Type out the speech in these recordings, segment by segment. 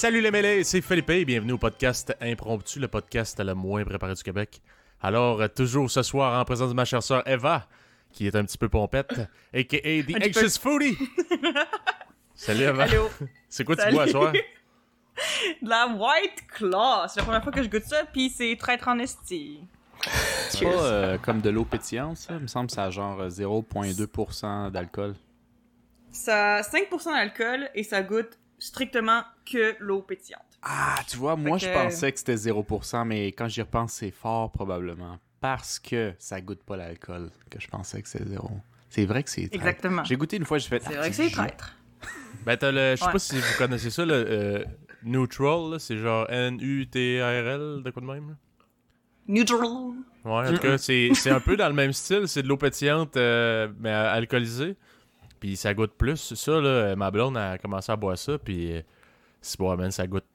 Salut les mêlés, c'est Philippe et bienvenue au podcast Impromptu, le podcast le moins préparé du Québec. Alors, euh, toujours ce soir en présence de ma chère sœur Eva, qui est un petit peu pompette, a.k.a. The. Anxious Foodie. Salut Eva. Allô? C'est quoi tu bois ce soir? De la White Claw. C'est la première fois que je goûte ça, puis c'est traître en esti. C'est pas euh, comme de l'eau pétillante, ça? Il me semble que ça a genre euh, 0,2% d'alcool. Ça a 5% d'alcool et ça goûte strictement que l'eau pétillante. Ah, tu vois, moi je pensais que c'était 0%, mais quand j'y repense, c'est fort probablement. Parce que ça goûte pas l'alcool que je pensais que c'est zéro. C'est vrai que c'est traître. Exactement. J'ai goûté une fois, j'ai fait. C'est ah, vrai que c'est traître. Ben, t'as le. Je sais Ouais. pas si vous connaissez ça, le euh, Neutral, là, c'est genre N-U-T-R-L, de quoi de même? là? Neutral. Ouais, en tout cas, c'est c'est un peu dans le même style. C'est de l'eau pétillante, euh, mais alcoolisée. Puis ça goûte plus. Ça, là, euh, ma blonde a commencé à boire ça. Puis euh, c'est bon, man, ça goûte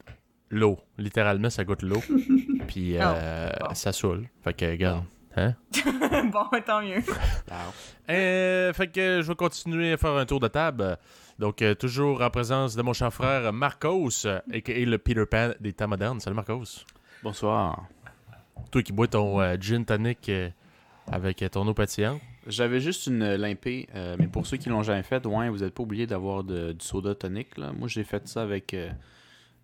l'eau. Littéralement, ça goûte l'eau. Puis euh, Oh, bon. ça saoule. Fait que, regarde. Hein? bon, tant mieux. Ah, Euh, fait que je vais continuer à faire un tour de table. Donc, euh, toujours en présence de mon cher frère Marcos, euh, a.k.a. le Peter Pan des temps modernes. Salut Marcos. Bonsoir. Toi qui bois ton euh, gin tonic euh, avec euh, ton eau pétillante. J'avais juste une limpée, euh, mais pour ceux qui l'ont jamais fait, ouais, vous n'êtes pas obligé d'avoir du soda tonique. Là. Moi, j'ai fait ça avec euh,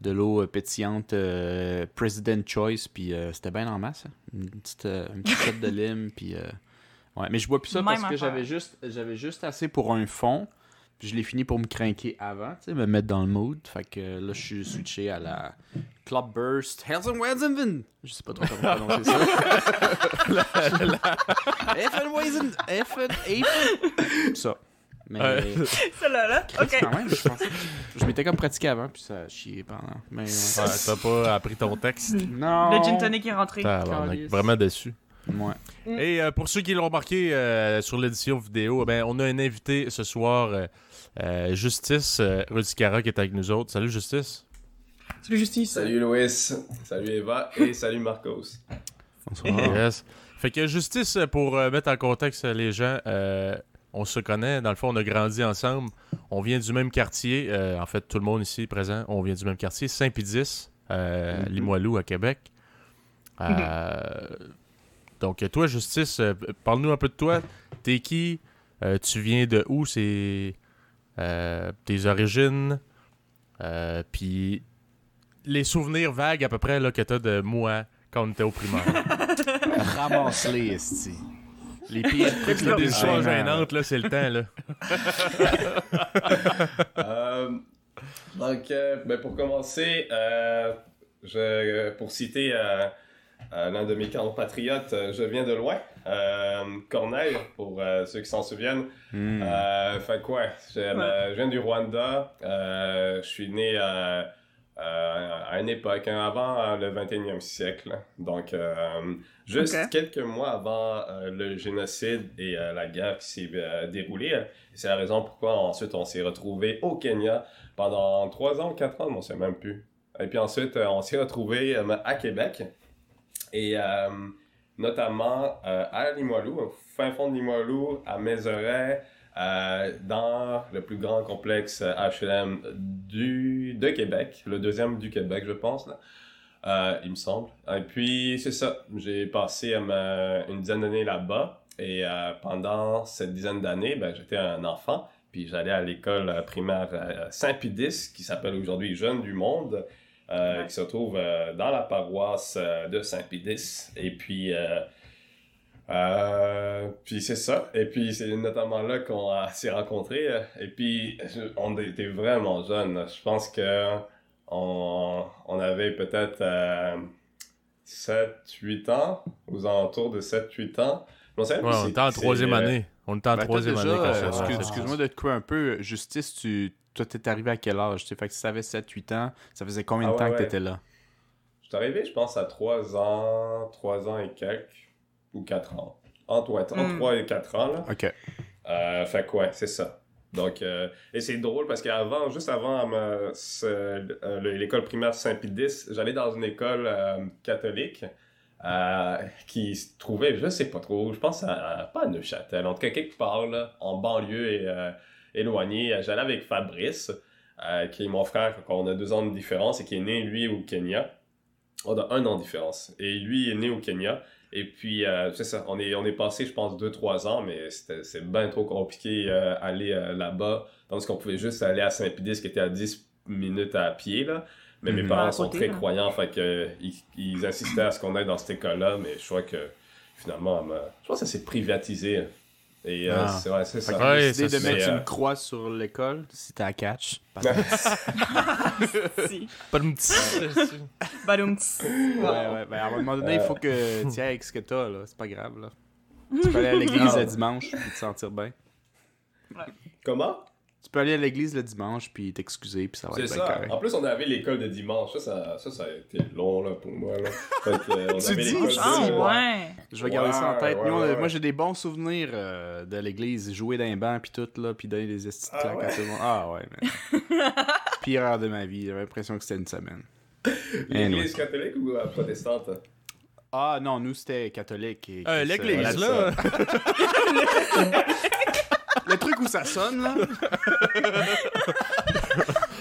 de l'eau euh, pétillante euh, President Choice, puis euh, c'était bien en masse. hein. Une petite, euh, une petite shot de lime, puis... euh, ouais, mais je bois plus ça parce que j'avais juste, j'avais juste assez pour un fond, je l'ai fini pour me craquer avant, tu sais, me mettre dans le mood. Fait que euh, là, je suis switché à la Club Burst Helsenweizen. Je sais pas trop comment prononcer ça. Effenweizen. Effen. Effen. Ça. Mais. Celle-là, là. Ok. Quand même, je pensais. Je m'étais comme pratiqué avant, puis ça a chié pendant. Mais. ouais. Ouais, t'as pas appris ton texte. Non. Le gin tonic est rentré. Calice. vraiment déçu. Ouais. Et euh, pour ceux qui l'ont remarqué euh, sur l'édition vidéo, ben, on a un invité ce soir, euh, Justice euh, Rudicara, qui est avec nous autres. Salut Justice. Le justice. Salut Louis, salut Eva et salut Marcos. Bonsoir. Yes. Fait que Justice, pour euh, mettre en contexte les gens, euh, on se connaît. Dans le fond, on a grandi ensemble. On vient du même quartier. euh, en fait, tout le monde ici présent, on vient du même quartier. Saint-Pédis, euh, Mhm. Limoilou, à Québec. Euh, donc, toi, Justice, euh, parle-nous un peu de toi. T'es qui? Euh, tu viens de où? C'est tes origines? Euh, Puis les souvenirs vagues à peu près là, que t'as de moi quand on était au primaire. Ramasse-les, esti. Les pires trucs, Là, des histoires gênantes, là, c'est le temps, là. Euh, donc, euh, ben, pour commencer, euh, je, pour citer euh, l'un de mes compatriotes, euh, je viens de loin, euh, Corneille, pour euh, ceux qui s'en souviennent. Euh, fait quoi, je, je viens du Rwanda, euh, je suis né euh, euh, à une époque, hein, avant euh, le 21e siècle. Donc, euh, juste quelques mois avant euh, le génocide et euh, la guerre qui s'est euh, déroulée. euh, C'est la raison pourquoi ensuite on s'est retrouvé au Kenya pendant 3 ans ou 4 ans, on ne sait même plus. Et puis ensuite, on s'est retrouvé à Québec. Et euh, notamment euh, à Limoilou, au fin fond de Limoilou, à Mézeray, euh, dans le plus grand complexe HLM du, de Québec, le deuxième du Québec, je pense, il me semble. Et puis, c'est ça, j'ai passé une dizaine d'années là-bas, et pendant cette dizaine d'années, ben, j'étais un enfant, puis j'allais à l'école primaire Saint-Pédis, qui s'appelle aujourd'hui Jeunes du Monde, Ouais. qui se trouve euh, dans la paroisse euh, de Saint-Pédis. Et puis, euh, euh, puis c'est ça. Et puis c'est notamment là qu'on s'est rencontrés. euh, Et puis on était vraiment jeunes. Je pense que on, on avait peut-être euh, 7-8 ans, aux alentours de 7-8 ans. Souviens Ouais, on était en troisième euh, année. On était en Ben, troisième année euh, Excuse-moi de te couper un peu. Justice, tu... toi, t'es arrivé à quel âge? tu sais? Fait que si t'avais 7-8 ans, ça faisait combien de Ah temps ouais, que t'étais là? Je suis arrivé, je pense, à 3 ans, 3 ans et quelques, ou 4 ans. Entre, ouais, entre Hmm. 3 et 4 ans, là. Ok. Euh, fait que ouais, c'est ça. Donc, euh, et c'est drôle parce qu'avant, juste avant ma- ce- euh, le- l'école primaire Saint-Pédis, j'allais dans une école euh, catholique euh, qui se trouvait, je sais pas trop, je pense à, pas à Neuchâtel, en tout cas quelque part là, en banlieue et euh, éloigné. J'allais avec Fabrice. euh, qui est mon frère, on a deux ans de différence, et qui est né, lui, au Kenya. On a un an de différence. Et lui est né au Kenya. Et puis, euh, c'est ça, on est, on est passé, je pense, deux, trois ans, mais c'était- c'est bien trop compliqué euh, aller euh, là-bas. Tandis qu'on pouvait juste aller à Saint-Pédis, qui était à 10 minutes à pied, là. Mais mes Mhm. parents sont côté, très là. croyants, fait que ils, ils insistaient à ce qu'on aille dans cette école-là, mais je crois que finalement, je pense que ça s'est privatisé. Et euh, Ah. c'est ouais, c'est ça. Ouais, décidé ça, de mettre euh, une croix sur l'école si t'as à catch. Si. Pas de petit. Badoum. Ouais, ouais. Ben, à un moment donné, il Euh. faut que tu ailles avec ce que t'as, là. C'est pas grave, là. Tu peux aller à l'église le dimanche puis te sentir bien. Comment? Tu peux aller à l'église le dimanche puis t'excuser puis ça va C'est être bien ça. correct. En plus, on avait l'école de dimanche. Ça, ça, ça, ça a été long là, pour moi. Là. Fait euh, on Tu avait dis? Ah, de- ouais. Je vais garder ça en tête. ouais, Nous, on a- ouais, Moi, j'ai des bons souvenirs euh, de l'église. Jouer d'un banc puis tout, là, puis donner des estis de Ah claques à ouais? tout le monde. Ah ouais, mais... Pire heure de ma vie. J'avais l'impression que c'était une semaine. Anyway. L'église catholique ou euh, protestante? Ah non, nous, c'était catholique. et- Euh, L'église, là. Où ça sonne, là.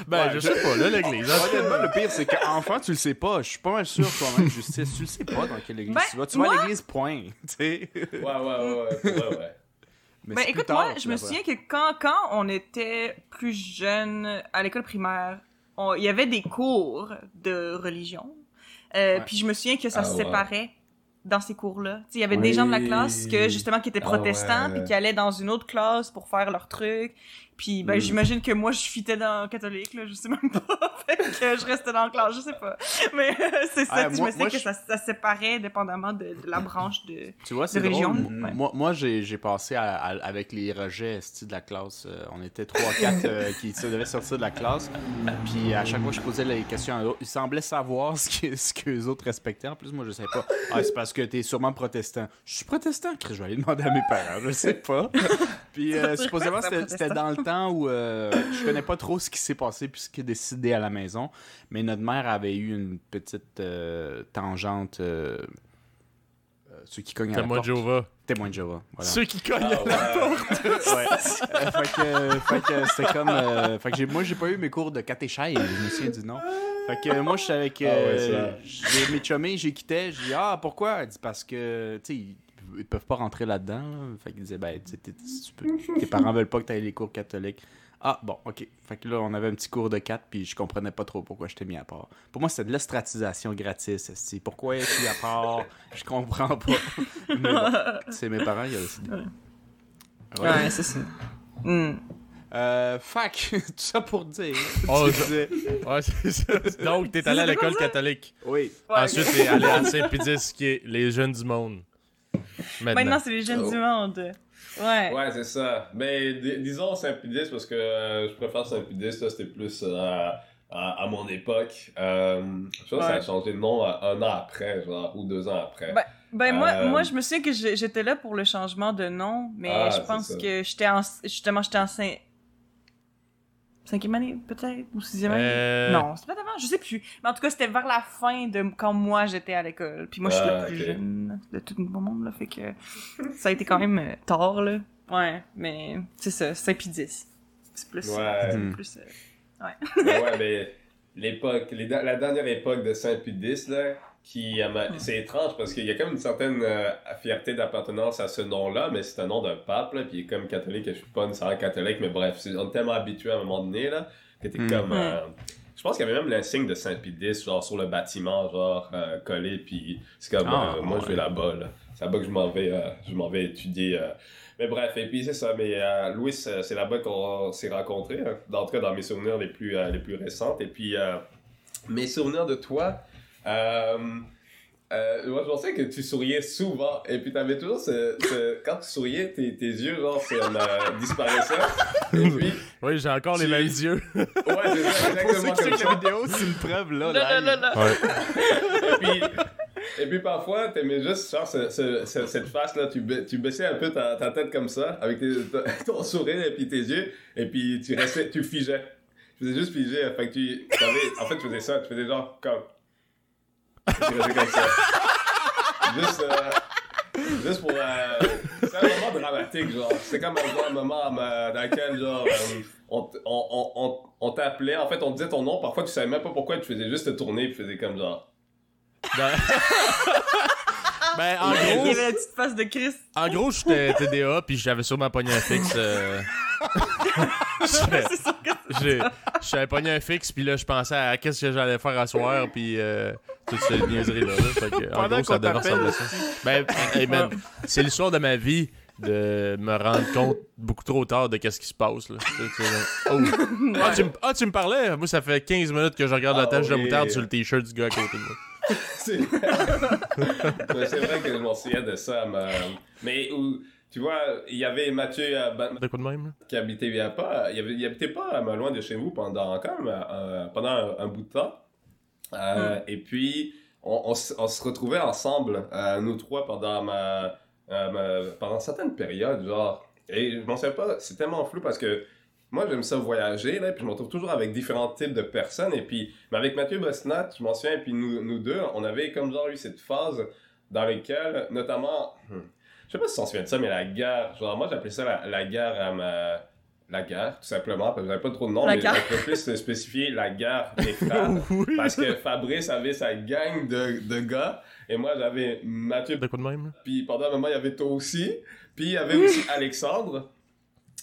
Ben, Ouais, je je- sais pas, là, l'église. hein. Honnêtement, le pire, c'est qu'enfant, tu le sais pas. Je suis pas mal sûr, toi-même, Justice. Tu le sais pas dans quelle église Ben, tu vas. Tu vas à moi- l'église, point. Tu sais. Ouais, ouais, ouais, ouais. ouais, ouais. Mais Ben écoute, tard, moi, je me souviens que quand, quand on était plus jeune à l'école primaire, il y avait des cours de religion. Euh, Ouais. Puis je me souviens que ça Ah se ouais. séparait dans ces cours-là. Il y avait Oui. des gens de la classe que justement qui étaient Ah protestants ouais. puis qui allaient dans une autre classe pour faire leur truc. Puis ben Mm. j'imagine que moi je fitais dans catholique là, je sais même pas. fait que je restais dans la classe, je sais pas. Mais euh, c'est ça, Ah, tu moi- me sais moi, que je- ça, ça séparait dépendamment de, de la branche de. Tu vois, de région, ouais. Moi, moi j'ai j'ai passé à- à- avec les rejets de la classe. Euh, on était 3-4 euh, qui devaient sortir de la classe. Puis à chaque fois je posais les questions à l'autre, ils semblaient savoir ce que, ce que les autres respectaient. En plus, moi, je savais pas. Ah, c'est parce que t'es sûrement protestant. Je suis protestant? Je vais aller demander à mes parents. Je sais pas. Puis supposément, c'était c'était dans le temps où euh, je connais pas trop ce qui s'est passé puis ce qui est décidé à la maison. Mais notre mère avait eu une petite euh, tangente. euh, ceux qui cognent à la Témoin de porte. Jéhovah. Témoin de Jéhovah. Voilà. Ceux qui cognent. Ah, ouais. Ouais. Euh, fait que, fait que c'était comme. euh, fait que j'ai- moi, j'ai pas eu mes cours de catéchèse, je me souviens du nom. Fait que moi, je suis avec. Ah ouais, ça. j'ai mes chummés, j'ai quitté. J'ai dit, ah, pourquoi Elle dit, parce que, tu sais, ils, ils peuvent pas rentrer là-dedans. là. Fait qu'ils disaient, ben, tu sais, t'es- si tu peux- tes parents veulent pas que tu ailles les cours catholiques. Ah, bon, ok. Fait que là, on avait un petit cours de 4, puis je comprenais pas trop pourquoi je t'ai mis à part. Pour moi, c'était de l'estratisation gratis. esti. Pourquoi je suis à part? Je comprends pas. Mais bon, c'est mes parents, il y a aussi. Ouais, c'est ça. Hmm. Euh, fac, tout ça pour dire. Oh, Tu je- Ouais, c'est ça. Donc, t'es allé à l'école catholique. Oui. Ouais. Ensuite, t'es allé à Saint-Pédis, qui est les jeunes du monde. Maintenant. Maintenant, c'est les jeunes Oh. du monde. Ouais. Ouais, c'est ça. Mais di- disons Saint-Pédis parce que euh, je préfère Saint-Pédis, là, c'était plus euh, à, à mon époque. Euh, je pense que ça a Ouais. changé de nom un an après, genre, ou deux ans après. Ben, Ben, moi, Euh, moi, je me souviens que j'étais là pour le changement de nom, mais Ah, je pense que j'étais en, justement, j'étais en cinquième année, peut-être, ou sixième année? Euh, Non, c'était pas avant, je sais plus. Mais en tout cas, c'était vers la fin de quand moi j'étais à l'école. Puis moi, je suis Ah, la plus jeune de tout le monde, là. Fait que ça a été quand même euh, tard, là. Ouais, mais c'est ça, 5 puis 10. C'est plus. Ouais. c'est Mhm. plus euh, Mais ouais, mais l'époque, la dernière époque de Saint-Pédis, là, qui, c'est étrange parce qu'il y a comme une certaine euh, fierté d'appartenance à ce nom-là, mais c'est un nom d'un pape, là, puis il est comme catholique, et je suis pas nécessairement catholique, mais bref, c'est- on est tellement habitué à un moment donné, là, que t'es Hmm. comme... Euh, je pense qu'il y avait même l'insigne de Saint-Pédis, genre sur le bâtiment, genre euh, collé, puis c'est comme, Ah, euh, moi je vais là-bas, là. C'est là-bas que je m'en vais, euh, je m'en vais étudier. euh. Mais bref, et puis c'est ça, mais euh, Louis, c'est là-bas qu'on s'est rencontrés, hein. en tout cas dans mes souvenirs les plus, euh, les plus récentes. Et puis, euh, mes souvenirs de toi, euh, euh, moi je pensais que tu souriais souvent, et puis t'avais toujours ce, ce- Quand tu souriais, tes, tes yeux, genre, euh, disparaissaient. Et puis, Oui, j'ai encore les Tu- mêmes yeux. ouais, c'est ça, exactement comme ça. la vidéo, c'est une preuve là. Là, là, là. Ouais. et puis, et puis parfois, t'aimais juste faire ce- ce- ce- cette face-là, tu, ba- tu baissais un peu ta, ta tête comme ça, avec tes- ton sourire et puis tes yeux, et puis tu restais, tu figeais. Tu faisais juste figer, fait que tu, en fait, tu faisais ça, tu faisais genre comme... Juste, euh, juste pour... euh, ça, un moment dramatique, genre. C'était comme un, moment euh, dans lequel, genre, euh, on, on, on, on, t'appelait. En fait, on disait ton nom. Parfois, tu savais même pas pourquoi. Tu faisais juste te tourner et tu faisais comme genre. ben, en Il y gros, avait la petite face de Chris. en gros, j'étais TDA, puis j'avais sûrement pogné un fixe. euh, j'avais- pogné un fixe, puis là, je pensais à qu'est-ce que j'allais faire à soir, puis euh, toutes ces niaiseries-là. là. Fait que, en gros, ça devait ressembler à ça. Ben, hey, man, c'est l'histoire de ma vie de me rendre compte beaucoup trop tard de qu'est-ce qui se passe. Là. Oh. ah, tu me, ah, tu me parlais? Moi, ça fait 15 minutes que je regarde la Ah, tache de oui. moutarde sur le t-shirt du gars à côté de moi. C'est vrai que je m'en souviens de ça. Mais, mais où, tu vois, il y avait Mathieu euh, De quoi de même? là? qui habitait il y a pas, il, avait- il habitait pas euh, loin de chez vous pendant quand même euh, pendant un, un bout de temps. Euh, Et puis on, on, s- on se retrouvait ensemble, euh, nous trois, pendant ma, euh, ma- pendant certaines périodes, genre. Et je m'en souviens pas, c'est tellement flou parce que moi j'aime ça voyager là, puis je me retrouve toujours avec différents types de personnes. Et puis, mais avec Mathieu Bosnat, je m'en souviin, et puis nous, nous deux, on avait comme genre eu cette phase dans laquelle, notamment, hmm, je sais pas si on se souvient de ça, mais la guerre, genre moi j'appelais ça la, la guerre à ma... La guerre, tout simplement, parce que j'avais pas trop de nom, La mais je peux plus spécifier la guerre des frères. parce que Fabrice avait sa gang de, de gars, et moi j'avais Mathieu, De quoi de même? puis pendant un moment il y avait toi aussi, puis il y avait aussi Alexandre.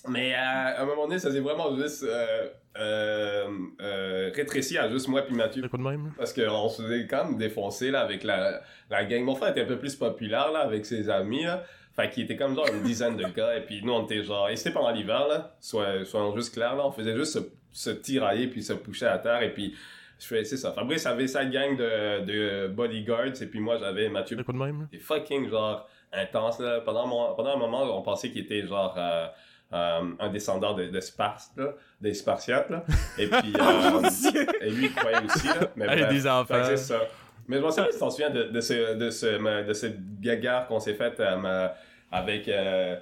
Mais euh, à un moment donné, ça s'est vraiment juste euh, euh, euh, rétréci à juste moi puis Mathieu. Quoi de même? Parce qu'on se faisait quand même défoncer là, avec la, la gang. Mon frère était un peu plus populaire là, avec ses amis. Là. Fait qu'il était comme genre une dizaine de gars. Et puis nous, on était genre. Et c'était pendant l'hiver, là. Sois- soyons juste clairs, là. On faisait juste se, se tirailler puis se coucher à terre. Et puis, je fais, c'est ça. Fabrice avait sa gang de, de bodyguards. Et puis moi, j'avais Mathieu De même? c'était fucking genre intense là. Pendant, mon- pendant un moment, on pensait qu'il était genre euh, euh, un descendant de, de Sparte, là, des Spartiates là. Et puis Oh euh, et lui il croyait aussi là. Mais bref. des enfants. Fait que c'est ça. Mais je m'en souviens pas si t'en souviens de, de, ce, de, ce, de cette gagarre qu'on s'est faite euh, avec, euh,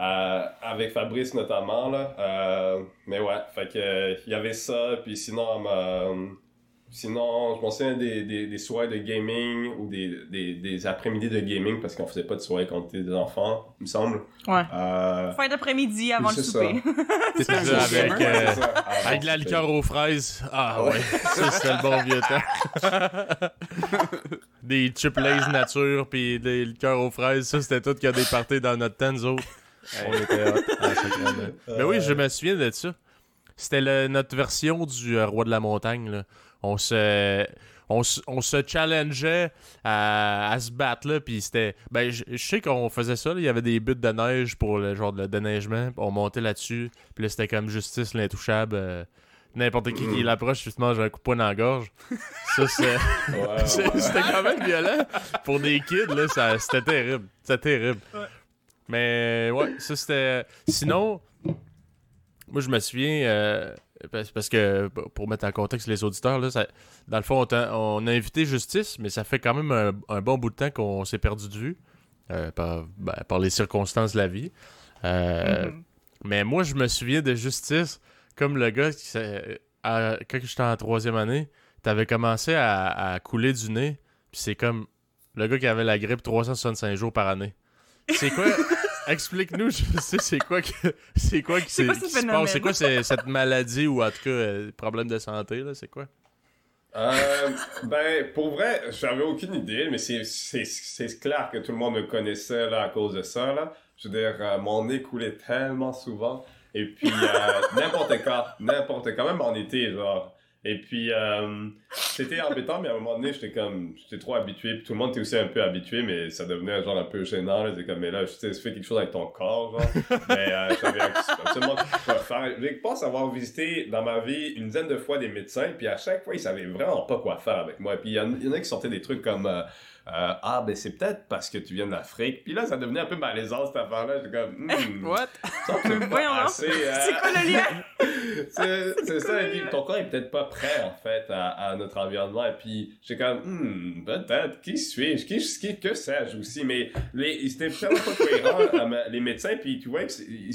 euh, avec Fabrice notamment. Là. Euh, mais ouais, fait que euh, il y avait ça. Puis sinon, sinon je m'en souviens des, des, des soirées de gaming ou des, des, des après-midi de gaming parce qu'on faisait pas de soirée quand on était des enfants, il me semble. Ouais. Euh, Fin d'après-midi avant le souper. C'est ça, avec, euh. Ah, avec de la liqueur aux fraises. Ah ouais, ça c'était le bon vieux temps. des chip Lays nature puis des liqueurs aux fraises, ça c'était tout qu'il y a des parties dans notre temps, nous autres. On était hot. Ah. Ben oui, je me souviens de ça. C'était notre version du euh, Roi de la Montagne. Là. On se... On, se- on se challengeait à, à se battre là, puis c'était. Ben, je je sais qu'on faisait ça, il y avait des buts de neige pour le genre de déneigement, on montait là-dessus, puis là c'était comme justice l'intouchable. euh, N'importe qui qui l'approche, te manges un coup de poing dans la gorge. Ça, c'est. Ouais, C'est- ouais. C'était quand même violent. Pour des kids, là, ça- c'était terrible. C'était terrible. Ouais. Mais ouais, ça c'était. Sinon, moi je me souviens, euh, parce, que pour mettre en contexte les auditeurs, là, ça- dans le fond, on, a invité Justice, mais ça fait quand même un, un bon bout de temps qu'on s'est perdu de vue euh, par, ben, par les circonstances de la vie. Euh, Mhm. mais moi, je me souviens de Justice comme le gars qui, à- quand j'étais en troisième année, t'avais commencé à, à couler du nez, puis c'est comme le gars qui avait la grippe 365 jours par année. C'est quoi? Explique-nous, je sais c'est quoi que c'est quoi qui C'est quoi ce qui se phénomène? passe, c'est quoi cette maladie ou en tout cas euh, problème de santé là, c'est quoi? Euh, ben, pour vrai, j'avais aucune idée, mais c'est, c'est, c'est clair que tout le monde me connaissait là, à cause de ça. Là. Je veux dire, euh, mon nez coulait tellement souvent. Et puis, euh, n'importe quand, n'importe quand, même en été, genre. Et puis, euh, c'était embêtant, mais à un moment donné, j'étais comme, j'étais trop habitué. Puis tout le monde était aussi un peu habitué, mais ça devenait genre un peu gênant. là. C'était comme, mais là, je sais, tu fais quelque chose avec ton corps, genre. mais euh, absolument quoi faire. Je pense avoir visité dans ma vie une dizaine de fois des médecins, puis à chaque fois, ils savaient vraiment pas quoi faire avec moi. Puis il y, y en a qui sortaient des trucs comme euh, euh, Ah, ben c'est peut-être parce que tu viens d'Afrique. Puis là, ça devenait un peu malaisant cette affaire-là. J'étais comme Hmm, What? c'est pas assez, euh, C'est quoi le lien? c'est ça, et puis ton corps est peut-être pas prêt, en fait, à, à notre environnement. Et puis, j'étais comme, hmm, peut-être, qui suis-je? Qui, qui, que sais-je aussi? Mais les, ils étaient tellement pas cohérents, à ma- les médecins, puis tu vois, ils,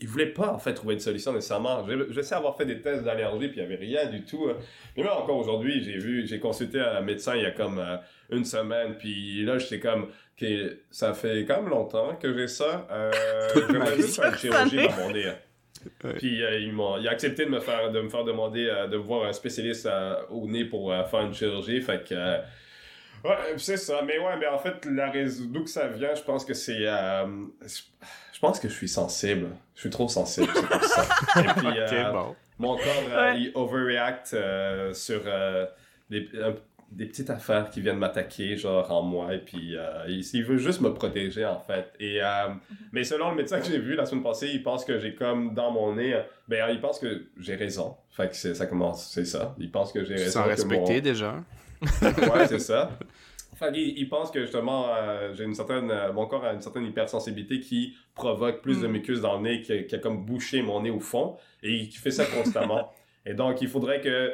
ils, voulaient pas, en fait, trouver une solution nécessairement. Je, je sais avoir fait des tests d'allergie, puis il y avait rien du tout. hein. Mais même encore aujourd'hui, j'ai vu, j'ai consulté un médecin il y a comme euh, une semaine, puis là, j'étais comme, OK, ça fait quand même longtemps que j'ai ça. Euh, J'aimerais juste faire une chirurgie dans mon nez. Ouais. Puis euh, ils m'ont, il a accepté de me faire, de me faire demander euh, de voir un spécialiste euh, au nez pour euh, faire une chirurgie. Fait que, euh, ouais, c'est ça. Mais ouais, mais en fait, la raison d'où que ça vient, je pense que c'est, euh, je pense que je suis sensible. Je suis trop sensible, c'est pour ça. Et puis, euh, Ok, bon. mon corps, euh, Ouais. il overreact euh, sur euh, des, petites affaires qui viennent m'attaquer, genre en moi, et puis euh, il, il veut juste me protéger, en fait. Et, euh, mais selon le médecin que j'ai vu la semaine passée, il pense que j'ai comme dans mon nez, euh, ben il pense que j'ai raison. Fait que ça commence, c'est ça. Il pense que j'ai raison. sens que respecté mon- déjà. ouais, c'est ça. Fait qu'il- il pense que justement, euh, j'ai une certaine, euh, mon corps a une certaine hypersensibilité qui provoque plus de Mm. mucus dans le nez, qui, a- qui a comme bouché mon nez au fond, et qui fait ça constamment. et donc, il faudrait que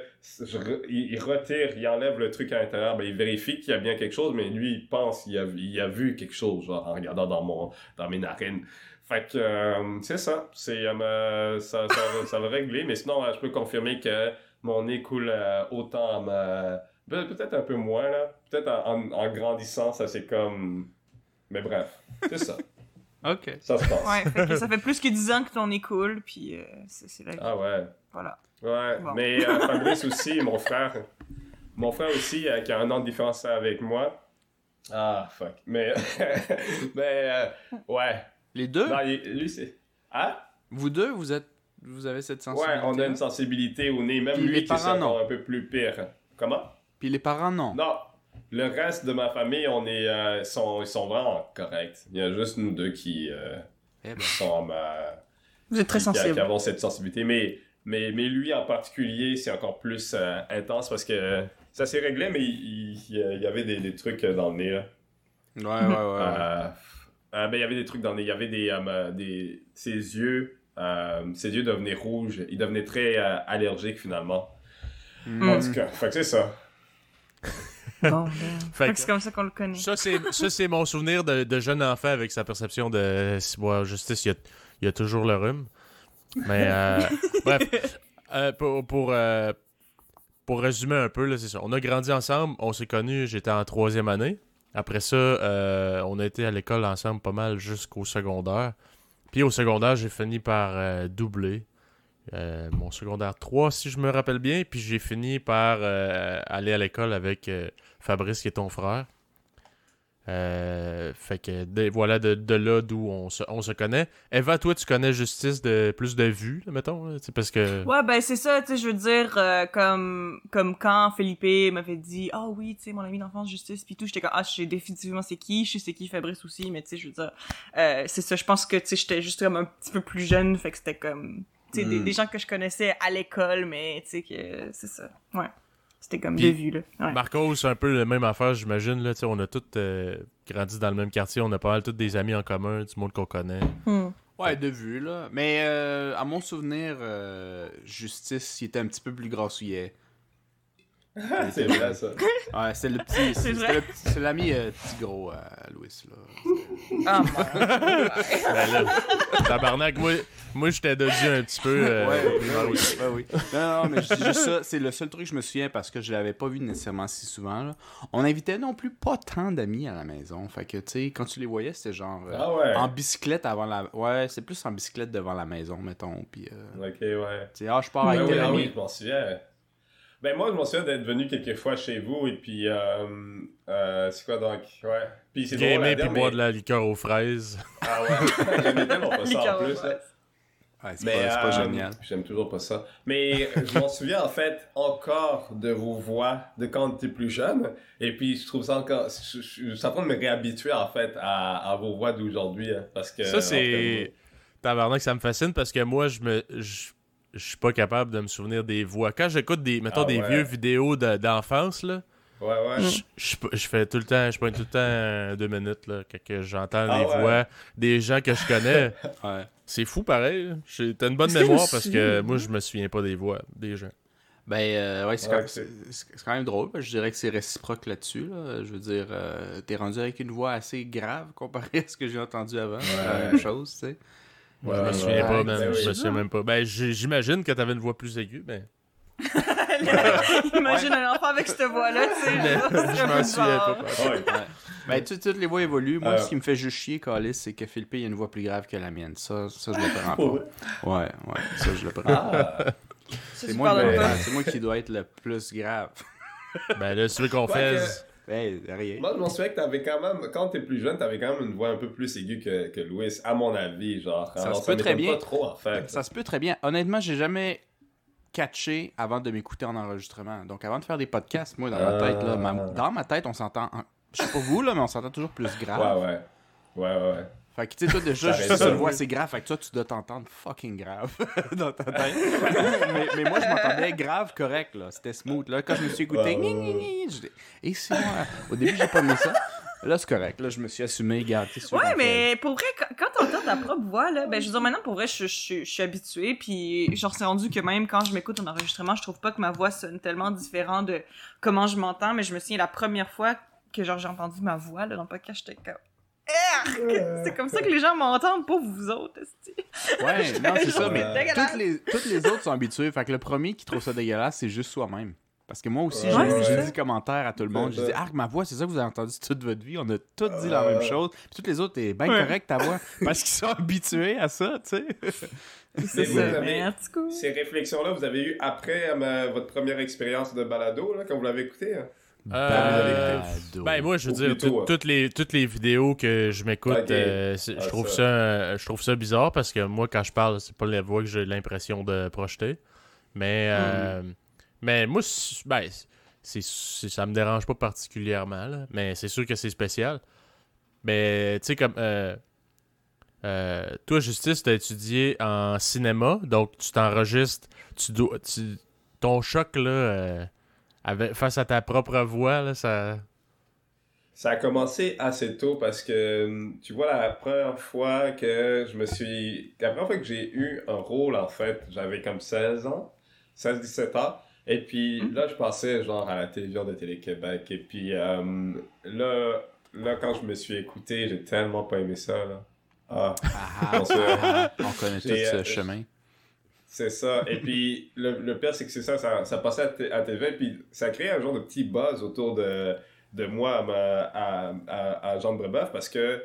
il, retire, il enlève le truc à l'intérieur, ben, il vérifie qu'il y a bien quelque chose, mais lui, il pense, il a, il a vu quelque chose, genre, en regardant dans mon, dans mes narines. Fait que, euh, c'est ça. C'est, euh, ça, ça, va- ça va régler, mais sinon, euh, je peux confirmer que mon nez coule autant à Peut-être un peu moins, là. Peut-être en- en grandissant, ça c'est comme... Mais bref, c'est ça. Ok. Ça se passe. Ouais, fait que ça fait plus que 10 ans que ton nez coule, puis euh, c'est la vie. Ah ouais. Voilà. Ouais, Bon. mais euh, Fabrice aussi, mon frère. Mon frère aussi, euh, qui a un an de différence avec moi. Ah, fuck. Mais... mais, euh, ouais. Les deux, Non, lui, c'est... Ah? vous deux, vous êtes, vous avez cette Ouais, sensibilité. on a une sensibilité au nez. Même Puis lui les qui parents, est encore un peu plus pire. Comment? Puis les parents, non. Non, le reste de ma famille, on est, euh, sont, ils sont vraiment corrects. Il y a juste nous deux qui euh, Eh ben. sont euh, Vous êtes très qui, qui sensible. avons cette sensibilité. Mais, mais, mais lui en particulier, c'est encore plus euh, intense parce que ça s'est réglé, mais il, il- il y avait des, des trucs dans le nez. Là. Ouais, ouais, ouais. Euh, euh, ben, il y avait des trucs dans le nez. Il y avait des, euh, des ses yeux. euh, ses yeux devenaient rouges. Il devenait très euh, allergique finalement. Hmm. En tout cas, fait que c'est ça. Bon, ben. Fait Fait que- que c'est comme ça qu'on le connaît. Ça, c'est, ça, c'est mon souvenir de, de jeune enfant avec sa perception de si, ouais, justice, il y a, il y a toujours le rhume. Mais, euh, bref, euh, pour, pour, euh, pour résumer un peu, là, c'est ça. On a grandi ensemble, on s'est connus, j'étais en troisième année. Après ça, euh, on a été à l'école ensemble pas mal jusqu'au secondaire. Puis au secondaire, j'ai fini par euh, doubler. euh, mon secondaire 3, si je me rappelle bien. Puis j'ai fini par euh, aller à l'école avec euh, Fabrice, qui est ton frère. Euh, fait que de- voilà de, de là d'où on se, on se connaît. Eva, toi, tu connais Justice de plus de vues, là, mettons, c'est parce que. Ouais, ben c'est ça, tu sais, je veux dire, euh, comme, comme quand Felipe m'avait dit « Ah oui, tu sais, mon ami d'enfance, Justice, pis tout », j'étais comme « Ah, je sais définitivement c'est qui, je sais c'est qui Fabrice aussi, mais tu sais, je veux dire, euh, c'est ça, je pense que, tu sais, j'étais juste comme un petit peu plus jeune, fait que c'était comme, tu sais, des, Mm. des gens que je connaissais à l'école, mais tu sais, que c'est ça, ouais. C'était comme Puis- de vue, là. Ouais. Marco, c'est un peu la même affaire, j'imagine. Là, tu sais, on a tous euh, grandi dans le même quartier, on a pas mal tous des amis en commun, du monde qu'on connaît. Hmm. Ouais, de vue, là. Mais euh, à mon souvenir, euh, Justice, il était un petit peu plus grassouillet. C'est vrai ça. Ouais, c'est le petit. C'est l'ami euh, petit gros à Louis, là. Ah, mon Ben là, tabarnak, moi, moi j'étais dessus un petit peu. euh, ouais, ouais, oui, ouais, oui. Non, non, mais je dis juste ça. C'est le seul truc que je me souviens parce que je l'avais pas vu nécessairement si souvent. Là. On invitait non plus pas tant d'amis à la maison. Fait que, tu sais, quand tu les voyais, c'était genre. euh, Ah ouais. En bicyclette avant la. Ouais, c'est plus en bicyclette devant la maison, mettons. Puis, euh, Ok, ouais. tu sais, ah, je pars Ah avec oui, tel ah ami. oui, je m'en souviens. Ben moi, je m'en souviens d'être venu quelques fois chez vous et puis euh, euh, c'est quoi donc? Ouais. Puis c'est Gamer dire, puis mais- boire de la liqueur aux fraises. Ah ouais. J'aimais tellement pas ça en plus. là. Ouais, c'est Mais pas, c'est pas euh, génial. J'aime toujours pas ça. Mais je m'en souviens en fait encore de vos voix de quand tu étais plus jeune. Et puis je trouve ça encore. Je, je- je suis en train de me réhabituer en fait à, à vos voix d'aujourd'hui. hein, parce que. Ça, en c'est. Tabarnak, ça me fascine parce que moi, je me. Je je suis pas capable de me souvenir des voix. Quand j'écoute des, mettons, Ah des ouais. vieux vidéos de- d'enfance, là, Ouais, ouais. je, je, je fais tout le temps, je pointe tout le temps euh, deux minutes, là, que, que j'entends Ah les ouais. voix des gens que je connais. Ouais. C'est fou, pareil. T'as une bonne mémoire parce que moi, je me souviens pas des voix des gens. Ben, euh, ouais, c'est Ouais, quand, même drôle. Je dirais que c'est réciproque là-dessus. Là. Je veux dire, euh, t'es rendu avec une voix assez grave comparé à ce que j'ai entendu avant. C'est la même chose, tu sais. Ouais, Je me souviens ouais. pas, Ben man. oui. Je me souviens même pas. Ben, j'imagine que t'avais une voix plus aiguë, mais. Imagine un enfant avec cette voix-là, tu sais. je m'en souviens pas. Ouais. Ben, tu sais, toutes les voix évoluent. Moi, Euh. ce qui me fait juste chier, Calis, c'est que Philippe, il a une voix plus grave que la mienne. Ça, ça je le prends pas. Ouais, ouais, ça, je le prends. Ah. Ça, c'est moi, le- c'est moi qui dois être le plus grave. Ben là, si tu veux qu'on fasse. Ben, rien. Moi, je m'en souviens que t'avais quand même, quand t'es plus jeune, t'avais quand même une voix un peu plus aiguë que, que Louis, à mon avis, genre. Ça Alors, se peut très bien. pas trop, en fait. Ça se peut très bien. Honnêtement, j'ai jamais catché avant de m'écouter en enregistrement. Donc, avant de faire des podcasts, moi, dans ma Ah. tête, là, ma- dans ma tête, on s'entend. en- Je sais pas vous, là, mais on s'entend toujours plus grave. Ouais, ouais. Ouais, ouais, ouais. Fait que, tu sais, toi, déjà, juste ça, une voix, c'est grave. Fait que toi, tu dois t'entendre fucking grave dans ta tête. mais, mais moi, je m'entendais grave correct, là. C'était smooth. Là, quand je me suis écouté, Ouais, ouais, gni, gni, gni, je dis, et c'est moi. Au début, j'ai pas aimé ça. Là, c'est correct. Là, je me suis assumé, tu veux Ouais, mais pour vrai, quand, t'entends ta propre voix, là, ben, je veux dire, maintenant, pour vrai, je, je, je suis habituée, puis genre, c'est rendu que même quand je m'écoute en enregistrement, je trouve pas que ma voix sonne tellement différent de comment je m'entends, mais je me souviens, la première fois que, genre, j'ai entendu ma voix, là, dans le podcast, j'étais comme... Arc! C'est comme ça que les gens m'entendent, pas vous autres. Ouais, non, c'est ça, mais toutes les, toutes les autres sont habitués. Fait que le premier qui trouve ça dégueulasse, c'est juste soi-même. Parce que moi aussi, Ouais, j'ai dit commentaire à tout le monde. J'ai dit, ah, ma voix, c'est ça que vous avez entendu toute votre vie? On a tous dit la même chose. Puis toutes les autres, t'es bien Ouais. correct ta voix. Parce qu'ils sont habitués à ça, tu sais. C'est vous ça, avez- mais en tout cas... Ces réflexions-là, vous avez eu après ma- votre première expérience de balado, là, quand vous l'avez écouté? hein? Euh. Ben moi je veux dire tout- euh, toutes les toutes les vidéos que je m'écoute euh, c'est- Ah, je trouve ça. ça euh, je trouve ça bizarre parce que moi quand je parle c'est pas la voix que j'ai l'impression de projeter. Mais euh, mais moi ben c'est ça me dérange pas particulièrement là, mais c'est sûr que c'est spécial. Mais tu sais comme euh, euh, toi Justice t'as étudié en cinéma donc tu t'enregistres tu dois tu- ton choc là euh, avec, face à ta propre voix là ça Ça a commencé assez tôt parce que, hum, tu vois, la première fois que je me suis... La première fois que j'ai eu un rôle, en fait, j'avais comme 16 ans, 16-17 ans. Et puis Mhm. là, je passais genre à la télévision de Télé-Québec. Et puis euh, là, là, quand je me suis écouté, j'ai tellement pas aimé ça, là. Ah, Ah, On ah, connaît tout ce euh, chemin. C'est ça. Et puis, le, le pire, c'est que c'est ça, ça, ça passait à, t- à TV, puis ça créait un genre de petit buzz autour de, de moi à, ma- à, à, à Jean Brebeuf, parce que,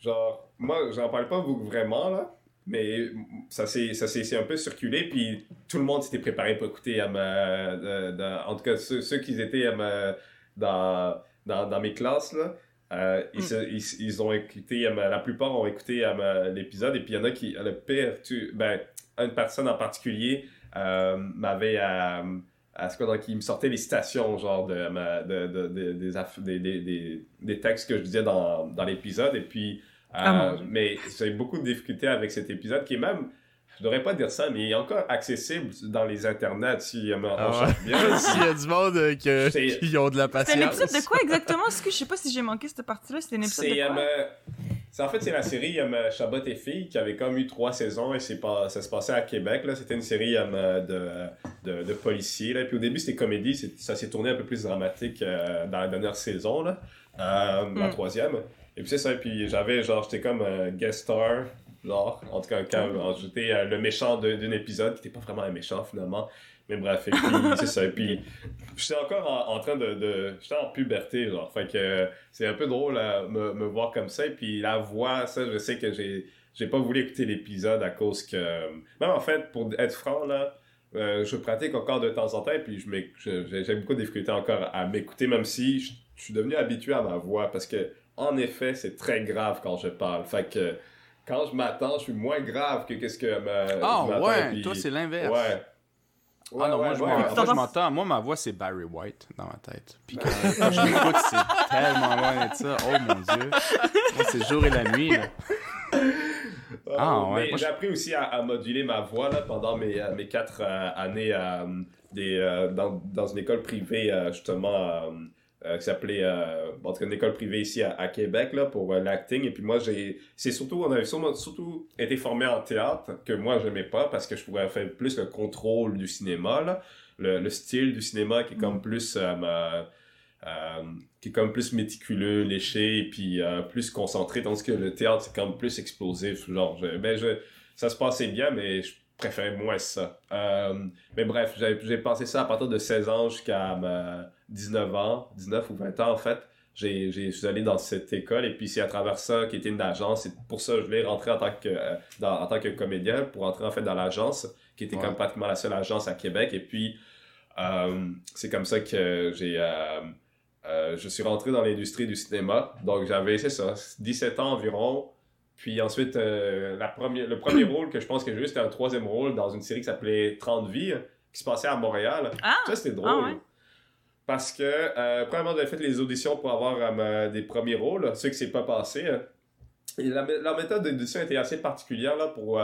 genre, moi, j'en parle pas vraiment, là, mais ça s'est ça s'est- c'est un peu circulé, puis tout le monde s'était préparé pour écouter à ma... de- de- en tout cas, ceux, ceux qui étaient à ma- dans, dans, dans mes classes, là, euh, ils, se- ils, ils ont écouté, la plupart ont écouté à ma- l'épisode, et puis il y en a qui, le pire, tu, ben, une personne en particulier euh, m'avait à, à ce quoi, qui me sortait les citations genre de, ma- de, de- de- des, des, des, des, des textes que je disais dans, dans l'épisode et puis euh, Ah, mais j'ai beaucoup de difficultés avec cet épisode qui est même je devrais pas dire ça mais il est encore accessible dans les internets si on Ah ouais. cherche bien S'il y a du monde euh, que- C'est- qui ont de la C'est patience. un épisode de quoi exactement? Est-ce que je sais pas si j'ai manqué cette partie-là? C'était un épisode C'est de quoi? euh, c'est- en fait c'est la série euh, Chabot et filles qui avait comme eu trois saisons et c'est pas ça se passait à Québec là. C'était une série euh, de, de, de policiers là. Puis au début c'était comédie c'est- ça s'est tourné un peu plus dramatique euh, dans la dernière saison là. Euh, la Mm. troisième. Et puis c'est ça puis j'avais genre j'étais comme guest star genre en tout cas quand j'étais euh, le méchant d'un épisode qui était pas vraiment un méchant finalement. Mais bref et puis c'est ça et puis j'étais encore en, en train de, de j'étais en puberté genre. Fait que c'est un peu drôle à me, me voir comme ça et puis la voix ça je sais que j'ai j'ai pas voulu écouter l'épisode à cause que même en fait pour être franc là euh, je pratique encore de temps en temps et puis je j'ai beaucoup de difficultés encore à m'écouter même si je, je suis devenu habitué à ma voix parce que en effet c'est très grave quand je parle. Fait que quand je m'attends je suis moins grave que qu'est-ce que ma, Ah, m'attends, ouais, puis- toi, c'est l'inverse. ouais Ah non, moi, je, ouais, m'en- ouais. moi, je m'entends. Moi, ma voix, c'est Barry White dans ma tête. Puis quand, quand je l'écoute, c'est tellement loin de ça. Oh mon Dieu. Moi, c'est le jour et la nuit. Là. Ah, ouais, Mais moi, j'ai je- appris aussi à, à moduler ma voix là, pendant mes, euh, mes quatre euh, années euh, des, euh, dans, dans une école privée, euh, justement, euh, qui s'appelait, euh, en tout cas, une école privée ici à, à Québec, là, pour euh, l'acting. Et puis moi, j'ai, c'est surtout, on avait surtout été formé en théâtre, que moi, j'aimais pas, parce que je pourrais faire plus le contrôle du cinéma, là. le, le style du cinéma qui est comme plus euh, euh, qui est comme plus méticuleux, léché et puis plus concentré, tandis que le théâtre c'est comme plus explosif. Genre, je, ben je, ça se passait bien, mais je préférais moins ça. Mais bref, j'ai j'ai passé ça à partir de 16 ans jusqu'à ma 19 ans, 19 ou 20 ans en fait. J'ai, j'ai, je suis allé dans cette école et puis c'est à travers ça qui était une agence. C'est pour ça que je voulais rentrer en tant que, euh, dans, en tant que comédien pour entrer en fait dans l'agence qui était Ouais. comme pratiquement la seule agence à Québec. Et puis euh, c'est comme ça que j'ai euh, euh, je suis rentré dans l'industrie du cinéma. Donc j'avais c'est ça 17 ans environ. Puis ensuite euh, la première, le premier rôle que je pense que j'ai eu c'était un troisième rôle dans une série qui s'appelait 30 vies qui se passait à Montréal. Ah! Ça, c'était drôle. Ah ouais? Parce que, euh, premièrement, j'avais fait les auditions pour avoir euh, des premiers rôles, ceux qui s'est pas passé. euh. Et la, mé- la méthode d'audition était assez particulière pour,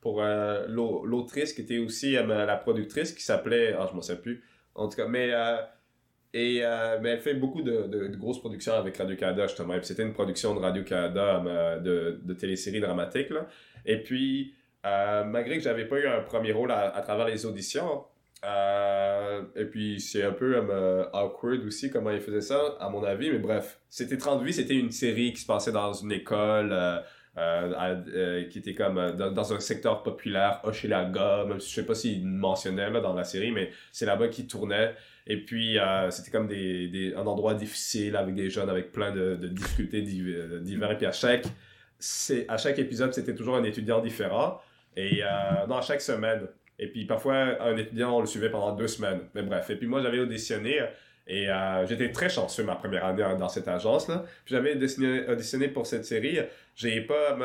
pour l'au- l'autrice qui était aussi la productrice qui s'appelait. Ah, je m'en sais plus. En tout cas, mais. et, mais elle fait beaucoup de, grosses productions avec Radio-Canada, justement. C'était une production de Radio-Canada de, de téléséries dramatiques. Là. Et puis, malgré que j'avais pas eu un premier rôle à travers les auditions, euh, et puis c'est un peu euh, awkward aussi comment il faisait ça, à mon avis, mais bref. C'était 30 vies, c'était une série qui se passait dans une école, euh, qui était comme dans, dans un secteur populaire, Hochelaga, même si je sais pas s'il mentionnait là, dans la série, mais c'est là-bas qu'il tournait. Et puis, c'était comme des, des, un endroit difficile avec des jeunes avec plein de, de difficultés div- euh, divers. Et puis, à chaque, à chaque épisode, c'était toujours un étudiant différent. Et euh, à chaque semaine. Et puis, parfois, un étudiant, on le suivait pendant deux semaines. Mais bref. Et puis, moi, j'avais auditionné. Et euh, j'étais très chanceux ma première année dans cette agence-là. Puis j'avais auditionné, auditionné pour cette série. J'ai pas...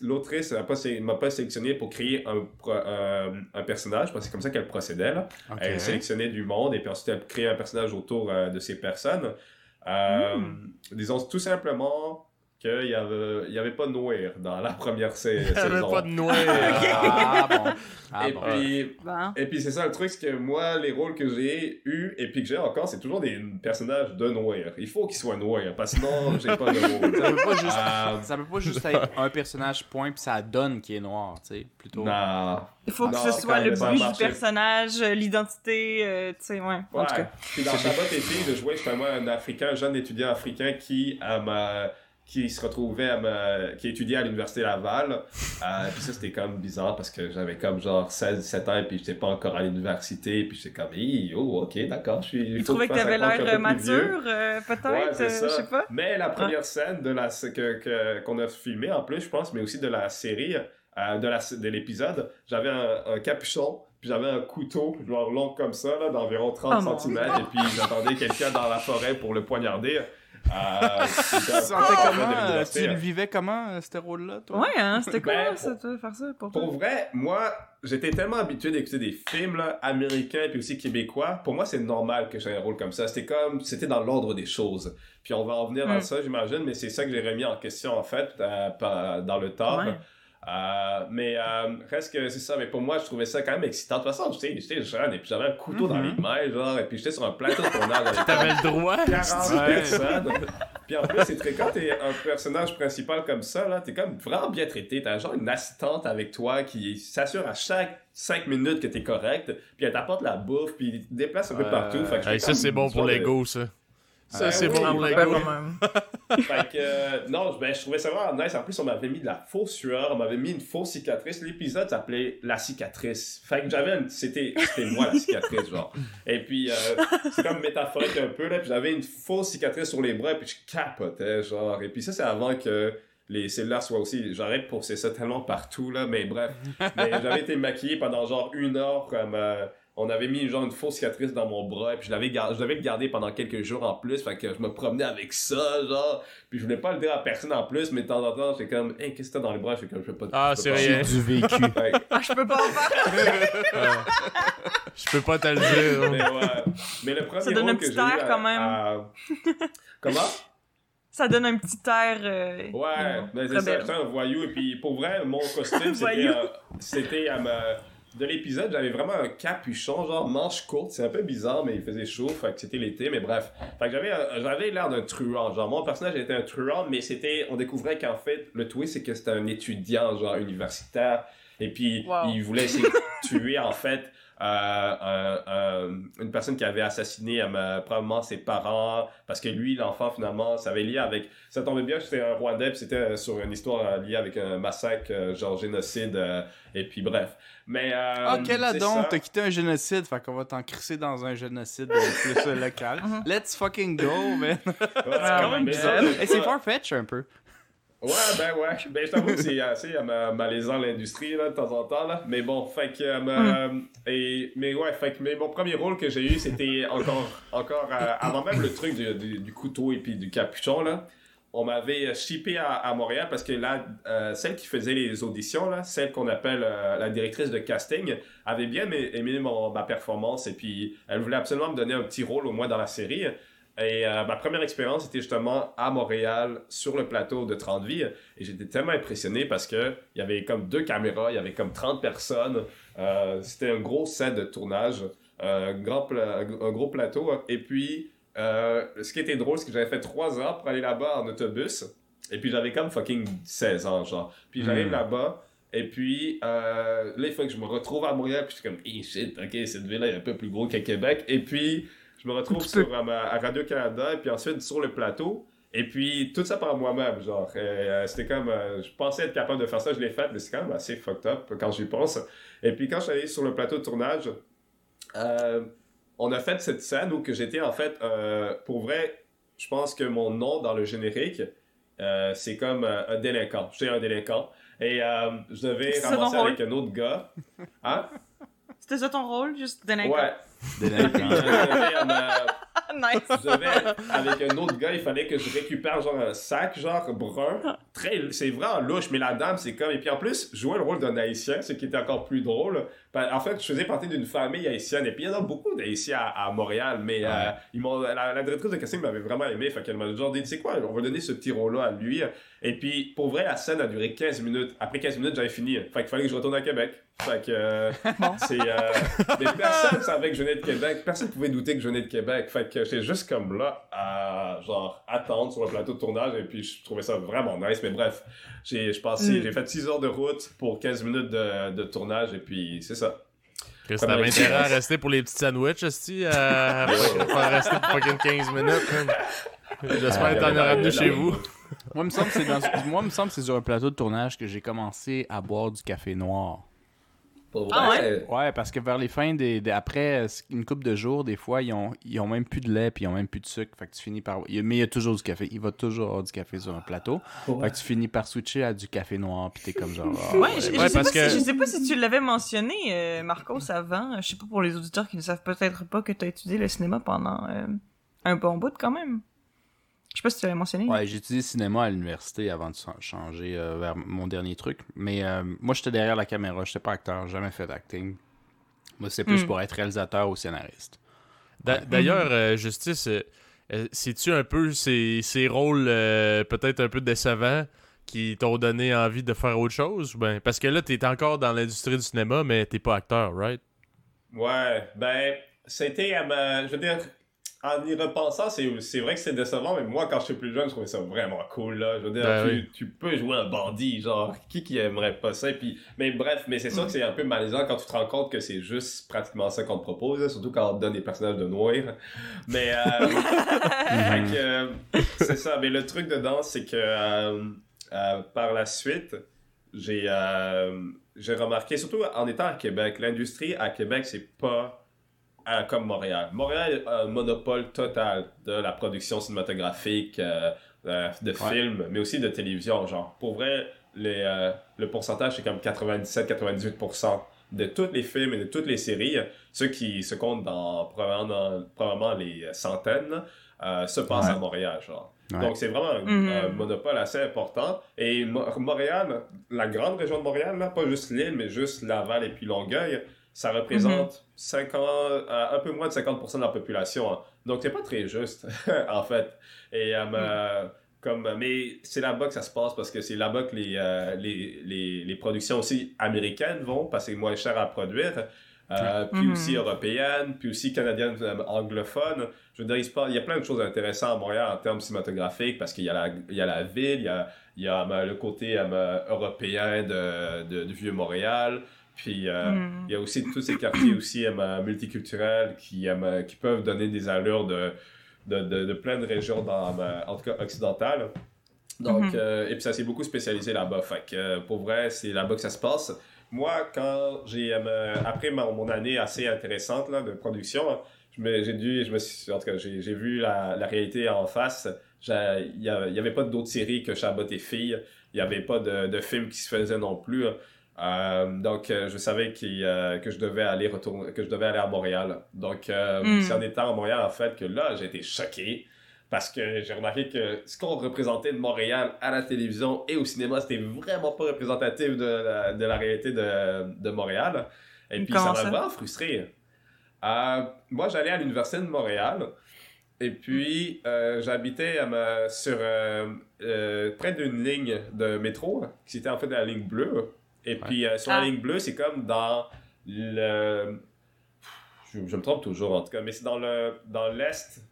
L'autrice m'a pas, m'a pas sélectionné pour créer un, pro- un, un personnage, parce que c'est comme ça qu'elle procédait. Là. Ok. Elle sélectionnait du monde et puis ensuite elle créait un personnage autour euh, de ces personnes. Euh, Disons tout simplement qu'il n'y avait, il y avait pas de noir dans la première sa- Il y avait saison. pas de noix. Ah bon. Ah et bon. puis, Bon. et puis c'est ça le truc, c'est que moi, les rôles que j'ai eus et puis que j'ai encore, c'est toujours des personnages de noir. Il faut qu'ils soient noirs, parce que sinon, j'ai pas de rôle. Ça peut pas juste, Euh, ça peut pas juste être un personnage point puis ça donne qui est noir, tu sais, plutôt. non. Il faut que Non, ce soit le but du personnage, euh, l'identité, euh, tu sais, ouais. En tout cas. Puis dans Chabot été, je jouais justement un Africain, un jeune étudiant africain qui, à ma- qui se retrouvait à qui étudiait à l'université Laval. Euh, puis ça, c'était comme bizarre parce que j'avais comme genre 16, 17 ans et puis j'étais pas encore à l'université. Puis j'étais comme, Hi, oh, ok, d'accord, je suis. il trouvait que t'avais l'air euh, mature, euh, peut-être, Ouais, euh, je sais pas. Mais la première scène de la que qu'on a filmé en plus, je pense, mais aussi de la série, euh, de la de l'épisode, j'avais un, un capuchon, puis j'avais un couteau genre long comme ça là, d'environ 30 Oh mon cm et puis j'attendais quelqu'un dans la forêt pour le poignarder. Euh, comment fin de euh, l'université. Tu le vivais comment, euh, ce rôle-là, toi? Ouais, hein, c'était quoi, Ben, ça, toi, faire ça pour toi? Pour vrai, moi, j'étais tellement habitué d'écouter des films là, américains puis aussi québécois. Pour moi, c'est normal que j'ai un rôle comme ça. C'était comme, c'était dans l'ordre des choses. Puis on va en venir à Mm. ça, j'imagine, mais c'est ça que j'ai remis en question en fait euh, par- dans le temps. Ouais. Euh, mais euh, reste que c'est ça. Mais pour moi, je trouvais ça quand même excitant. De toute façon, tu sais, j'étais jeune et puis j'avais un couteau dans les Mhm. mains, genre, et puis j'étais sur un plateau de tournage avec T'avais le droit. 40 Ouais. personnes. Puis en plus, c'est très quand t'es un personnage principal comme ça, là, t'es comme vraiment bien traité. T'as genre une assistante avec toi qui s'assure à chaque 5 minutes que t'es correct, puis elle t'apporte la bouffe, puis elle te déplace un peu partout. Fait que Hey, j'étais ça, c'est bon pour sorte de- l'ego, ça. Ça, Ben c'est oui, bon Ah, pour l'ego. Fait que, euh, non, ben, je trouvais ça vraiment nice. En plus, on m'avait mis de la fausse sueur, on m'avait mis une fausse cicatrice. L'épisode s'appelait La cicatrice. Fait que j'avais une... C'était moi, la cicatrice, genre. Et puis, euh, c'est comme métaphorique un peu, là. Puis j'avais une fausse cicatrice sur les bras, puis je capotais, genre. Et puis ça, c'est avant que les cellulaires soient aussi... J'aurais poussé ça tellement partout, là. Mais bref. Mais j'avais été maquillé pendant genre une heure, comme... euh, on avait mis genre une fausse cicatrice dans mon bras et puis je l'avais je devais le garder pendant quelques jours en plus fait que je me promenais avec ça genre puis je voulais pas le dire à personne en plus mais de temps en temps j'étais comme hey qu'est-ce que t'as dans les bras? Je fais comme je peux pas Ah, c'est rien. Du vécu. Que- Ah, je peux pas en faire. Je peux pas te le dire. mais ouais mais le premier Ça donne un petit air, à- quand même. à- comment? Ça donne un petit air. euh, Ouais, mais c'est ça, un voyou. Et puis, pour vrai, mon costume, c'était, euh, c'était à ma... De l'épisode, j'avais vraiment un capuchon, genre manche courte. C'est un peu bizarre, mais il faisait chaud, fait que c'était l'été, mais bref. Fait que j'avais, j'avais l'air d'un truand. Genre, mon personnage était un truand, mais c'était... On découvrait qu'en fait, le twist, c'est que c'était un étudiant, genre, universitaire. Et puis, Wow. il voulait essayer de tuer, en fait, euh, un- un- une personne qui avait assassiné euh, probablement ses parents, parce que lui, l'enfant, finalement, ça avait lié avec... Ça tombait bien, c'était un Rwandais, c'était euh, sur une histoire euh, liée avec un massacre, euh, genre génocide, euh, et puis bref. Mais... Euh, Ah, quel c'est adon, ça. t'as quitté un génocide, fait qu'on va t'en crisser dans un génocide euh, plus euh, local. Let's fucking go, man. Ouais, quand même bizarre. Et c'est farfetch un peu. Ouais, ben ouais. Ben, je t'avoue que c'est assez euh, ma- malaisant l'industrie, là, de temps en temps, là. Mais bon, fait que... euh, euh, et, mais ouais, fait que mais mon premier rôle que j'ai eu, c'était encore... encore euh, avant même le truc du, du, du couteau et puis du capuchon, là. On m'avait euh, shippé à, Montréal parce que là, euh, celle qui faisait les auditions, là, celle qu'on appelle euh, la directrice de casting, avait bien aimé, mon, ma performance et puis elle voulait absolument me donner un petit rôle au moins dans la série. Et ma première expérience était justement à Montréal, sur le plateau de 30 vies. Et j'étais tellement impressionné parce que il y avait comme deux caméras, il y avait comme 30 personnes. C'était un gros set de tournage, un, grand un gros plateau. Et puis, euh, ce qui était drôle, c'est que j'avais fait trois heures pour aller là-bas en autobus. Et puis j'avais comme fucking 16 ans, genre. Puis j'arrive Mm. là-bas. Et puis, euh, là, il faut que je me retrouve à Montréal. Puis je suis comme, hey shit, ok, cette ville-là est un peu plus gros qu'à Québec. Et puis, je me retrouve sur, à, ma- à Radio-Canada. Et puis ensuite, sur le plateau. Et puis, tout ça par moi-même, genre. Euh, c'était comme, euh, je pensais être capable de faire ça, je l'ai fait, mais c'est quand même assez fucked up quand j'y pense. Et puis, quand je suis allé sur le plateau de tournage, euh, on a fait cette scène où que j'étais, en fait, euh, pour vrai, je pense que mon nom dans le générique, euh, c'est comme euh, un délinquant. J'étais un délinquant. Et euh, je devais ramasser rôle? avec un autre gars. Hein? C'était ça ton rôle, juste délinquant? Ouais. Délinquant. euh, nice. je devais, avec un autre gars, il fallait que je récupère genre un sac, genre brun. Très, c'est vraiment louche, mais la dame, c'est comme. Et puis en plus, jouer le rôle d'un haïtien, ce qui était encore plus drôle. Ben, en fait, je faisais partie d'une famille haïtienne, et puis il y en a beaucoup d'haïtiens à, à Montréal, mais euh, ils m'ont, la, la directrice de casting m'avait vraiment aimé, fait qu'elle m'a genre dit, tu sais quoi, on va donner ce petit rôle-là à lui. Et puis, pour vrai, la scène a duré 15 minutes. Après 15 minutes, j'avais fini. Fait qu'il fallait que je retourne à Québec. Fait que, euh, c'est, euh, mais personne savait que je venais de Québec. Personne pouvait douter que je venais de Québec. Fait que j'étais juste comme là, à, genre, attendre sur le plateau de tournage. Et puis, je trouvais ça vraiment nice. Mais bref, j'ai, Mm. j'ai fait 6 heures de route pour 15 minutes de, de tournage. Et puis, c'est ça. Chris, t'avais intérêt à rester pour les petits sandwichs, esti, à pas rester pour fucking 15 minutes. J'espère que t'en as ramené chez vous. Moi, il me semble que c'est dans... Moi, il me semble que c'est sur un plateau de tournage que j'ai commencé à boire du café noir. Pour Ah vrai, Ouais, parce que vers les fins des, des- après euh, une couple de jours, des fois, ils ont, ils ont même plus de lait puis ils ont même plus de sucre. Fait que tu finis par. Mais il y a toujours du café. Il va toujours avoir du café sur un plateau. Fait que tu finis par switcher à du café noir puis t'es comme genre. ah, Ouais, je, je Ouais, sais parce pas que- si, je sais pas si tu l'avais mentionné, euh, Marcos, avant. Je sais pas pour les auditeurs qui ne savent peut-être pas que tu as étudié le cinéma pendant euh, un bon bout quand même. Je sais pas si tu l'avais mentionné. Ouais, j'ai étudié cinéma à l'université avant de changer euh, vers mon dernier truc. Mais euh, moi, j'étais derrière la caméra. J'étais pas acteur. Jamais fait d'acting. Moi, c'est plus Hmm. pour être réalisateur ou scénariste. D'a- D'ailleurs, euh, Justice, euh, euh, sais-tu un peu ces, ces rôles euh, peut-être un peu décevants qui t'ont donné envie de faire autre chose? Ben, parce que là, t'es encore dans l'industrie du cinéma, mais t'es pas acteur, right? Ouais, ben, c'était à ma. Je veux dire, en y repensant, c'est c'est vrai que c'est décevant, mais moi, quand j'étais plus jeune, je trouvais ça vraiment cool, là. Je veux dire, Ben tu, oui. tu peux jouer un bandit, genre, qui qui aimerait pas ça? Puis, mais bref, mais c'est sûr que c'est un peu malaisant quand tu te rends compte que c'est juste pratiquement ça qu'on te propose, là, surtout quand on te donne des personnages de noir. Mais, euh, euh, c'est ça. Mais le truc dedans, c'est que euh, euh, par la suite, j'ai j'ai remarqué, surtout en étant à Québec, l'industrie à Québec, c'est pas euh, comme Montréal. Montréal a un monopole total de la production cinématographique, euh, euh, de films, mais aussi de télévision. Genre, pour vrai, les, euh, le pourcentage, c'est comme 97-98% de tous les films et de toutes les séries, ceux qui se comptent dans probablement, dans- probablement les centaines, euh, se passent Ouais. à Montréal, genre. Ouais. Donc, c'est vraiment un, Mhm. un monopole assez important. Et Mo- Montréal, la grande région de Montréal, là, pas juste l'île, mais juste Laval et puis Longueuil, ça représente 50, euh, un peu moins de 50% de la population. hein. Donc, c'est pas très juste, en fait. Et, euh, euh, comme, mais c'est là-bas que ça se passe parce que c'est là-bas que les, euh, les, les, les productions aussi américaines vont parce que c'est moins cher à produire. Euh, puis Mhm. aussi européennes, puis aussi canadiennes euh, anglophones. Je veux dire, il, il y a plein de choses intéressantes à Montréal en termes cinématographiques parce qu'il y, a la- il y a la ville, il y a, il y a euh, le côté euh, européen de, de, du vieux Montréal, Puis euh, Mm. il y a aussi tous ces quartiers aussi euh, multiculturels qui, euh, qui peuvent donner des allures de, de, de, de plein de régions, dans, en tout cas occidentales. Donc, Mhm. euh, et puis ça s'est beaucoup spécialisé là-bas. Fait que pour vrai, c'est là-bas que ça se passe. Moi, quand j'ai, après ma- mon année assez intéressante là, de production, me- j'ai dû, je me suis, en tout cas, j'ai vu la, la réalité en face. Il n'y avait pas d'autres séries que Chabot et Filles. Il n'y avait pas de, de films qui se faisaient non plus. Euh, donc, euh, je savais qu'il, euh, que, je devais aller retourner, que je devais aller à Montréal. Donc, euh, Mm. c'est en étant à Montréal, en fait, que là, j'ai été choqué. Parce que j'ai remarqué que ce qu'on représentait de Montréal à la télévision et au cinéma, c'était vraiment pas représentatif de la, de la réalité de, de Montréal. Et puis, Comment ça? m'a vraiment frustré. Moi, j'allais à l'Université de Montréal. Et puis, euh, j'habitais sur euh, près d'une ligne de métro, qui était en fait la ligne bleue. Et puis, euh, sur Ah. la ligne bleue, c'est comme dans le. Je, je me trompe toujours, en tout cas, mais c'est dans le dans l'est,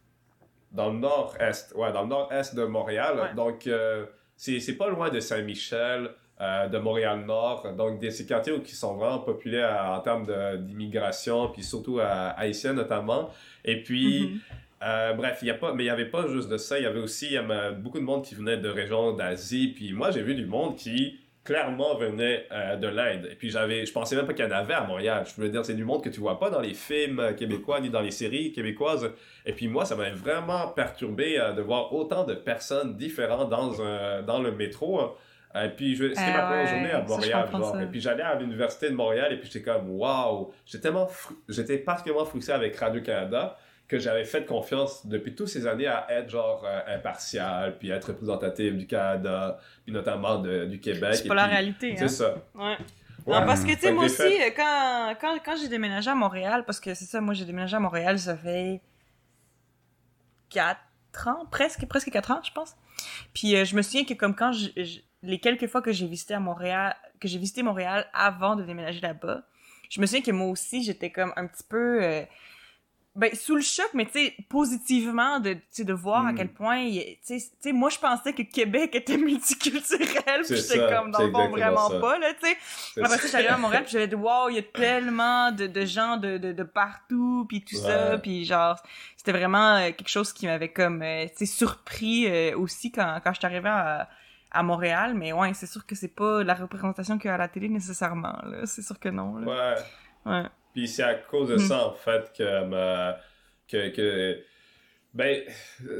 dans le nord-est, ouais, dans le nord-est de Montréal. Ouais. Donc, euh, c'est c'est pas loin de Saint-Michel, euh, de Montréal-Nord. Donc, des, ces quartiers qui sont vraiment populaires en termes d'immigration, puis surtout haïtienne notamment. Et puis. Mhm. Euh, bref, il y a pas, mais il n'y avait pas juste de ça. Il y avait aussi euh, beaucoup de monde qui venait de régions d'Asie. Puis moi, j'ai vu du monde qui clairement venait euh, de l'Inde. Et puis j'avais, je pensais même pas qu'il y en avait à Montréal. Je veux dire, c'est du monde que tu vois pas dans les films euh, québécois ni dans les séries québécoises. Et puis moi, ça m'a vraiment perturbé euh, de voir autant de personnes différentes dans un, dans le métro. hein. Et puis je- c'était ma première ouais, journée à Montréal, comprends genre. ça. Et puis j'allais à l'université de Montréal et puis j'étais comme waouh, j'étais tellement, fru- j'étais particulièrement frustré avec Radio Canada que j'avais fait confiance depuis toutes ces années à être genre euh, impartial, puis être représentatif du Canada, puis notamment de- du Québec. C'est pas la puis- réalité, hein. C'est ça. Ouais. Ouais. Non, parce que, tu sais, moi aussi, fait- quand, quand, quand j'ai déménagé à Montréal, parce que c'est ça, moi, j'ai déménagé à Montréal, ça fait 4 ans, presque, presque 4 ans, je pense. Puis euh, je me souviens que comme quand je- je- les quelques fois que j'ai visité à Montréal, que j'ai visité Montréal avant de déménager là-bas, je me souviens que moi aussi, j'étais comme un petit peu... euh, ben, sous le choc, mais tu sais, positivement, de, tu sais, de voir à Mm. quel point, tu sais, moi, je pensais que Québec était multiculturel, puis j'étais comme, dans le exactement vraiment ça. pas, là, tu sais. Après ça. j'allais à Montréal, puis j'avais dit, wow, il y a tellement de, de gens de, de, de partout, puis tout ça, puis genre, c'était vraiment euh, quelque chose qui m'avait comme, euh, tu sais, surpris euh, aussi quand, quand je suis arrivée à, à Montréal, mais ouais, c'est sûr que c'est pas la représentation qu'il y a à la télé nécessairement, là, c'est sûr que non, là. Ouais. Ouais. Puis c'est à cause de Mm. ça, en fait, que, ma- que, que ben,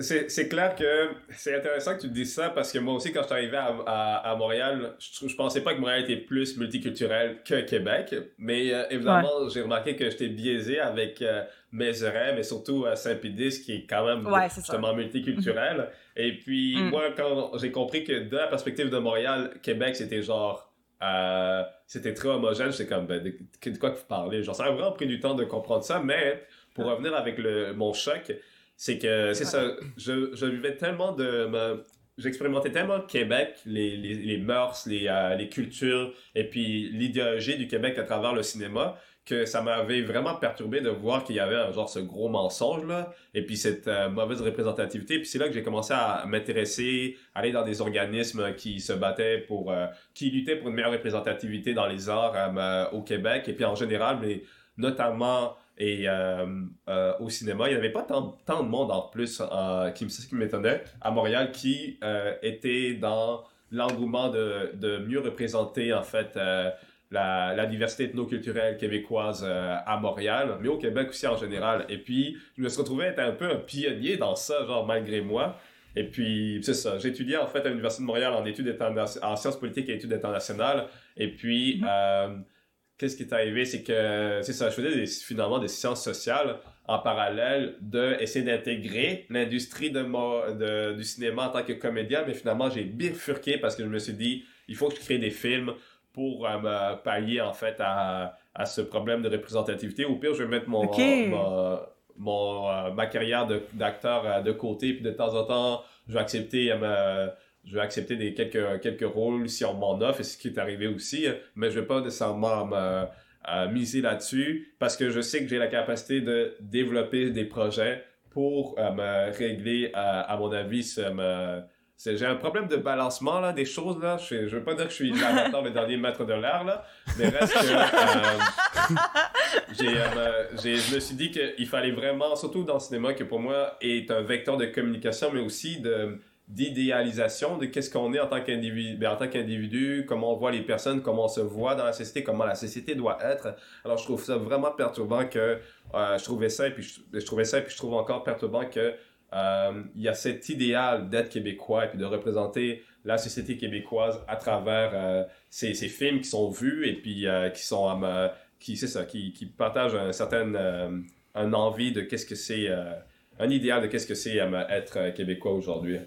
c'est clair que c'est intéressant que tu te dises ça parce que moi aussi, quand je suis arrivé à, à, à Montréal, je, je pensais pas que Montréal était plus multiculturel que Québec. Mais euh, évidemment, j'ai remarqué que j'étais biaisé avec euh, Mézeray, mais surtout à Saint-Pédis, qui est quand même Ouais, ça. justement multiculturel. Et puis, Mm. moi, quand j'ai compris que de la perspective de Montréal, Québec, c'était genre. Euh, c'était très homogène, j'étais comme, ben, de, de quoi que vous parlez? Genre, ça a vraiment pris du temps de comprendre ça, mais pour Ah. revenir avec le, mon choc, c'est que, c'est ça, je, je vivais tellement de... me- J'expérimentais tellement le Québec, les, les, les mœurs, les, euh, les cultures, et puis l'idéologie du Québec à travers le cinéma, que ça m'avait vraiment perturbé de voir qu'il y avait un genre ce gros mensonge là, et puis cette euh, mauvaise représentativité. Puis c'est là que j'ai commencé à m'intéresser, aller dans des organismes qui se battaient pour, euh, qui luttaient pour une meilleure représentativité dans les arts euh, au Québec, et puis en général, mais notamment et au cinéma, il n'y avait pas tant, de monde en plus, qui, c'est ce qui m'étonnait, à Montréal, qui était dans l'engouement de, de mieux représenter en fait la, la diversité ethnoculturelle québécoise euh, à Montréal, mais au Québec aussi en général. Et puis, je me suis retrouvé être un peu un pionnier dans ça, genre malgré moi. Et puis, c'est ça. J'ai étudié en fait à l'Université de Montréal en études en sciences politiques et études internationales. Et puis, Mhm. euh, qu'est-ce qui est arrivé, c'est que, c'est ça, je faisais des, finalement des sciences sociales en parallèle de essayer d'intégrer l'industrie de, de- du cinéma en tant que comédien, mais finalement, j'ai bifurqué parce que je me suis dit, il faut que je crée des films pour euh, me pallier, en fait, à, à ce problème de représentativité. Au pire, je vais mettre mon, Ok. mon, mon, euh, ma carrière de- d'acteur euh, de côté, puis de temps en temps, je vais accepter euh, je vais accepter des quelques, quelques rôles si on m'en offre, et ce qui est arrivé aussi, mais je vais pas nécessairement me, miser là-dessus parce que je sais que j'ai la capacité de développer des projets pour euh, me régler, euh, à mon avis, ce, me- j'ai un problème de balancement là, des choses là. Je, je veux pas dire que je suis l'avatar le dernier maître de l'air là, mais reste que euh, euh, j'ai- je me suis dit qu'il fallait vraiment, surtout dans le cinéma, que pour moi est un vecteur de communication, mais aussi de d'idéalisation de qu'est-ce qu'on est en tant qu'individu, ben, en tant qu'individu, comment on voit les personnes, comment on se voit dans la société, comment la société doit être. Alors je trouve ça vraiment perturbant que euh, je trouvais ça et puis je trouvais ça et puis je trouve encore perturbant que euh, il y a cet idéal d'être québécois et puis de représenter la société québécoise à travers euh, ces, films qui sont vus et puis euh, qui sont qui c'est ça qui, partagent un certain un envie de qu'est-ce que c'est un idéal de qu'est-ce que c'est être québécois aujourd'hui.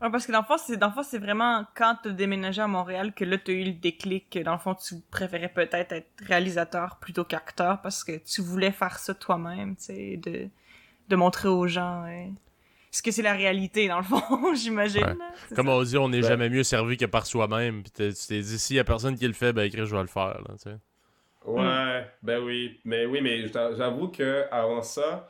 Ouais, parce que dans le fond, c'est, dans le fond, c'est vraiment quand t'as déménagé à Montréal que là, t'as eu le déclic dans le fond, tu préférais peut-être être réalisateur plutôt qu'acteur parce que tu voulais faire ça toi-même, tu de, de montrer aux gens euh, ce que c'est la réalité, dans le fond, j'imagine. Ouais. Comme ça. on dit, on n'est Ouais. jamais mieux servi que par soi-même. Puis tu t'es dit, s'il y a personne qui le fait, ben écrit, je vais le faire. Là, tu sais. Ouais, ben oui, mais oui, mais j'a- j'avoue que avant ça,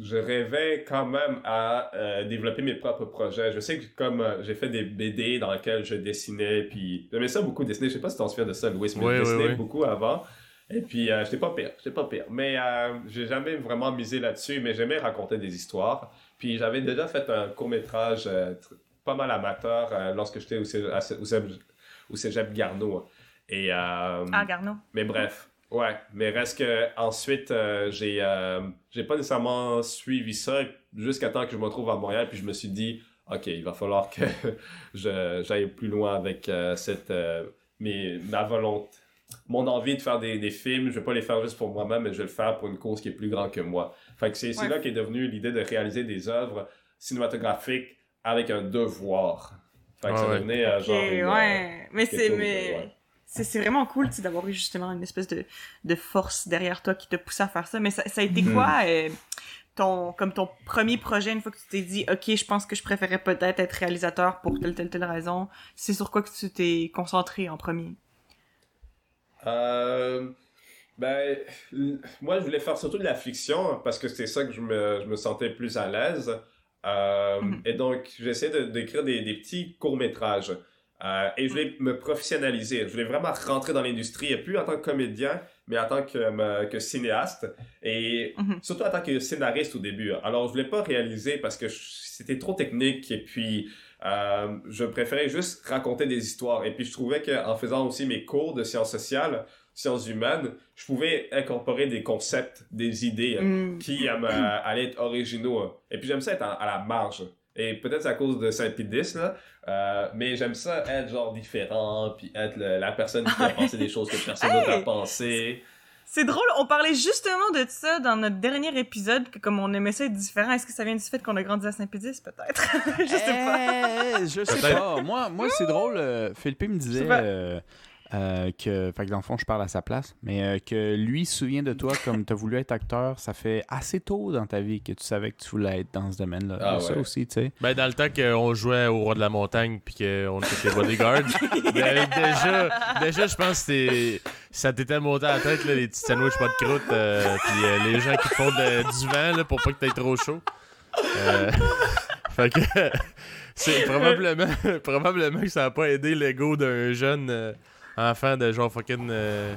je rêvais quand même à euh, développer mes propres projets. Je sais que comme euh, j'ai fait des BD dans lesquels je dessinais, puis j'aimais ça beaucoup dessiner. Je sais pas si t'en souviens de ça, Louis, mais Oui, je oui, dessinais oui. beaucoup avant. Et puis euh, j'étais pas pire, j'étais pas pire. Mais euh, j'ai jamais vraiment misé là-dessus, mais j'aimais raconter des histoires. Puis j'avais déjà fait un court métrage pas mal amateur euh, lorsque j'étais au, cé- à cé- au, cégep- au Garneau. Et euh, Ah, Garneau. mais bref, ouais. Mais reste que ensuite, euh, j'ai euh, pas nécessairement suivi ça jusqu'à temps que je me retrouve à Montréal. Puis je me suis dit, ok, il va falloir que j'aille plus loin avec euh, cette euh, mes, ma volonté, mon envie de faire des, des films. Je vais pas les faire juste pour moi-même, mais je vais le faire pour une cause qui est plus grande que moi. Fait que c'est c'est Ouais. là qu'est devenue l'idée de réaliser des œuvres cinématographiques avec un devoir. Fait que Ouais, ça ouais. devenait euh, Ok, genre une, euh, ouais. Mais c'est, mais... ouais. C'est, c'est vraiment cool, d'avoir eu justement une espèce de, de force derrière toi qui te pousse à faire ça. Mais ça, ça a été Mhm. quoi, euh, ton, comme ton premier projet, une fois que tu t'es dit, OK, je pense que je préférais peut-être être réalisateur pour telle, telle, telle raison. C'est sur quoi que tu t'es concentré en premier? Euh, ben, moi, je voulais faire surtout de la fiction parce que c'est ça que je me, je me sentais plus à l'aise. Euh, Mhm. Et donc, j'essayais de- d'écrire des, des petits courts-métrages. Euh, et je voulais me professionnaliser. Je voulais vraiment rentrer dans l'industrie, et plus en tant que comédien, mais en tant que, euh, que cinéaste. Et Mhm. surtout en tant que scénariste au début. Alors, je voulais pas réaliser parce que c'était trop technique et puis euh, je préférais juste raconter des histoires. Et puis, je trouvais qu'en faisant aussi mes cours de sciences sociales, sciences humaines, je pouvais incorporer des concepts, des idées Hmm. qui euh, allaient être originaux. Et puis, j'aime ça être à la marge. Et peut-être c'est à cause de Saint-Pédis, là, euh, mais j'aime ça être genre différent, puis être le- la personne qui a pensé des choses que personne d'autre a Hey! pensé. C'est drôle, on parlait justement de ça dans notre dernier épisode, que comme on aimait ça être différent, est-ce que ça vient du fait qu'on a grandi à Saint-Pédis, peut-être? je sais pas. Eh, je sais Peut-être. pas. Moi, moi c'est drôle. euh, Philippe me disait. Euh, que, fait que dans le fond, je parle à sa place, mais euh, que lui se souvient de toi comme tu as voulu être acteur. Ça fait assez tôt dans ta vie que tu savais que tu voulais être dans ce domaine-là. Ah Ça ouais. aussi, tu sais. Ben, dans le temps qu'on jouait au Roi de la Montagne puis qu'on était des bodyguards, ben, déjà, déjà je pense que ça t'était monté à la tête, là, les petits sandwichs pas de croûte, euh, puis euh, les gens qui font de- du vent là, pour pas que t'aies trop chaud. Euh, fait que c'est probablement, probablement que ça a pas aidé l'ego d'un jeune euh, enfant de genre fucking. euh,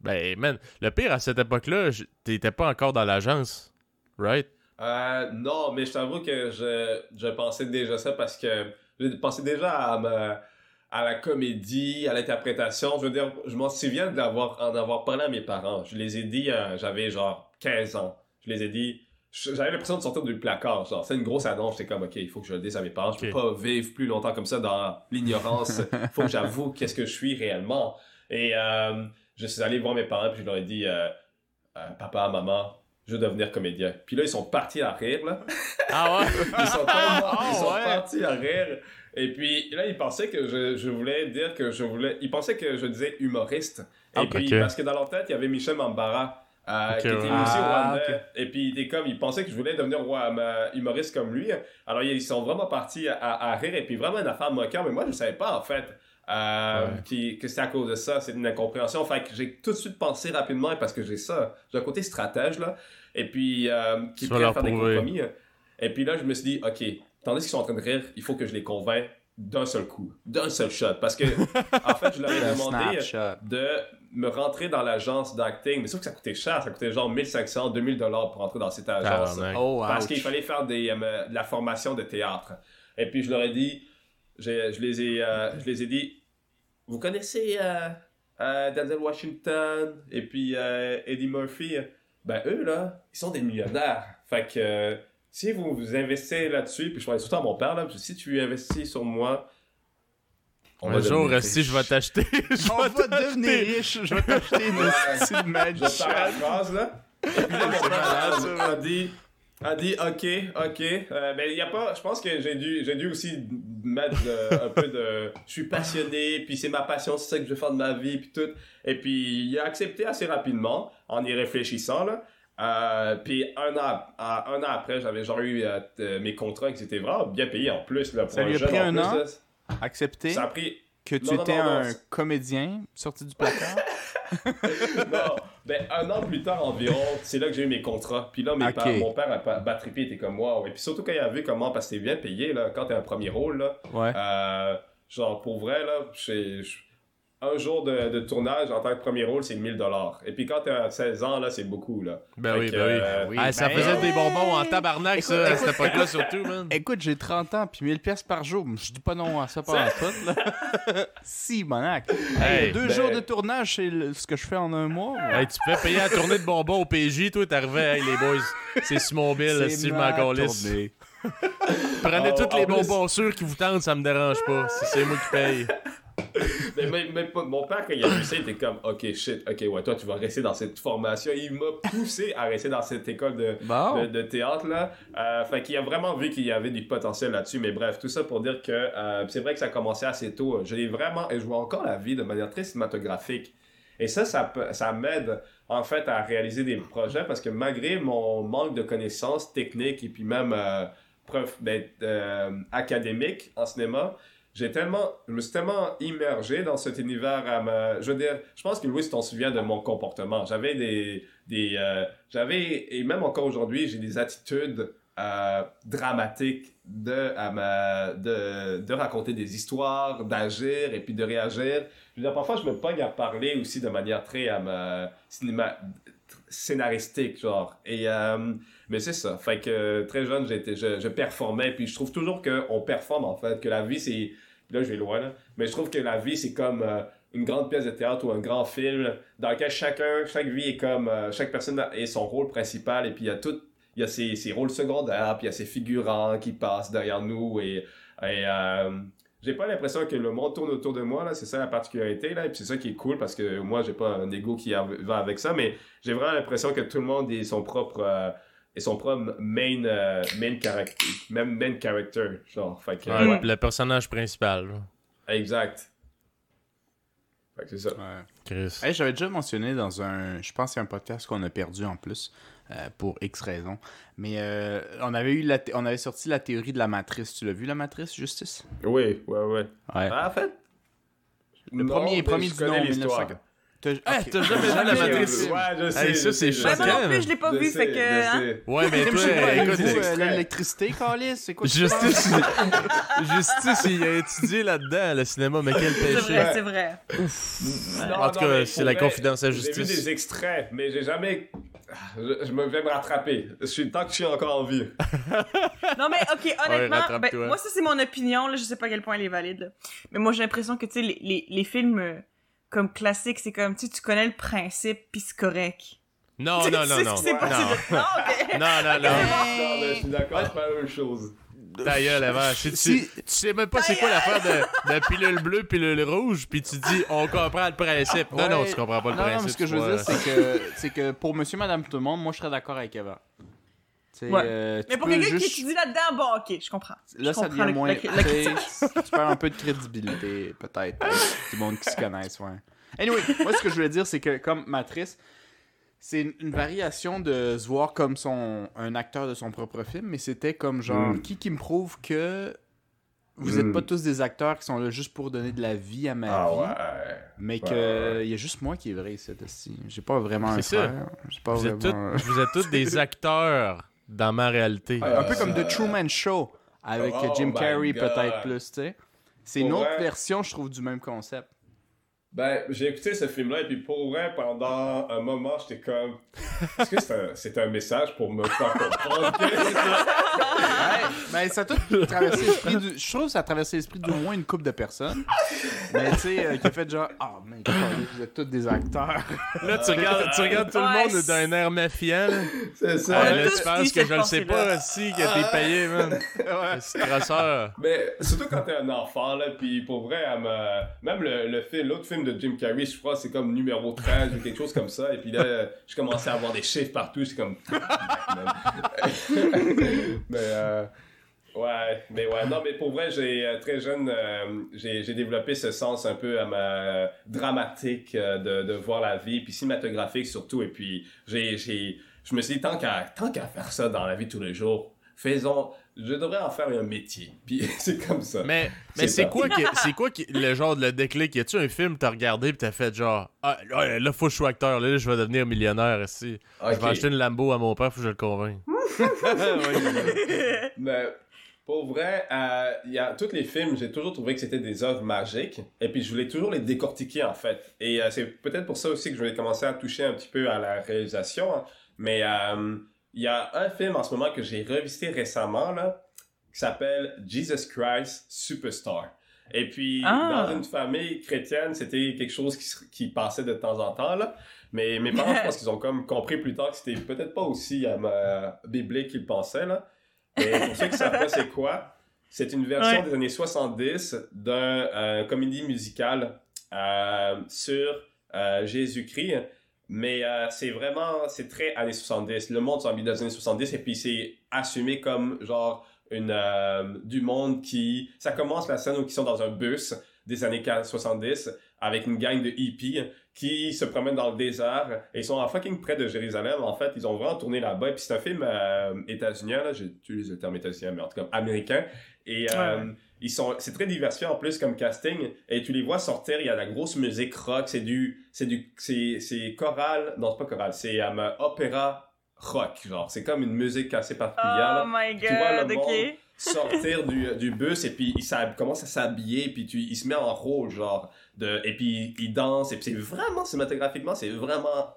Ben, man, le pire à cette époque-là, t'étais pas encore dans l'agence, right? Euh, non, mais je t'avoue que je, je pensais déjà ça parce que je pensais déjà à, la comédie, à l'interprétation. Je veux dire, je m'en souviens d'avoir, en avoir parlé à mes parents. Je les ai dit, euh, j'avais genre 15 ans. Je les ai dit, j'avais l'impression de sortir du placard. Genre, c'est une grosse annonce. J'étais comme, OK, il faut que je le dise à mes parents. Je peux pas vivre plus longtemps comme ça dans l'ignorance. Il faut que j'avoue qu'est-ce que je suis réellement. Et euh, je suis allé voir mes parents puis je leur ai dit, euh, Euh, papa, maman, je veux devenir comédien. Puis là, ils sont partis à rire, là. Ah ouais? Ils sont, tellement- Ah ils sont ouais. partis à rire. Et puis là, ils pensaient que je, je voulais dire que je voulais. Ils pensaient que je disais humoriste. Et Ah, puis, parce que dans leur tête, il y avait Michel Mambara. Euh, Ok, qui était ouais. aussi Ah, rwandais. Et puis, il était comme, ils pensaient que je voulais devenir roi, humoriste comme lui. Alors, ils sont vraiment partis à, à- à rire. Et puis, vraiment une affaire moqueur. Mais moi, je savais pas, en fait, euh, Ouais. qui- que c'était à cause de ça. C'est une incompréhension. Fait que j'ai tout de suite pensé rapidement, parce que j'ai ça. J'ai un côté stratège, là. Et puis, euh, qui prêt à faire des compromis. Et puis là, je me suis dit, OK, tandis qu'ils sont en train de rire, il faut que je les convainc d'un seul coup, d'un seul shot. Parce que, en fait, je leur ai demandé de me rentrer dans l'agence d'acting. Mais sauf que ça coûtait cher, ça coûtait genre 1500, 2000 dollars pour rentrer dans cette agence. Oh, Parce qu'il fallait faire des, euh, de la formation de théâtre. Et puis je leur ai dit, j'ai- je, les ai, euh, je les ai dit, vous connaissez euh, euh, Denzel Washington et puis euh, Eddie Murphy? Ben eux là, ils sont des millionnaires. Fait que euh, si vous vous investissez là-dessus, puis je parlais tout le temps à mon père là, si tu investis sur moi, on Un va jour, si je vais t'acheter, je On vais va devenir riche. Je vais t'acheter une petite Je magic. paraphrase, là. Et puis là, mon père a, a dit, a dit, ok, ok. Euh, mais il y a pas, je pense que j'ai dû, j'ai dû aussi mettre euh, un peu de, je suis passionné, puis c'est ma passion, c'est ça que je veux faire de ma vie, puis tout. Et puis il a accepté assez rapidement, en y réfléchissant, là. Euh, puis un an, à- un an après, j'avais genre eu euh, mes contrats qui étaient vraiment bien payés en plus. Là, pour Ça lui a jeune pris en un plus, an? là. Accepter Ça a pris que tu Non, étais non, non, un comédien sorti du placard? non, ben un an plus tard environ, c'est là que j'ai eu mes contrats. Puis là, mes parents- mon père a battrippé, était comme moi. Et puis surtout quand il a vu comment, parce que t'es bien payé, là, quand t'es un premier rôle, là, Ouais. euh, genre pour vrai, là, j'ai- j'- un jour de, de tournage en tant que premier rôle, c'est 1000 dollars. Et puis quand t'es à 16 ans, là, c'est beaucoup, là. Ben Fait oui, que, ben oui. euh, oui. Ah, ça Ben, faisait des bonbons en tabarnak, Écoute, ça, à écoute, cette époque-là, surtout, man. Écoute, j'ai 30 ans puis 1000 pièces par jour. Je dis pas non à ça pendant tout, là. si, monac. Hey, Hey, deux ben- jours de tournage, c'est le- ce que je fais en un mois. moi. Hey, tu peux payer la tournée de bonbons au PJ, toi, t'arrivais, hey, les boys, c'est Simon Bill, tournée. Prenez En- tous les plus- bonbons sûrs qui vous tentent, ça me dérange pas. Si c'est moi qui paye. Mais, pas- mon père, quand il a vu ça, il était comme, ok, shit, ok, ouais, toi, tu vas rester dans cette formation. Il m'a poussé à rester dans cette école de, Bon. de, de théâtre là. Euh, fait qu'il a vraiment vu qu'il y avait du potentiel là-dessus. Mais bref, tout ça pour dire que euh, c'est vrai que ça a commencé assez tôt. Je l'ai vraiment, et je vois encore la vie de manière très cinématographique. Et ça, ça, ça m'aide en fait à réaliser des projets parce que malgré mon manque de connaissances techniques et puis même euh, preuve ben, euh, académique en cinéma, j'ai tellement, je me suis tellement immergé dans cet univers. à me- je veux dire, je pense que Louis, t'en souviens de mon comportement. J'avais des, des, euh, j'avais et même encore aujourd'hui, j'ai des attitudes euh, dramatiques de, à ma- de, de raconter des histoires, d'agir et puis de réagir. Je veux parfois, je me pogne à parler aussi de manière très à ma cinéma scénaristique, genre. Et, euh, mais c'est ça. Fait que très jeune, j'étais, je, je performais. Puis je trouve toujours qu'on performe, en fait. Que la vie, c'est. Là, je vais loin, là. Mais je trouve que la vie, c'est comme euh, une grande pièce de théâtre ou un grand film dans lequel chacun, chaque vie est comme. euh, chaque personne a son rôle principal. Et puis il y a tout. Il y a ses, ses rôles secondaires, puis il y a ses figurants qui passent derrière nous. Et. et euh, j'ai pas l'impression que le monde tourne autour de moi, là. C'est ça la particularité, là. Et puis c'est ça qui est cool parce que moi, j'ai pas un ego qui va avec ça. Mais j'ai vraiment l'impression que tout le monde est son propre. Et son propre main, euh, main character, même main character, genre. Fait que, Ouais, ouais. Le personnage principal. Exact. Fait que c'est ça. Ouais. Chris. Hey, J'avais déjà mentionné dans un. Je pense qu'il y a un podcast qu'on a perdu en plus. euh, pour X raisons. Mais euh, on avait eu la on avait sorti la théorie de la matrice. Tu l'as vu la matrice, Justice? Oui, ouais, ouais. Ouais. Ah, en fait? Le non, premier- premier je du nom, l'histoire. 1950. T'as Ah, ok. t'as jamais vu la Matrice? Ouais, je sais. Hey, ça, je c'est je moi choquant. non plus, je l'ai pas je vu, sais, fait que. hein. Ouais, mais toi, ça, écoute, euh, l'électricité, Calis? C'est quoi Justice, Justice, il a étudié là-dedans, le cinéma, mais quel C'est péché. vrai, c'est vrai. Non, En tout cas, c'est la confidence à J'ai vu justice. des extraits, mais j'ai jamais. Je, je me vais me rattraper. Je suis tant que je suis encore en vie. Non, mais ok, honnêtement, ben, moi, ça, c'est mon opinion, là, je sais pas à quel point elle est valide. là. Mais moi, j'ai l'impression que, tu sais, les, les, les films euh, comme classiques, c'est comme, tu sais, tu connais le principe, pis c'est correct. Non, Tu non, tu non, non. Non, Non, non, non, non. Non, je suis d'accord, c'est pas la même chose. Ta gueule, avant. Tu, tu, Si- tu sais même pas c'est quoi l'affaire de, de pilule bleue, pilule rouge, puis tu dis on comprend le principe. Non, non, Ouais. tu comprends pas le non, principe. non, mais ce que je tu veux dire, c'est que, que pour monsieur, madame, tout le monde, moi, je serais d'accord avec Eva. Ouais. euh, tu Mais pour quelqu'un juste- qui étudie là-dedans, bon, ok, je comprends. Là, Je ça comprends devient moins. la- tu la perds un peu de crédibilité, peut-être. Du monde qui se connaissent, ouais. Anyway, moi, ce que je voulais dire, c'est que comme Matrice, c'est une, une variation de se voir comme son, un acteur de son propre film, mais c'était comme genre, Mm. qui qui me prouve que vous Mm. êtes pas tous des acteurs qui sont là juste pour donner de la vie à ma Ah vie, ouais. mais Ouais, que ouais. il y a juste moi qui est vrai, cette. J'ai pas vraiment un C'est ça. frère. Pas Vous êtes, vraiment... vous êtes tous des acteurs dans ma réalité. Un peu comme The Truman Show. avec Oh Jim my Carrey peut-être plus, tu sais. C'est une autre vrai? version, je trouve, du même concept. Ben, j'ai écouté ce film-là, et puis pour vrai, pendant un moment, j'étais comme. Est-ce que c'est un, c'est un message pour me faire comprendre que. Mais ça a tout traversé l'esprit du... Je trouve que ça a traversé l'esprit d'au moins une couple de personnes. Mais tu sais, euh, qui a fait genre, ah, mais vous êtes tous des acteurs. Là, tu regardes, tu regardes tout le Ouais, monde d'un air méfiant. là. C'est Ah, ça. là, tous tu penses que je le sais pas si que t'es payé, man. C'est. Mais surtout quand t'es un enfant, là, puis pour vrai, elle me- même le, le film, l'autre film de Jim Carrey, je crois, c'est comme numéro 13 ou quelque chose comme ça, et puis là, je commençais à avoir des chiffres partout, c'est comme... mais, euh, ouais, mais ouais, non, mais pour vrai, j'ai, euh, très jeune, euh, j'ai, développé ce sens un peu dramatique de, voir la vie, puis cinématographique surtout, et puis j'ai, je me suis dit, tant qu'à, tant qu'à faire ça dans la vie de tous les jours, faisons, je devrais en faire un métier. Puis c'est comme ça. Mais, C'est mais c'est quoi, qui, c'est quoi qui, le genre de le déclic? Y a-tu un film que t'as regardé pis t'as fait genre, ah, là, là, faut que je sois acteur, là, je vais devenir millionnaire ici. Je vais acheter une Lambo à mon père, faut que je le convainque. Mais pour vrai, euh, il y a tous les films, j'ai toujours trouvé que c'était des œuvres magiques. Et puis je voulais toujours les décortiquer en fait. Et euh, c'est peut-être pour ça aussi que je voulais commencer à toucher un petit peu à la réalisation. hein. Mais euh, il y a un film en ce moment que j'ai revisité récemment là, qui s'appelle Jesus Christ Superstar. Et puis, Ah. dans une famille chrétienne, c'était quelque chose qui, qui passait de temps en temps, là. Mais mes parents, je pense qu'ils ont comme compris plus tard que c'était peut-être pas aussi euh, biblique qu'ils pensaient, là. Et pour ceux qui savent pas c'est quoi, c'est une version Ouais. des années 70 d'un euh, comédie musicale euh, sur euh, Jésus-Christ. Mais euh, c'est vraiment, c'est très années 70. Le monde s'en dans les années 70 et puis c'est assumé comme genre une euh, du monde qui... Ça commence la scène où ils sont dans un bus des années 70 avec une gang de hippies qui se promènent dans le désert et ils sont en fucking près de Jérusalem. En fait, ils ont vraiment tourné là-bas. Et puis c'est un film euh, états-unien, là, j'utilise le terme états-unien, mais en tout cas américain. Et euh. Ils sont, c'est très diversifié en plus comme casting. Et tu les vois sortir, il y a de la grosse musique rock, c'est du, c'est du, c'est, c'est choral, non c'est pas choral, c'est euh, opéra rock, genre. C'est comme une musique assez particulière. Oh my Tu vois god, le ok. monde sortir du, du bus et puis il commence à s'habiller puis tu, il se met en rôle genre de et puis il danse et puis c'est vraiment cinématographiquement c'est vraiment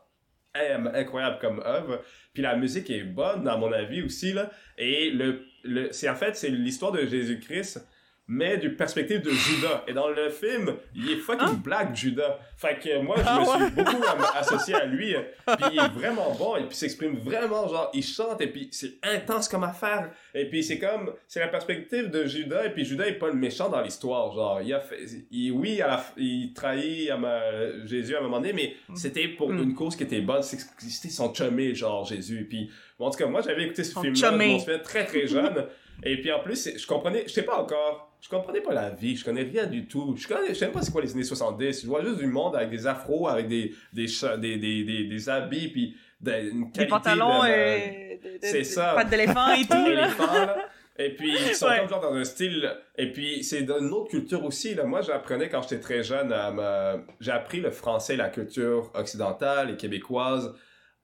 incroyable comme œuvre puis la musique est bonne à mon avis aussi là et le, le c'est en fait c'est l'histoire de Jésus-Christ mais du perspective de Judas. Et dans le film, il est fucking black, Judas. Fait que moi, je Ah me ouais? suis beaucoup associé à lui. Puis il est vraiment bon, et puis il s'exprime vraiment, genre, il chante, et puis c'est intense comme affaire. Et puis c'est comme, c'est la perspective de Judas, et puis Judas est pas le méchant dans l'histoire, genre, il a fait, il, oui, à la, f- il trahit à ma- Jésus à un moment donné, mais c'était pour Mm. une cause qui était bonne, c'était son chumé, genre, Jésus. Puis, bon, en tout cas, moi, j'avais écouté ce film-là, je souviens très très jeune. Et puis en plus, je comprenais, je sais pas encore, je comprenais pas la vie, je connais rien du tout. Je connais, je sais même pas c'est quoi les années 70. Je vois juste du monde avec des afros, avec des, des, des, des, des, des habits, puis de- une qualité Des pantalons de, et de, de, c'est ça. pattes d'éléphant et tout, là. éléphant, là. Et puis, ils sont Ouais. comme genre dans un style. Et puis, c'est dans une autre culture aussi. Là. Moi, j'apprenais quand j'étais très jeune, à me- j'ai appris le français, la culture occidentale et québécoise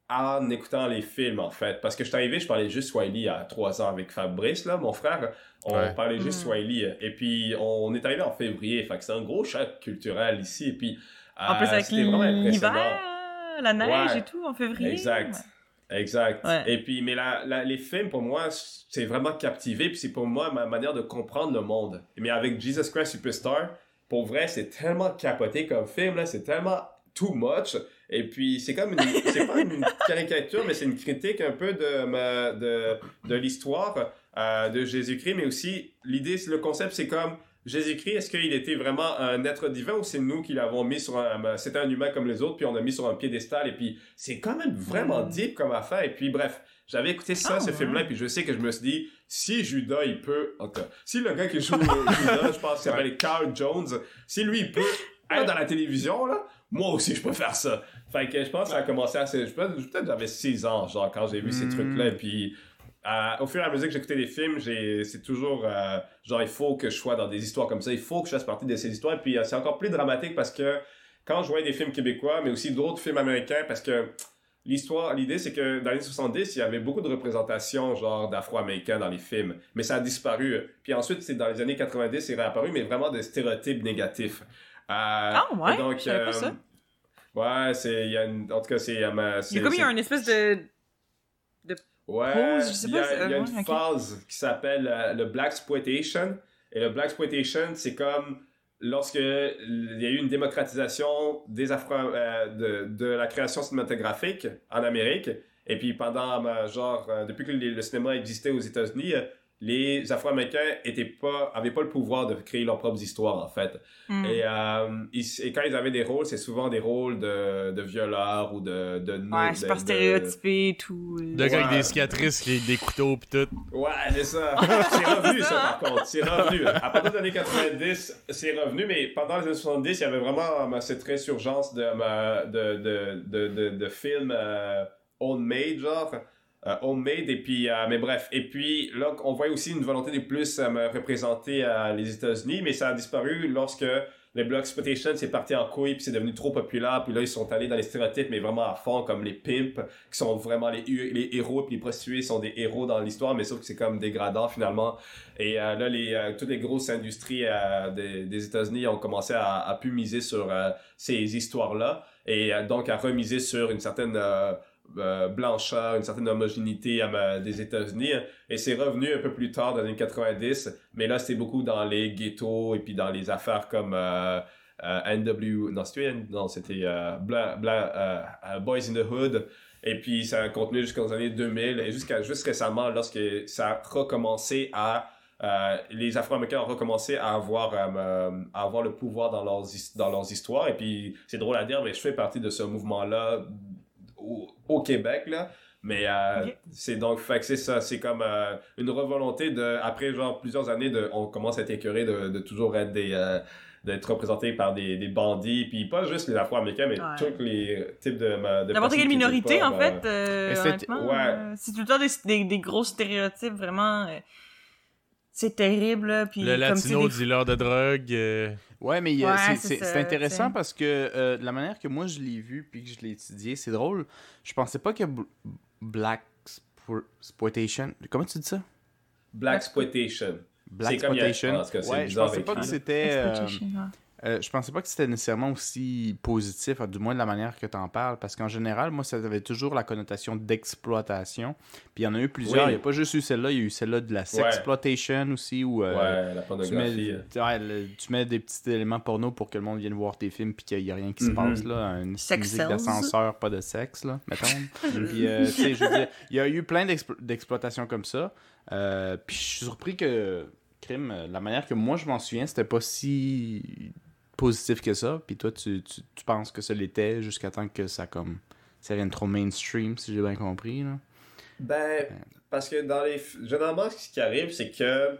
en écoutant les films, en fait. Parce que je suis arrivé, je parlais juste Swahili à trois ans avec Fabrice, là, mon frère. On Ouais. parlait juste Mm. Swahili. Et puis, on est arrivé en février. Fait que c'est un gros choc culturel ici. Et puis, En plus, euh, avec c'était vraiment impressionnant. l'hiver, la neige Ouais. et tout, en février. Exact. Exact. Ouais. Et puis, mais la, la- les films, pour moi, c'est vraiment captivé, puis c'est pour moi ma manière de comprendre le monde. Mais avec Jesus Christ Superstar, pour vrai, c'est tellement capoté comme film, là, c'est tellement too much. Et puis, c'est comme une, c'est pas une caricature, mais c'est une critique un peu de, de, de l'histoire euh, de Jésus-Christ, mais aussi, l'idée, le concept, c'est comme, Jésus-Christ, est-ce qu'il était vraiment un être divin ou c'est nous qui l'avons mis sur un... ben, C'était un humain comme les autres, puis on l'a mis sur un piédestal, et puis c'est quand même vraiment Mm. deep comme affaire. Et puis bref, j'avais écouté ça, Ah, ce ouais. film-là, puis je sais que je me suis dit, si Judas, il peut... Si le gars qui joue Judas, je pense qu'il s'appelle Carl Jones, si lui, il peut être dans la télévision, là, moi aussi, je peux faire ça. Fait que je pense que ça a commencé je pense- Peut-être j'avais 6 ans, genre, quand j'ai vu ces Mm. trucs-là, et puis... euh, au fur et à mesure que j'écoutais des films, j'ai, c'est toujours euh, genre il faut que je sois dans des histoires comme ça, il faut que je fasse partie de ces histoires. Puis euh, c'est encore plus dramatique parce que quand je voyais des films québécois, mais aussi d'autres films américains, parce que l'histoire, l'idée, c'est que dans les années 70, il y avait beaucoup de représentations, genre, d'afro-américains dans les films. Mais ça a disparu. Puis ensuite, c'est dans les années 90, c'est réapparu, mais vraiment des stéréotypes négatifs. Euh, Ah, ouais? donc, je pas euh, ça. Ouais, c'est, y a une, en tout cas, c'est, Il y a comme il y a une espèce de. Ouais, pause, je sais il y a, y euh, une phase qui s'appelle euh, le Black Exploitation. Et le Black Exploitation, c'est comme lorsque il y a eu une démocratisation des Afro, euh, de, de la création cinématographique en Amérique. Et puis pendant, genre, depuis que le cinéma existait aux États-Unis, les Afro-Américains étaient pas, avaient pas le pouvoir de créer leurs propres histoires, en fait. Hmm. Et, euh, ils- et quand ils avaient des rôles, c'est souvent des rôles de, de violeurs ou de... de Ouais, super de- stéréotypé et tout. euh. De gars avec des cicatrices, qui- des couteaux pis tout. Ouais, c'est ça. C'est revenu, ça, par contre. C'est revenu. À partir des années 90, c'est revenu, mais pendant les années 70, il y avait vraiment euh, cette résurgence de, de, de, de, de, de films euh, homemade, genre. Euh, homemade, et puis, euh, mais bref. Et puis, là, on voit aussi une volonté de plus euh, me représenter euh, les États-Unis, mais ça a disparu lorsque le Black Exploitation s'est parti en couille, puis c'est devenu trop populaire, puis là, ils sont allés dans les stéréotypes, mais vraiment à fond, comme les pimps, qui sont vraiment les, les héros, puis les prostituées sont des héros dans l'histoire, mais sauf que c'est comme dégradant finalement. Et là, les, toutes les grosses industries des, États-Unis ont commencé à, à plus miser sur ces histoires-là, et euh, donc à remiser sur une certaine euh, blancheur, une certaine homogénéité des États-Unis. Et c'est revenu un peu plus tard, dans les années 90, mais là, c'était beaucoup dans les ghettos et puis dans les affaires comme euh, euh, NW... Non, c'était non, c'était Boys in the Hood. Et puis, ça a continué jusqu'aux années 2000 et jusqu'à juste récemment, lorsque ça a recommencé à... les Afro-Américains ont recommencé à avoir, avoir le pouvoir dans leurs, dans leurs histoires. Et puis, c'est drôle à dire, mais je fais partie de ce mouvement-là au, au Québec, là. Mais euh, Ok. c'est donc, fait que c'est ça, c'est comme euh, une revolonté de, après genre plusieurs années, de, on commence à être écœuré de, de toujours être des, euh, d'être représenté par des, des bandits, puis pas juste les Afro-Américains, mais Ouais. tous les types de, de N'importe quelle minorité, étaient en pas, fait, euh, euh, ouais. euh, c'est tout le temps des, des, des gros stéréotypes, vraiment. euh, c'est terrible, là. Puis, Le comme latino des- dealer de drogue. Euh, Ouais, mais Ouais, c'est- intéressant t'sais. parce que euh, de la manière que moi je l'ai vu puis que je l'ai étudié, c'est drôle. Je pensais pas que bl- Black Exploitation. Comment tu dis ça? Black Exploitation. Black Exploitation. en tout cas, c'est Ouais, je bizarre pensais pas que c'était. euh. Euh, je pensais pas que c'était nécessairement aussi positif, du moins de la manière que tu en parles, parce qu'en général, moi, ça avait toujours la connotation d'exploitation. Puis il y en a eu plusieurs. Oui. Il n'y a pas juste eu celle-là, il y a eu celle-là de la sexploitation aussi, où euh, ouais, la tu, mets, ouais, le- tu mets des petits éléments porno pour que le monde vienne voir tes films, puis qu'il n'y a rien qui se Mhm. passe, là. Une Sex musique d'ascenseur, pas de sexe, là, mettons. puis, euh, tu sais, je veux dire, il y a eu plein d'explo- d'exploitations comme ça. Euh, puis je suis surpris que Crime, euh, la manière que moi je m'en souviens, c'était pas si positif que ça. Puis toi, tu, tu, tu penses que ça l'était jusqu'à temps que ça comme ça vienne trop mainstream, si j'ai bien compris. Là? Ben, parce que dans les. Généralement, ce qui arrive, c'est que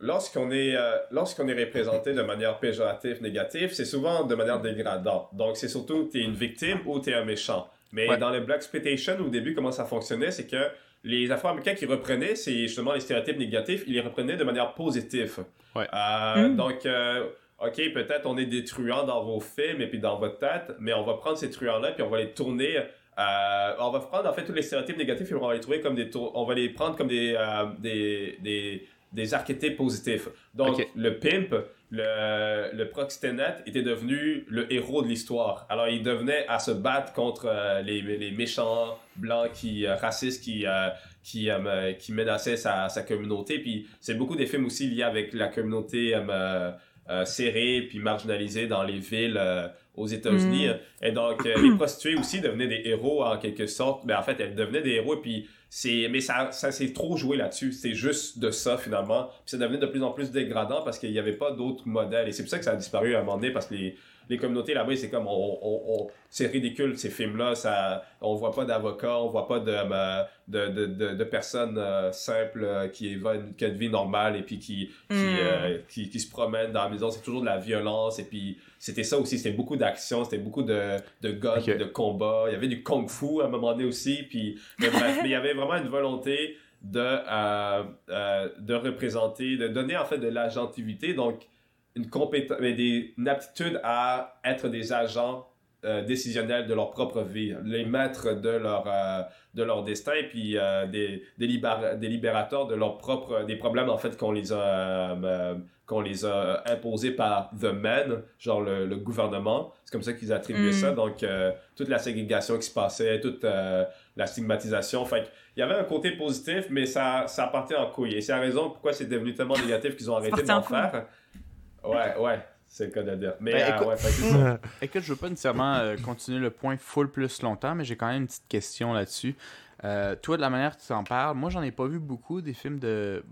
lorsqu'on est, euh, lorsqu'on est représenté de manière péjorative, négative, c'est souvent de manière dégradante. Donc, c'est surtout que tu es une victime ou tu es un méchant. Mais Ouais. dans le Black Exploitation, au début, comment ça fonctionnait, c'est que les Afro-Américains qui reprenaient, c'est justement les stéréotypes négatifs, ils les reprenaient de manière positive. Ouais. Euh, Mm. Donc, euh, OK, peut-être on est des truands dans vos films et puis dans votre tête, mais on va prendre ces truands-là puis on va les tourner euh, on va prendre en fait tous les stéréotypes négatifs et on va les trouver comme des on va les prendre comme des euh, des, des, des archétypes positifs. Donc le pimp, le, le proxénète était devenu le héros de l'histoire. Alors il devenait à se battre contre euh, les, les méchants blancs qui racistes qui qui qui menaçaient sa, sa communauté. Puis c'est beaucoup des films aussi liés avec la communauté euh, euh, serrée puis marginalisée dans les villes euh, aux États-Unis. Et donc, euh, les prostituées aussi devenaient des héros en quelque sorte. Mais en fait, elles devenaient des héros et puis c'est, mais ça, ça s'est trop joué là-dessus. C'est juste de ça finalement. Puis ça devenait de plus en plus dégradant parce qu'il n'y avait pas d'autres modèles. Et c'est pour ça que ça a disparu à un moment donné parce que les, les communautés là-bas, c'est comme, on, on, on- c'est ridicule ces films-là. Ça, on voit pas d'avocats, on voit pas de, euh, de, de, de, de personnes euh, simples euh, qui, vivent une, qui ont une vie normale et puis qui, qui, Mm. euh, qui, qui se promènent dans la maison. C'est toujours de la violence et puis c'était ça aussi. C'était beaucoup d'action, c'était beaucoup de, de guns, de combats. Il y avait du kung-fu à un moment donné aussi. Puis, mais bref, mais il y avait vraiment une volonté de, euh, euh, de représenter, de donner en fait de l'agentivité. Donc, une compétence, des, une aptitude à être des agents euh, décisionnels de leur propre vie, les maîtres de leur, euh, de leur destin, puis euh, des, des, des libérateurs de leurs propres, des problèmes en fait qu'on les a, euh, qu'on les a imposés par the men, genre le, le gouvernement. C'est comme ça qu'ils attribuaient Mm. ça. Donc, toute la ségrégation qui se passait, toute la stigmatisation. Fait il y avait un côté positif, mais ça, ça partait en couille. Et c'est la raison pourquoi c'est devenu tellement négatif qu'ils ont arrêté d'en faire. Ouais, ouais, c'est le cas de dire. Mais Ben, euh, écoute- ouais, ça. Écoute, je veux pas nécessairement euh, continuer le point full plus longtemps, mais j'ai quand même une petite question là-dessus. Euh, toi, de la manière que tu en parles, moi, j'en ai pas vu beaucoup des films de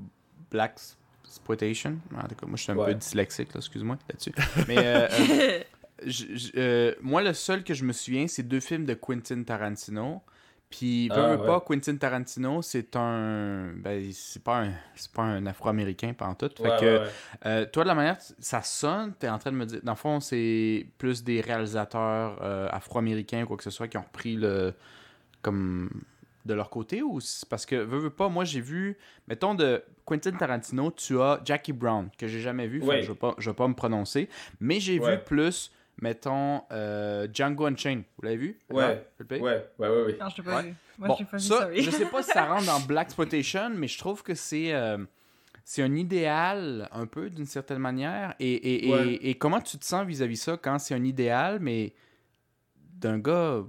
Black Exploitation. En tout cas, moi, je suis un Ouais. peu dyslexique, là, excuse-moi, là-dessus. Mais euh, euh, j- j- euh, moi, le seul que je me souviens, c'est deux films de Quentin Tarantino. Puis, veux, Ah, veux ouais. pas, Quentin Tarantino, c'est un. Ben, c'est pas un, c'est pas un Afro-Américain, pas en tout. Fait Ouais, que, ouais, euh, toi, de la manière, ça sonne, t'es en train de me dire, dans le fond, c'est plus des réalisateurs euh, afro-américains ou quoi que ce soit qui ont repris le. comme. de leur côté ou parce que, veux, veux pas, moi j'ai vu, mettons de Quentin Tarantino, tu as Jackie Brown, que j'ai jamais vu, fait je vais pas, je vais pas me prononcer, mais j'ai vu plus, mettons, euh, Django Unchained. Vous l'avez vu? Ouais. Ouais, ouais, ouais, ouais. Non, je l'ai pas Ouais. vu. Moi, Bon, je pas ça, sorry. je sais pas si ça rentre dans Black Exploitation, mais je trouve que c'est euh, c'est un idéal un peu d'une certaine manière. Et, et, et- Ouais. et comment tu te sens vis-à-vis ça quand c'est un idéal, mais d'un gars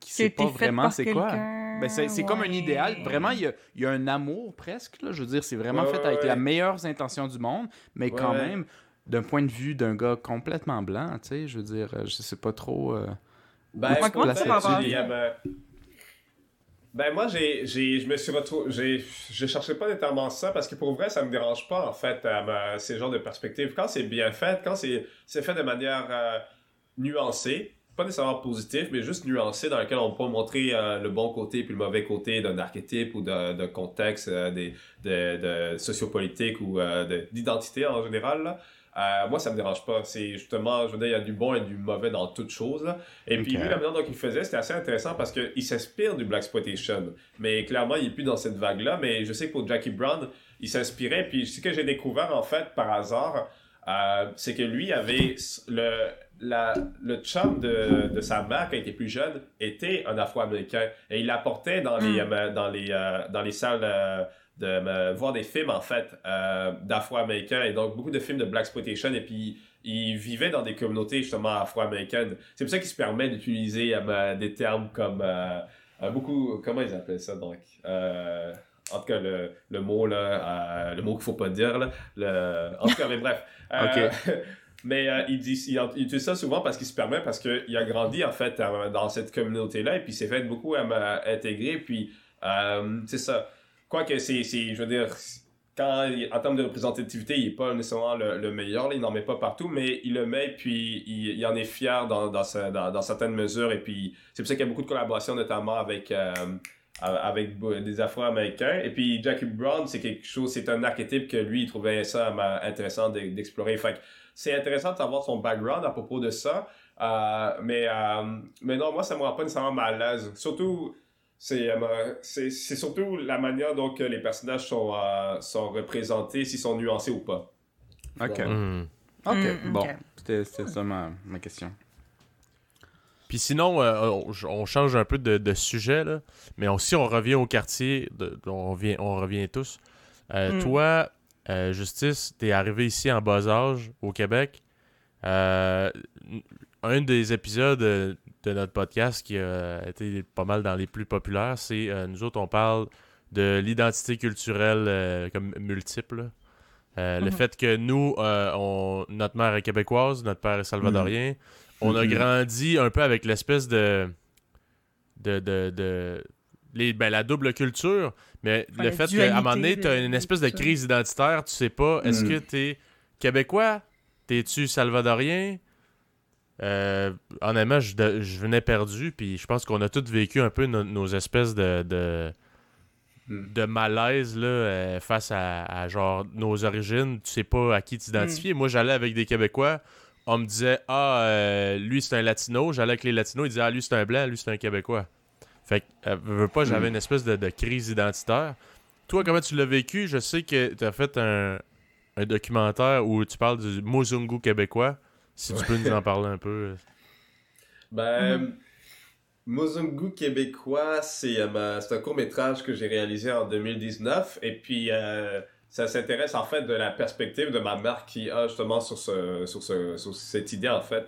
qui sait pas vraiment c'est quoi? Ben, c'est c'est comme un idéal. Vraiment, il y a, il y a un amour presque. Là. Je veux dire, c'est vraiment Ouais, fait avec ouais. la meilleure intention du monde, mais Ouais, quand même, d'un point de vue d'un gars complètement blanc, tu sais, je veux dire, euh, je sais pas trop. euh, Ben, rapport euh, ben, ben, moi, j'ai, j'ai, je me suis retrouvé, j'ai, je cherchais pas nécessairement ça parce que pour vrai, ça me dérange pas, en fait, euh, ces genres de perspectives. Quand c'est bien fait, quand c'est, c'est fait de manière euh, nuancée, pas nécessairement positif, mais juste nuancée, dans laquelle on peut montrer euh, le bon côté puis le mauvais côté d'un archétype ou d'un, contexte, euh, des, de, de sociopolitique ou euh, de- d'identité en général, là. Euh, moi, ça me dérange pas. C'est justement, je veux dire, il y a du bon et du mauvais dans toute chose. là. Et puis, lui, la manière dont il faisait, c'était assez intéressant parce qu'il s'inspire du Black Exploitation. Mais clairement, il est plus dans cette vague-là. Mais je sais que pour Jackie Brown, il s'inspirait. Puis, ce que j'ai découvert, en fait, par hasard, euh, c'est que lui avait le, la, le chum de, de sa mère, quand il était plus jeune, était un Afro-Américain. Et il l'apportait dans, les, Mm. euh, dans, les, euh, dans les salles euh, de voir des films, en fait, euh, d'Afro-Américains. Et donc, beaucoup de films de Black Exploitation. Et puis, il vivait dans des communautés, justement, afro-américaines. C'est pour ça qu'il se permet d'utiliser euh, des termes comme... euh, beaucoup... Comment ils appellent ça, donc? En tout cas, le, le mot, là, le mot qu'il faut pas dire, là. Le... En tout cas, mais bref. Mais euh, il, dit, il, il utilise ça souvent parce qu'il se permet, parce qu'il a grandi en fait euh, dans cette communauté-là et puis s'est fait beaucoup euh, intégrer. Puis c'est ça. Quoique c'est, je veux dire, quand, en termes de représentativité, il n'est pas nécessairement le, le meilleur, il n'en met pas partout, mais il le met puis il, il en est fier dans, dans, sa- dans, dans certaines mesures. Et puis c'est pour ça qu'il y a beaucoup de collaborations, notamment avec. euh, avec des Afro-Américains. Et puis Jackie Brown, c'est quelque chose, c'est un archétype que lui, il trouvait ça intéressant d'e- d'explorer. Fait c'est intéressant de savoir son background à propos de ça. Euh, mais, euh, mais non, moi, ça me rend pas nécessairement mal à l'aise. Surtout, c'est euh, c'est c'est surtout la manière dont les personnages sont, euh, sont représentés, s'ils sont nuancés ou pas. Ok. Ouais. Hmm. Ok, Mm, bon. ok. C'était c'était ça ma, ma question. Puis sinon, euh, on, on change un peu de, de sujet, là. mais on- si on revient au quartier, de- on, revient, on revient tous. Euh, Mm. Toi, euh, Justice, t'es arrivé ici en bas âge, au Québec. Euh, un des épisodes euh, de notre podcast qui a été pas mal dans les plus populaires, c'est euh, nous autres, on parle de l'identité culturelle euh, comme multiple. Euh, Le Mhm. fait que nous, euh, on, notre mère est québécoise, notre père est salvadorien. On a Mhm. grandi un peu avec l'espèce de. de. de. de- les, ben, la double culture, mais le fait qu'à un moment donné, tu as une espèce de crise identitaire, tu sais pas, est-ce Mhm. que t'es québécois T'es-tu salvadorien Euh, Honnêtement, je, de- je venais perdu, puis je pense qu'on a tous vécu un peu no- nos espèces de. de Mm. de malaise là, euh, face à, à, genre nos origines, tu sais pas à qui t'identifier. Moi, j'allais avec des Québécois, on me disait Ah, euh, lui c'est un latino. J'allais avec les latinos, ils disaient Ah, lui c'est un blanc, lui c'est un Québécois. Fait que, euh, veux, pas, j'avais une espèce de, de crise identitaire. Toi, comment tu l'as vécu? Je sais que tu as fait un, un documentaire où tu parles du Mozungu québécois. Si tu peux nous en parler un peu. Ben, Mhm. Mozungu québécois, c'est euh, c'est un court-métrage que j'ai réalisé en 2019. Et puis, euh, ça s'intéresse en fait de la perspective de ma mère qui a justement sur, ce, sur, ce, sur cette idée, en fait,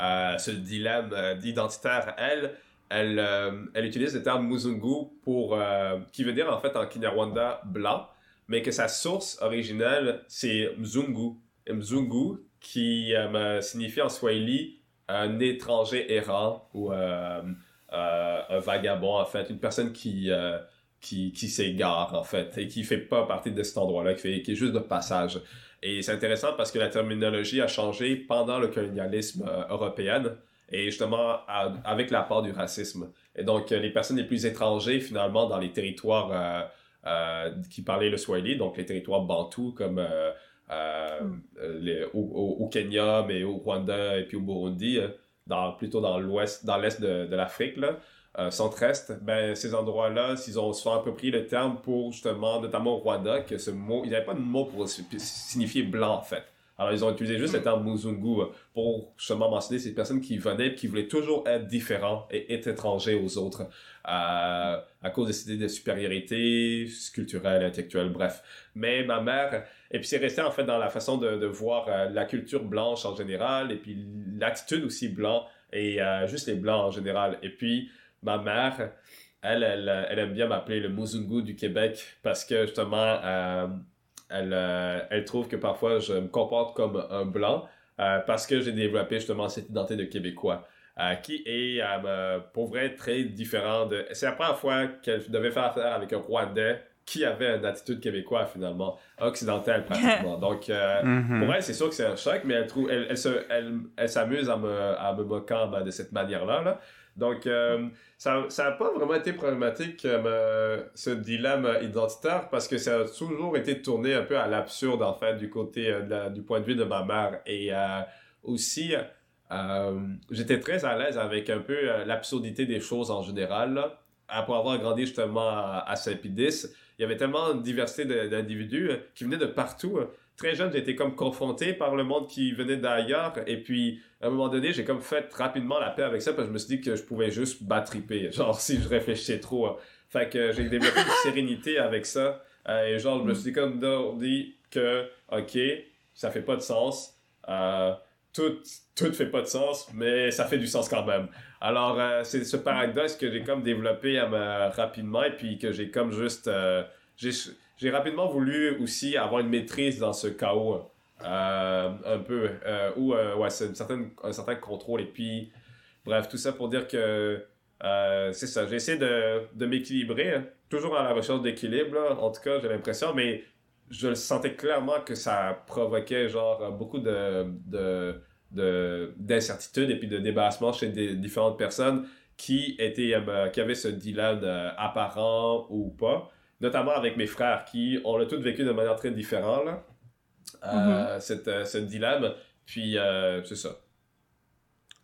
euh, ce dilemme euh, identitaire. Elle, elle, euh, elle utilise le terme Muzungu pour, euh, qui veut dire en fait en Kinyarwanda blanc, mais que sa source originelle, c'est Mzungu. Mzungu, qui euh, signifie en Swahili un étranger errant ou euh, euh, un vagabond, en fait, une personne qui, qui, qui s'égare, en fait, et qui fait pas partie de cet endroit-là, qui, qui est juste de passage. Et c'est intéressant parce que la terminologie a changé pendant le colonialisme européen et justement à- avec l'apport du racisme. Et donc, les personnes les plus étrangers, finalement, dans les territoires qui parlaient le Swahili, donc les territoires bantous comme euh, Mm. euh, les- au, Kenya, mais au Rwanda et puis au Burundi, euh, dans, plutôt dans l'ouest, dans l'est de, de l'Afrique, là, euh, centre-est, ben, ces endroits-là, s'ils ont souvent approprié le terme pour justement, notamment au Rwanda, que ce mot, il n'y avait pas de mot pour si- signifier blanc en fait. Alors ils ont utilisé juste le terme Muzungu pour justement mentionner ces personnes qui venaient et qui voulaient toujours être différents et être étrangers aux autres euh, à cause de cette idée de supériorité culturelle, intellectuelle, bref. Mais ma mère, et puis c'est resté en fait dans la façon de, de voir euh, la culture blanche en général et puis l'attitude aussi blanc et euh, juste les blancs en général. Et puis ma mère, elle, elle, elle aime bien m'appeler le Muzungu du Québec parce que justement, elle, euh, elle trouve que parfois je me comporte comme un blanc euh, parce que j'ai développé justement cette identité de Québécois. euh, qui est, euh, pour vrai, très différent de... C'est la première fois qu'elle devait faire affaire avec un Rwandais qui avait une attitude québécoise, finalement, occidentale, pratiquement. Donc, euh, Mhm. pour elle, c'est sûr que c'est un choc, mais elle trouve, elle, elle se, elle, elle s'amuse à me, à me moquant ben, de cette manière-là. Là. Donc, euh, ça, ça a pas vraiment été problématique, euh, ce dilemme identitaire, parce que ça a toujours été tourné un peu à l'absurde, en fait, du côté, euh, du point de vue de ma mère. Et euh, aussi, j'étais très à l'aise avec un peu l'absurdité des choses en général. Après avoir grandi justement à, à Saint-Pédis, il y avait tellement de diversité d'individus qui venaient de partout. Très jeune, j'ai été comme confronté par le monde qui venait d'ailleurs. Et puis, à un moment donné, j'ai comme fait rapidement la paix avec ça parce que je me suis dit que je pouvais juste battriper. Genre, si je réfléchissais trop. Fait que j'ai développé une sérénité avec ça. Euh, et genre, je me suis comme dit que, OK, ça fait pas de sens. Euh, tout, tout fait pas de sens, mais ça fait du sens quand même. Alors, euh, c'est ce paradoxe que j'ai comme développé à me- rapidement et puis que j'ai comme juste... j'ai j'ai rapidement voulu aussi avoir une maîtrise dans ce chaos euh, un peu, euh, ou euh, ouais, c'est un certain contrôle. Et puis, bref, tout ça pour dire que euh, c'est ça, j'ai essayé de, de m'équilibrer, hein. toujours à la recherche d'équilibre, en tout cas, j'ai l'impression, mais je sentais clairement que ça provoquait genre beaucoup de, de, de- d'incertitude et puis de débarrassement chez des différentes personnes qui étaient qui avaient ce euh, apparent ou pas notamment avec mes frères qui on l'a tous vécu de manière très différente là. Euh, cette, euh, ce dilemme puis euh, c'est ça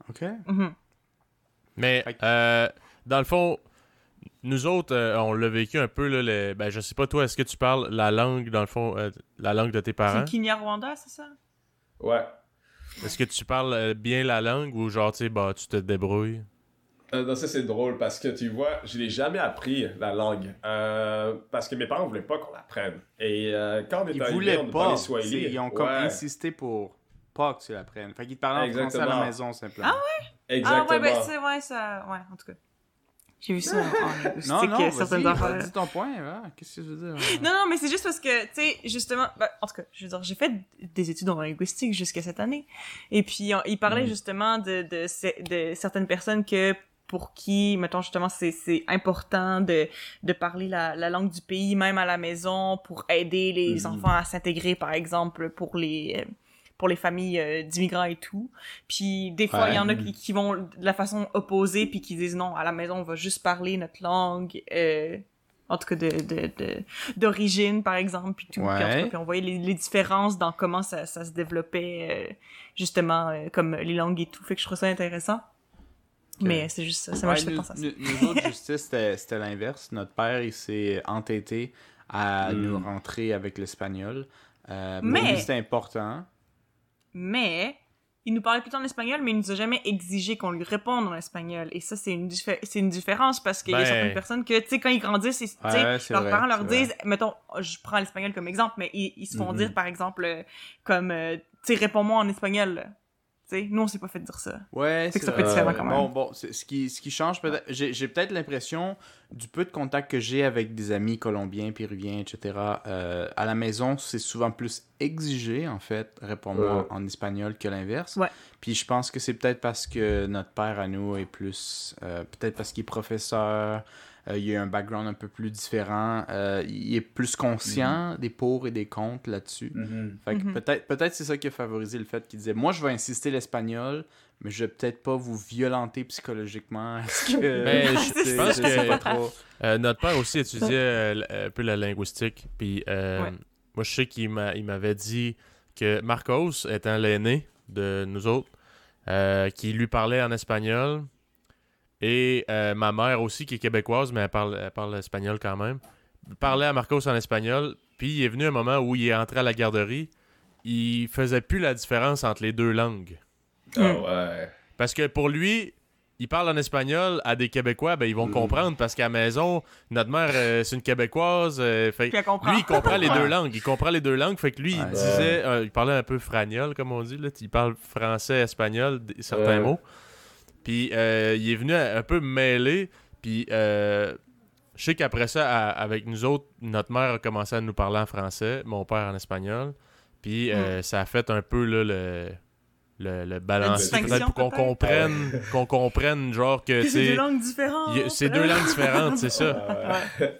OK. Mhm. Mais, euh, dans le fond, nous autres, euh, on l'a vécu un peu, là, le- ben, je sais pas, toi, est-ce que tu parles la langue, dans le fond, euh, la langue de tes parents? C'est Kinyarwanda, c'est ça? ouais Est-ce que tu parles bien la langue ou genre, tu sais, bah, tu te débrouilles? Euh, non, ça c'est drôle parce que tu vois, je n'ai jamais appris la langue euh, parce que mes parents voulaient pas qu'on l'apprenne. Et euh, quand on est Ils arrivé, voulaient on pas. parlait. Ils ont comme Ouais, insisté pour pas que tu l'apprennes. Fait qu'ils te parlaient en français à la maison, simplement. Ah Exactement. Ah ouais, ben c'est ouais, ça... Ouais, en tout cas. J'ai vu ça en Non, non, certaines affaires. dis ton point. hein. Qu'est-ce que tu veux dire? Non, non, mais c'est juste parce que, tu sais, justement, ben, en tout cas, je veux dire, j'ai fait des études en linguistique jusqu'à cette année. Et puis, on- il parlait Mhm. justement de, de certaines personnes que, pour qui, mettons, justement, c'est, important de, de parler la, la langue du pays, même à la maison, pour aider les Mhm. enfants à s'intégrer, par exemple, pour les, pour les familles euh, d'immigrants et tout. Puis des fois, il y en a qui, qui vont de la façon opposée, puis qui disent non, à la maison, on va juste parler notre langue, euh, en tout cas de, de, de- d'origine, par exemple, puis tout. Puis, en tout cas, Ouais. puis on voyait les, les différences dans comment ça, ça se développait, euh, justement, euh, comme les langues et tout. Fait que je trouve ça intéressant. Mais c'est juste ça, ça m'a Ouais, juste fait nous, penser à ça. nous- nous autres, justice, c'était c'était l'inverse. Notre père, il s'est entêté à Mm. nous rentrer avec l'espagnol. Euh, Mais- pour lui, c'était important. Mais il nous parlait plutôt en espagnol, mais il nous a jamais exigé qu'on lui réponde en espagnol. Et ça, c'est une, diffé- c'est une différence parce qu'il y a Ben- certaines personnes que, tu sais, quand ils grandissent, ils- Ouais, leurs vrai, parents leur vrai. disent, mettons, je prends l'espagnol comme exemple, mais ils, ils se font Mhm. dire, par exemple, euh, comme, euh, tu sais, réponds-moi en espagnol. Là. Tu sais, nous, on s'est pas fait dire ça. Ouais, que ça peut être différent quand même. Bon, bon, c'est- ce qui, ce qui change peut-être. J'ai j'ai peut-être l'impression, du peu de contact que j'ai avec des amis colombiens, péruviens, etc., euh, à la maison, c'est souvent plus exigé, en fait, réponds-moi Ouais. en espagnol que l'inverse. Ouais. Puis je pense que c'est peut-être parce que notre père à nous est plus. euh, peut-être parce qu'il est professeur. Euh, il a un background un peu plus différent. euh, il est plus conscient des pour et des contre là-dessus. Mhm. Fait que Mhm. peut-être peut-être c'est ça qui a favorisé le fait qu'il disait moi je vais insister l'espagnol mais je vais peut-être pas vous violenter psychologiquement que Ben, je- je pense que- pas trop? Euh, notre père aussi étudiait euh, un peu la linguistique. Puis euh, Ouais. moi, je sais qu'il m'a- il m'avait dit que Marcos, étant l'aîné de nous autres, euh, qui lui parlait en espagnol, et euh, ma mère aussi, qui est québécoise, mais elle parle, elle parle espagnol quand même, parlait à Marcos en espagnol. Puis il est venu un moment où il est entré à la garderie. Il faisait plus la différence entre les deux langues. Ah Mm. ouais. Parce que pour lui, il parle en espagnol à des Québécois, ben ils vont Mm. comprendre parce qu'à la maison, notre mère, euh, c'est une Québécoise. euh, fait, lui, il comprend les deux langues. Il comprend les deux langues. Fait que lui, il Ouais. disait, euh, il parlait un peu fragnol, comme on dit. Là. Il parle français, espagnol, certains Ouais. mots. Puis euh, il est venu un peu mêler. Puis euh, je sais qu'après ça, à- avec nous autres, notre mère a commencé à nous parler en français, mon père en espagnol. Puis euh, ça a fait un peu là, le, le, le balancier, peut-être pour qu'on comprenne, qu'on comprenne, genre que, c'est deux langues différentes. c'est deux langues différentes, c'est ça. Ah ouais.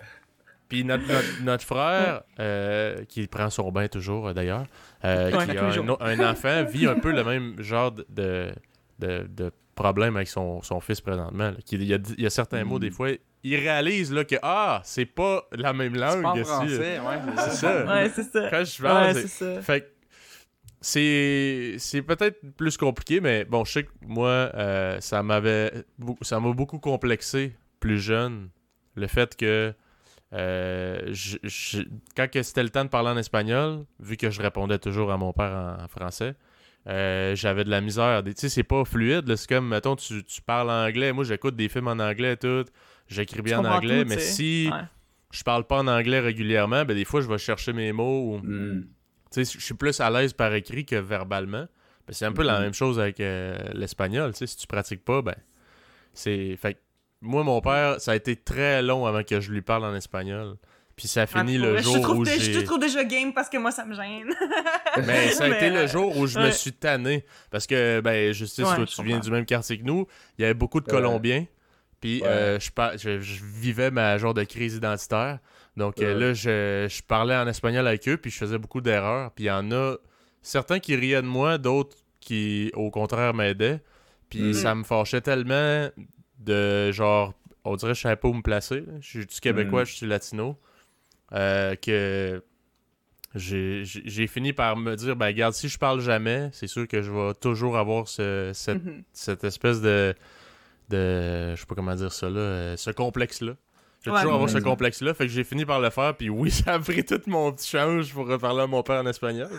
Puis notre, notre, notre frère, euh, qui prend son bain toujours d'ailleurs, euh, Ouais, qui a un, un enfant, vit un peu le même genre de, de, de, de problème avec son, son fils présentement. là. Il, y a, il y a certains mots, des fois, il réalise là, que ah, c'est pas la même c'est langue. français ouais C'est ça. Ouais, c'est ça. Quand je Ouais, c'est- c'est ça. fait que c'est c'est peut-être plus compliqué, mais bon, je sais que moi, euh, ça m'avait ça m'a beaucoup complexé plus jeune. Le fait que euh, je- je- quand que c'était le temps de parler en espagnol, vu que je répondais toujours à mon père en, en français, euh, j'avais de la misère. Tu sais, c'est pas fluide. C'est comme, mettons, tu, tu parles anglais. Moi, j'écoute des films en anglais, tout. J'écris bien en anglais, tout, mais si Ouais. je parle pas en anglais régulièrement, ben des fois, je vais chercher mes mots ou Mm. tu sais, je suis plus à l'aise par écrit que verbalement. Ben, c'est un peu la Mhm. même chose avec euh, l'espagnol. tu sais, Si tu pratiques pas, ben c'est. Fait moi, mon père, ça a été très long avant que je lui parle en espagnol. Puis ça a fini Ouais, pour le jour je te trouve où dé- Je j'ai. te trouve déjà game parce que moi, ça me gêne. Mais ça a Mais, été le euh, jour où je me suis tanné. Parce que, ben, Justice, Ouais, toi, tu viens du même quartier que nous. Il y avait beaucoup de Ouais. Colombiens. Puis Ouais. euh, je, par- je, je vivais ma genre de crise identitaire. Donc euh, là, je, je parlais en espagnol avec eux, puis je faisais beaucoup d'erreurs. Puis il y en a certains qui riaient de moi, d'autres qui, au contraire, m'aidaient. Puis Mhm. ça me fâchait tellement de genre, on dirait que je savais pas où me placer. Je suis du québécois, Mhm. je suis latino. Euh, que j'ai fini par me dire, ben regarde, si je parle jamais, c'est sûr que je vais toujours avoir ce, cette, Mhm. cette espèce de, de. Je sais pas comment dire ça là. euh, ce complexe-là. Je vais Ouais. toujours avoir ce complexe-là. Fait que j'ai fini par le faire. Puis oui, ça a pris tout mon petit change pour reparler à mon père en espagnol.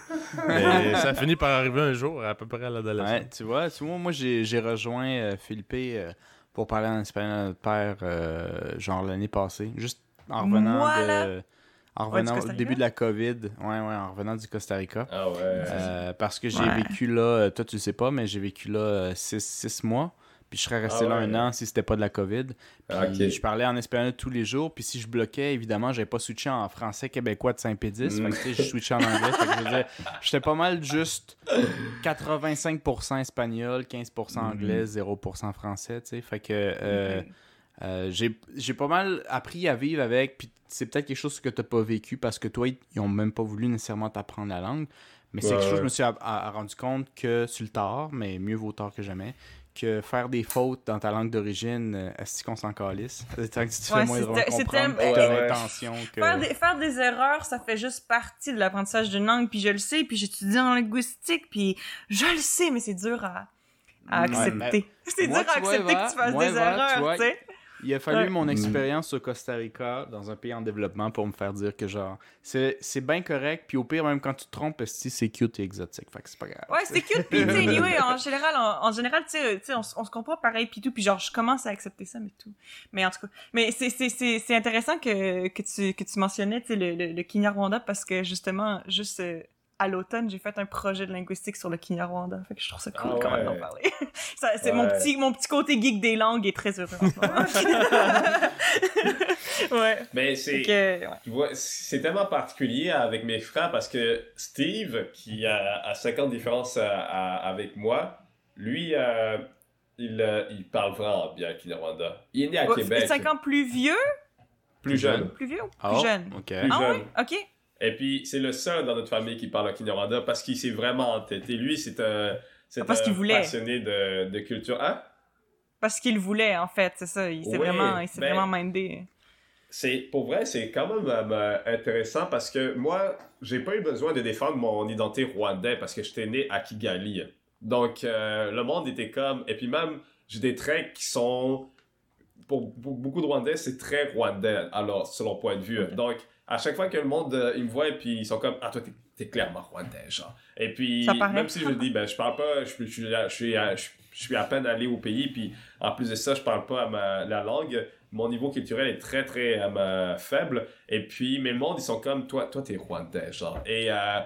Mais ça a fini par arriver un jour, à peu près à l'adolescence. Ouais, tu vois, tu vois moi j'ai j'ai rejoint euh, Philippe euh, pour parler en espagnol à notre père euh, genre l'année passée, juste en revenant de? En revenant au début de la Covid, ouais ouais, en revenant du Costa Rica. Ah ouais. Euh, parce que j'ai Ouais. vécu là, euh, toi tu le sais pas, mais j'ai vécu là 6 mois. Puis je serais resté Ah là ouais. un an si c'était pas de la COVID. Puis Ah, je parlais en espagnol tous les jours. Puis si je bloquais, évidemment, j'avais pas switché en français québécois de Saint-Pédis. Mm. Fait que tu sais, je switchais en anglais. fait que je veux dire, j'étais pas mal juste 85% espagnol, 15% anglais, 0% français. Tu sais. Fait que euh, euh, j'ai j'ai pas mal appris à vivre avec. Puis c'est peut-être quelque chose que t'as pas vécu parce que toi, ils ont même pas voulu nécessairement t'apprendre la langue. Mais c'est Ouais, quelque chose que je me suis a- a- rendu compte que sur le tard, mais mieux vaut tard que jamais, que faire des fautes dans ta langue d'origine, euh, est-ce qu'on s'en calisse? Tant que tu te fais Ouais, moins comprendre tellement- que... Faire des, faire des erreurs, ça fait juste partie de l'apprentissage d'une langue, puis je le sais, puis j'étudie en linguistique, puis je le sais, mais c'est dur à, à Ouais, accepter. c'est dur à vois, accepter Eva, que tu fasses moi, des erreurs, tu sais. Il a fallu Ouais. mon Mm. expérience au Costa Rica, dans un pays en développement, pour me faire dire que genre, c'est c'est bien correct, puis au pire, même quand tu te trompes, c'est cute et exotique, fait que c'est pas grave. Ouais, c'est cute, pis tu sais, anyway, en général, en, en général, tu sais, tu sais, on, on se comprend pareil, pis tout, pis genre, je commence à accepter ça, mais tout. Mais en tout cas, mais c'est, c'est, c'est, c'est intéressant que, que tu, que tu mentionnais, tu sais, le, le, le Kinyarwanda, parce que justement, juste euh, à l'automne, j'ai fait un projet de linguistique sur le Kinyarwanda, fait que je trouve ça cool Ah quand même ouais. d'en parler. ça, c'est mon Ouais. petit, mon petit côté geek des langues est très heureux en ce moment. ouais. Mais c'est. ouais. C'est tellement particulier avec mes frères parce que Steve, qui a, a 50 différences euh, à- avec moi, lui, euh, il, euh, il parle vraiment bien Kinyarwanda. Il est né à Ouais, Québec. 5 ans plus vieux, Plus jeune. plus vieux ou plus Ah, jeune? ok. Plus Ah jeune. ouais? Ok. Et puis, c'est le seul dans notre famille qui parle Kinyarwanda parce qu'il s'est vraiment entêté. Lui, c'est un, c'est Ah, parce un passionné de, de culture. Hein? Parce qu'il voulait, en fait, c'est ça. Il s'est vraiment, il s'est ben- vraiment mindé. C'est pour vrai, c'est quand même euh, intéressant parce que moi, j'ai pas eu besoin de défendre mon identité rwandais parce que j'étais né à Kigali. Donc euh, le monde était comme et puis même j'ai des traits qui sont pour, pour beaucoup de Rwandais, c'est très rwandais alors selon point de vue. Donc à chaque fois que le monde euh, ils me voit et puis ils sont comme ah toi t'es, clairement rwandais genre. Et puis même si je dis ben je parle pas, je, je, je, je suis à- je, je suis à peine allé au pays puis en plus de ça je parle pas ma, la langue. Mon niveau culturel est très très euh, faible. Et puis mais le monde ils sont comme toi toi t'es rwandais genre et euh,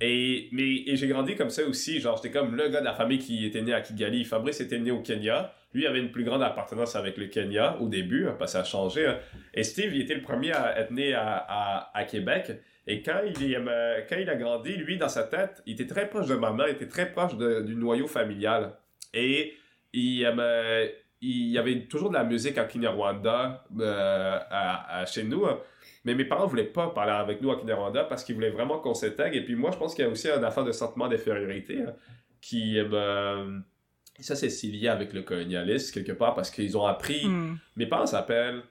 et mais et j'ai grandi comme ça aussi genre j'étais comme le gars de la famille qui était né à Kigali Fabrice était né au Kenya lui avait une plus grande appartenance avec le Kenya au début hein, parce que ça a changé hein. et Steve il était le premier à être né à, à, à Québec et quand il, est, euh, quand il a grandi lui dans sa tête il était très proche de maman il était très proche du noyau familial et il, euh, il y avait toujours de la musique en Kinyarwanda euh, à, à- chez nous. hein. Mais mes parents voulaient pas parler avec nous en Kinyarwanda parce qu'ils voulaient vraiment qu'on s'intègre. Et puis moi, je pense qu'il y a aussi un affaire de sentiment d'infériorité qui... ça, c'est lié avec le colonialisme, quelque part, parce qu'ils ont appris... Hmm. Mes parents s'appellent...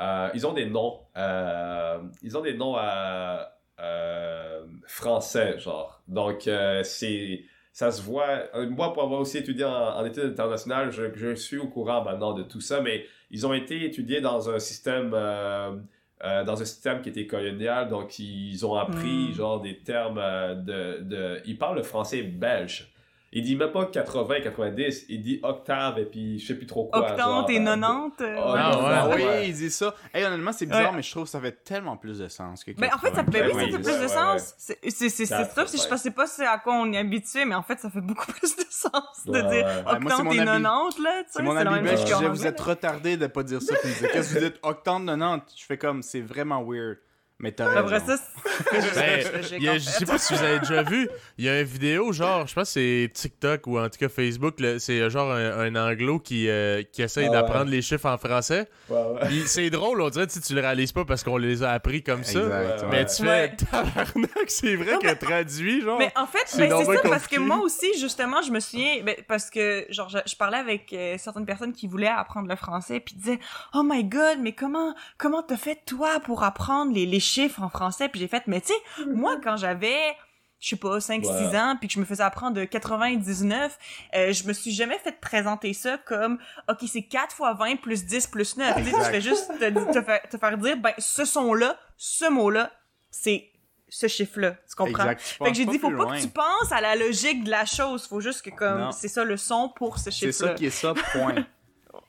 euh, ils ont des noms... euh, ils ont des noms euh, français, genre. Donc, c'est... Ça se voit... Moi, pour avoir aussi étudié en, en études internationales, je, je suis au courant maintenant de tout ça, mais ils ont été étudiés dans un système... euh, dans un système qui était colonial, donc ils ont appris Mm. genre des termes euh, de, de... Ils parlent le français belge. Il dit même pas 80, 90, il dit octave et puis je sais plus trop quoi. genre, Octante et euh, 90. euh, Ah, ouais, Ah, ouais. oui, ouais. il dit ça. Hey, honnêtement, c'est bizarre, Ouais. mais je trouve que ça fait tellement plus de sens que Mais en fait, ça 80. fait, oui, Ouais, ça fait ouais, plus ouais, de ouais, sens. C'est, c'est, c'est, Ça c'est top, si je pensais pas à quoi on est habitué, mais en fait, ça fait beaucoup plus de sens de Ouais, dire ouais. Ouais, moi, octante mon et habit- 90, là, tu sais, C'est mon la ami même belge qui disait Vous êtes retardé de pas dire ça. Qu'est-ce que vous dites? Octante 90 Je fais comme C'est vraiment weird. Mais t'as raison. Après ça, c'est juste Ben, a- je sais fait. pas si vous avez déjà vu, il y a une vidéo, genre, je pense que c'est TikTok ou en tout cas Facebook, c'est euh, genre un, un anglo qui, euh, qui essaye Ah ouais. d'apprendre les chiffres en français. Ouais, ouais. Puis c'est drôle, on dirait, tu tu le réalises pas parce qu'on les a appris comme ça. Exact. Mais ouais. tu Ouais. fais tabarnak, c'est vrai que traduit, genre. Mais en fait, C'est ben, ça, parce que moi aussi, justement, je me souviens, ben, parce que, genre, je, je parlais avec euh, certaines personnes qui voulaient apprendre le français, puis disaient, oh my god, mais comment, comment t'as fait, toi, pour apprendre les, les chiffres en français? Puis j'ai fait, mais tu sais, moi, quand j'avais, je sais pas, 5-6 Ouais. ans, puis que je me faisais apprendre de 99, euh, je me suis jamais fait présenter ça comme, ok, c'est 4 fois 20 plus 10 plus 9. Tu fais juste te, te faire, te faire dire, ben, ce son-là, ce mot-là, c'est ce chiffre-là. Tu comprends? Exact. tu Fait que j'ai dit, faut pas loin. que tu penses à la logique de la chose. Faut juste que, comme, c'est ça le son pour ce C'est ça chiffre-là. qui est ça, point.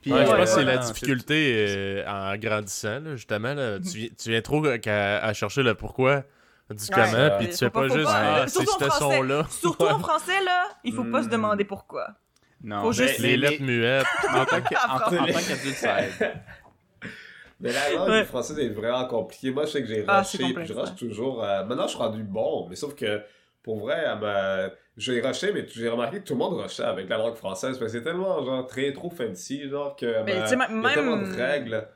Puis, Ouais, je Ouais, pense que c'est ouais, la difficulté euh, en grandissant, là, justement. Là, tu, viens, tu viens trop qu'à- à, chercher le pourquoi du Ouais, comment, euh, puis tu fais pas- pas, juste pas, Ah, euh, c'est surtout en ce français. son-là. Surtout en français, là, il faut pas se Hmm. demander pourquoi. Non, Faut juste- mais- Les lettres muettes. En tant qu'adulte, ça aide. Mais la langue Ouais. du français est vraiment compliquée. Moi, je sais que j'ai Ah, rushé, puis je rush toujours. euh, Maintenant, je suis rendu bon, mais sauf que, pour vrai, à ma- j'ai rushé, mais j'ai remarqué que tout le monde rushait avec la langue française, parce que c'est tellement, genre, très trop fancy, genre, que Mais tu sais, il y a même- tellement de règles.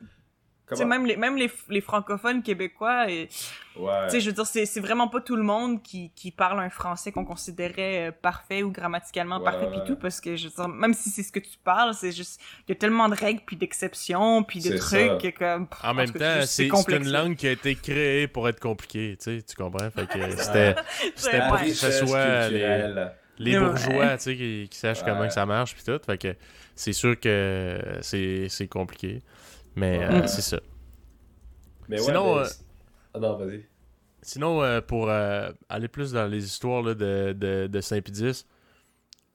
Même les, même les, les francophones québécois, et, Ouais. tu sais, je veux dire, c'est, c'est vraiment pas tout le monde qui, qui parle un français qu'on considérait euh, parfait ou grammaticalement Ouais, parfait pis tout, parce que, je veux dire, même si c'est ce que tu parles, c'est juste, il y a tellement de règles puis d'exceptions puis de trucs que, comme, pff, En même temps, c'est une langue qui a été créée pour être compliquée, tu sais, tu comprends? Fait que c'était pour que ce soit les, les Ouais. bourgeois, tu sais, qui, qui sachent Ouais. comment que ça marche puis tout. Fait que c'est sûr que c'est c'est compliqué. Mais euh, Mm. c'est ça. Mais ouais, Sinon, mais- euh, Ah non, vas-y. Sinon, euh, pour euh, aller plus dans les histoires là, de, de, de Saint-Pédis,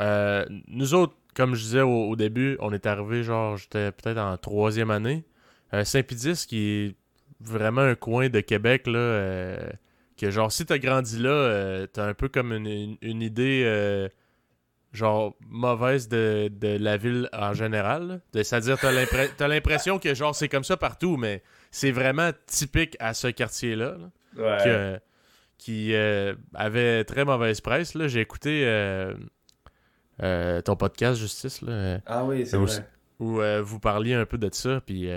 euh, nous autres, comme je disais au, au début, on est arrivé genre, j'étais peut-être en troisième année. Euh, Saint-Pédis, qui est vraiment un coin de Québec, là, euh, que genre, si t'as grandi là, euh, t'as un peu comme une, une- une idée, euh, genre, mauvaise de, de la ville en général. C'est-à-dire, t'as l'impre- t'as l'impression que genre, c'est comme ça partout, mais c'est vraiment typique à ce quartier-là. là Ouais. que- qui euh, avait très mauvaise presse. J'ai écouté euh, euh, ton podcast Justice là, Ah oui, c'est Mais vrai. aussi- où vous parliez un peu de ça. Puis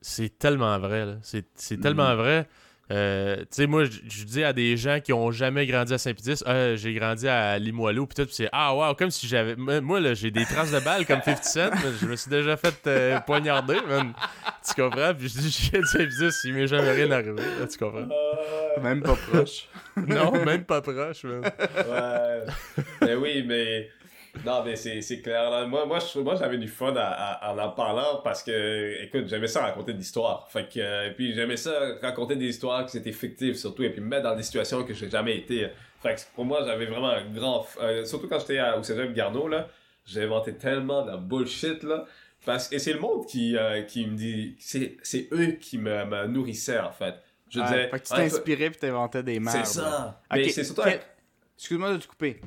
c'est tellement vrai. C'est, c'est tellement vrai. Euh, tu sais, moi, je dis à des gens qui ont jamais grandi à Saint-Pédis, Ah, j'ai grandi à Limoilou, puis tout, puis c'est ah, wow, comme si j'avais. Moi, là, j'ai des traces de balles comme 50 Cent, mais je me suis déjà fait euh, poignarder, man. Tu comprends? Puis je dis, je viens de Saint-Pédis, il m'est jamais rien arrivé, là, tu comprends? Même pas proche. Non, même pas proche, man. ouais. mais oui, mais. Non, mais c'est c'est clair. là. Moi, moi, j'avais du fun à- à- en en parlant parce que, écoute, j'aimais ça raconter des histoires. Fait que, euh, et puis j'aimais ça raconter des histoires qui étaient fictives surtout, et puis me mettre dans des situations que j'ai jamais été. Fait que pour moi, j'avais vraiment un grand. euh, surtout quand j'étais à- au Cégep Garneau, là, j'ai inventé tellement de bullshit, là. Parce, et c'est le monde qui, euh, qui me dit. C'est c'est eux qui me, me nourrissaient, en fait. Je disais. fait que tu toi- t'inspirais puis t'inventais des merdes. C'est ça. Mais c'est surtout. quel- Excuse-moi de te couper.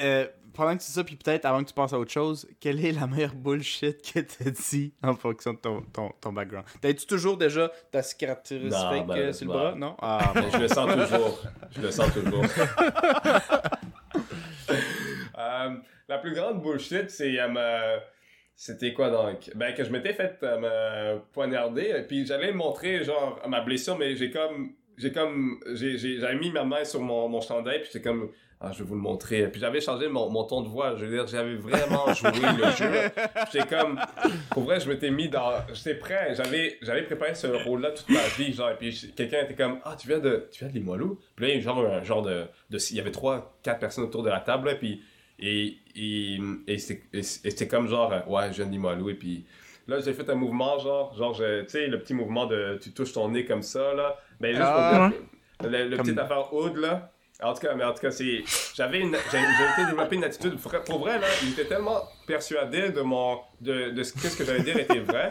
Euh, pendant que tu dis ça, puis peut-être avant que tu passes à autre chose, quelle est la meilleure bullshit que t'as dit en fonction de ton, ton, ton background? T'as-tu toujours déjà ta Non, fake ben, euh, sur le bah. bras? Non? Ah, je le sens toujours. Je le sens toujours. Euh, la plus grande bullshit, c'est euh, C'était quoi donc? Ben, que je m'étais fait euh, me poignarder, et puis j'allais montrer, genre, ma blessure, mais j'ai comme. J'ai comme. j'ai- J'avais mis ma main sur mon, mon chandail, puis j'étais comme. Ah, je vais vous le montrer. Puis j'avais changé mon, mon ton de voix. Je veux dire, j'avais vraiment joué le jeu. J'étais comme. Pour vrai, je m'étais mis dans. J'étais prêt. J'avais, j'avais préparé ce rôle-là toute ma vie. Genre, et puis quelqu'un était comme Ah, tu viens de, tu viens de Limoilou? Puis là, il y a genre un genre de. de il y avait trois, quatre personnes autour de la table. Là, puis. Et, et, et c'était et c'était comme genre, euh, ouais, je viens de Limoilou. Et puis. Là, j'ai fait un mouvement, genre, genre, tu sais, le petit mouvement de tu touches ton nez comme ça, là. Ben, juste Ah. pour dire, le, le Comme- petit affaire Oud, là. En tout cas, mais en tout cas, c'est. J'avais une. Été développer une attitude. Pour vrai, là, il était tellement persuadé de mon. de, ce, qu'est-ce que j'allais dire était vrai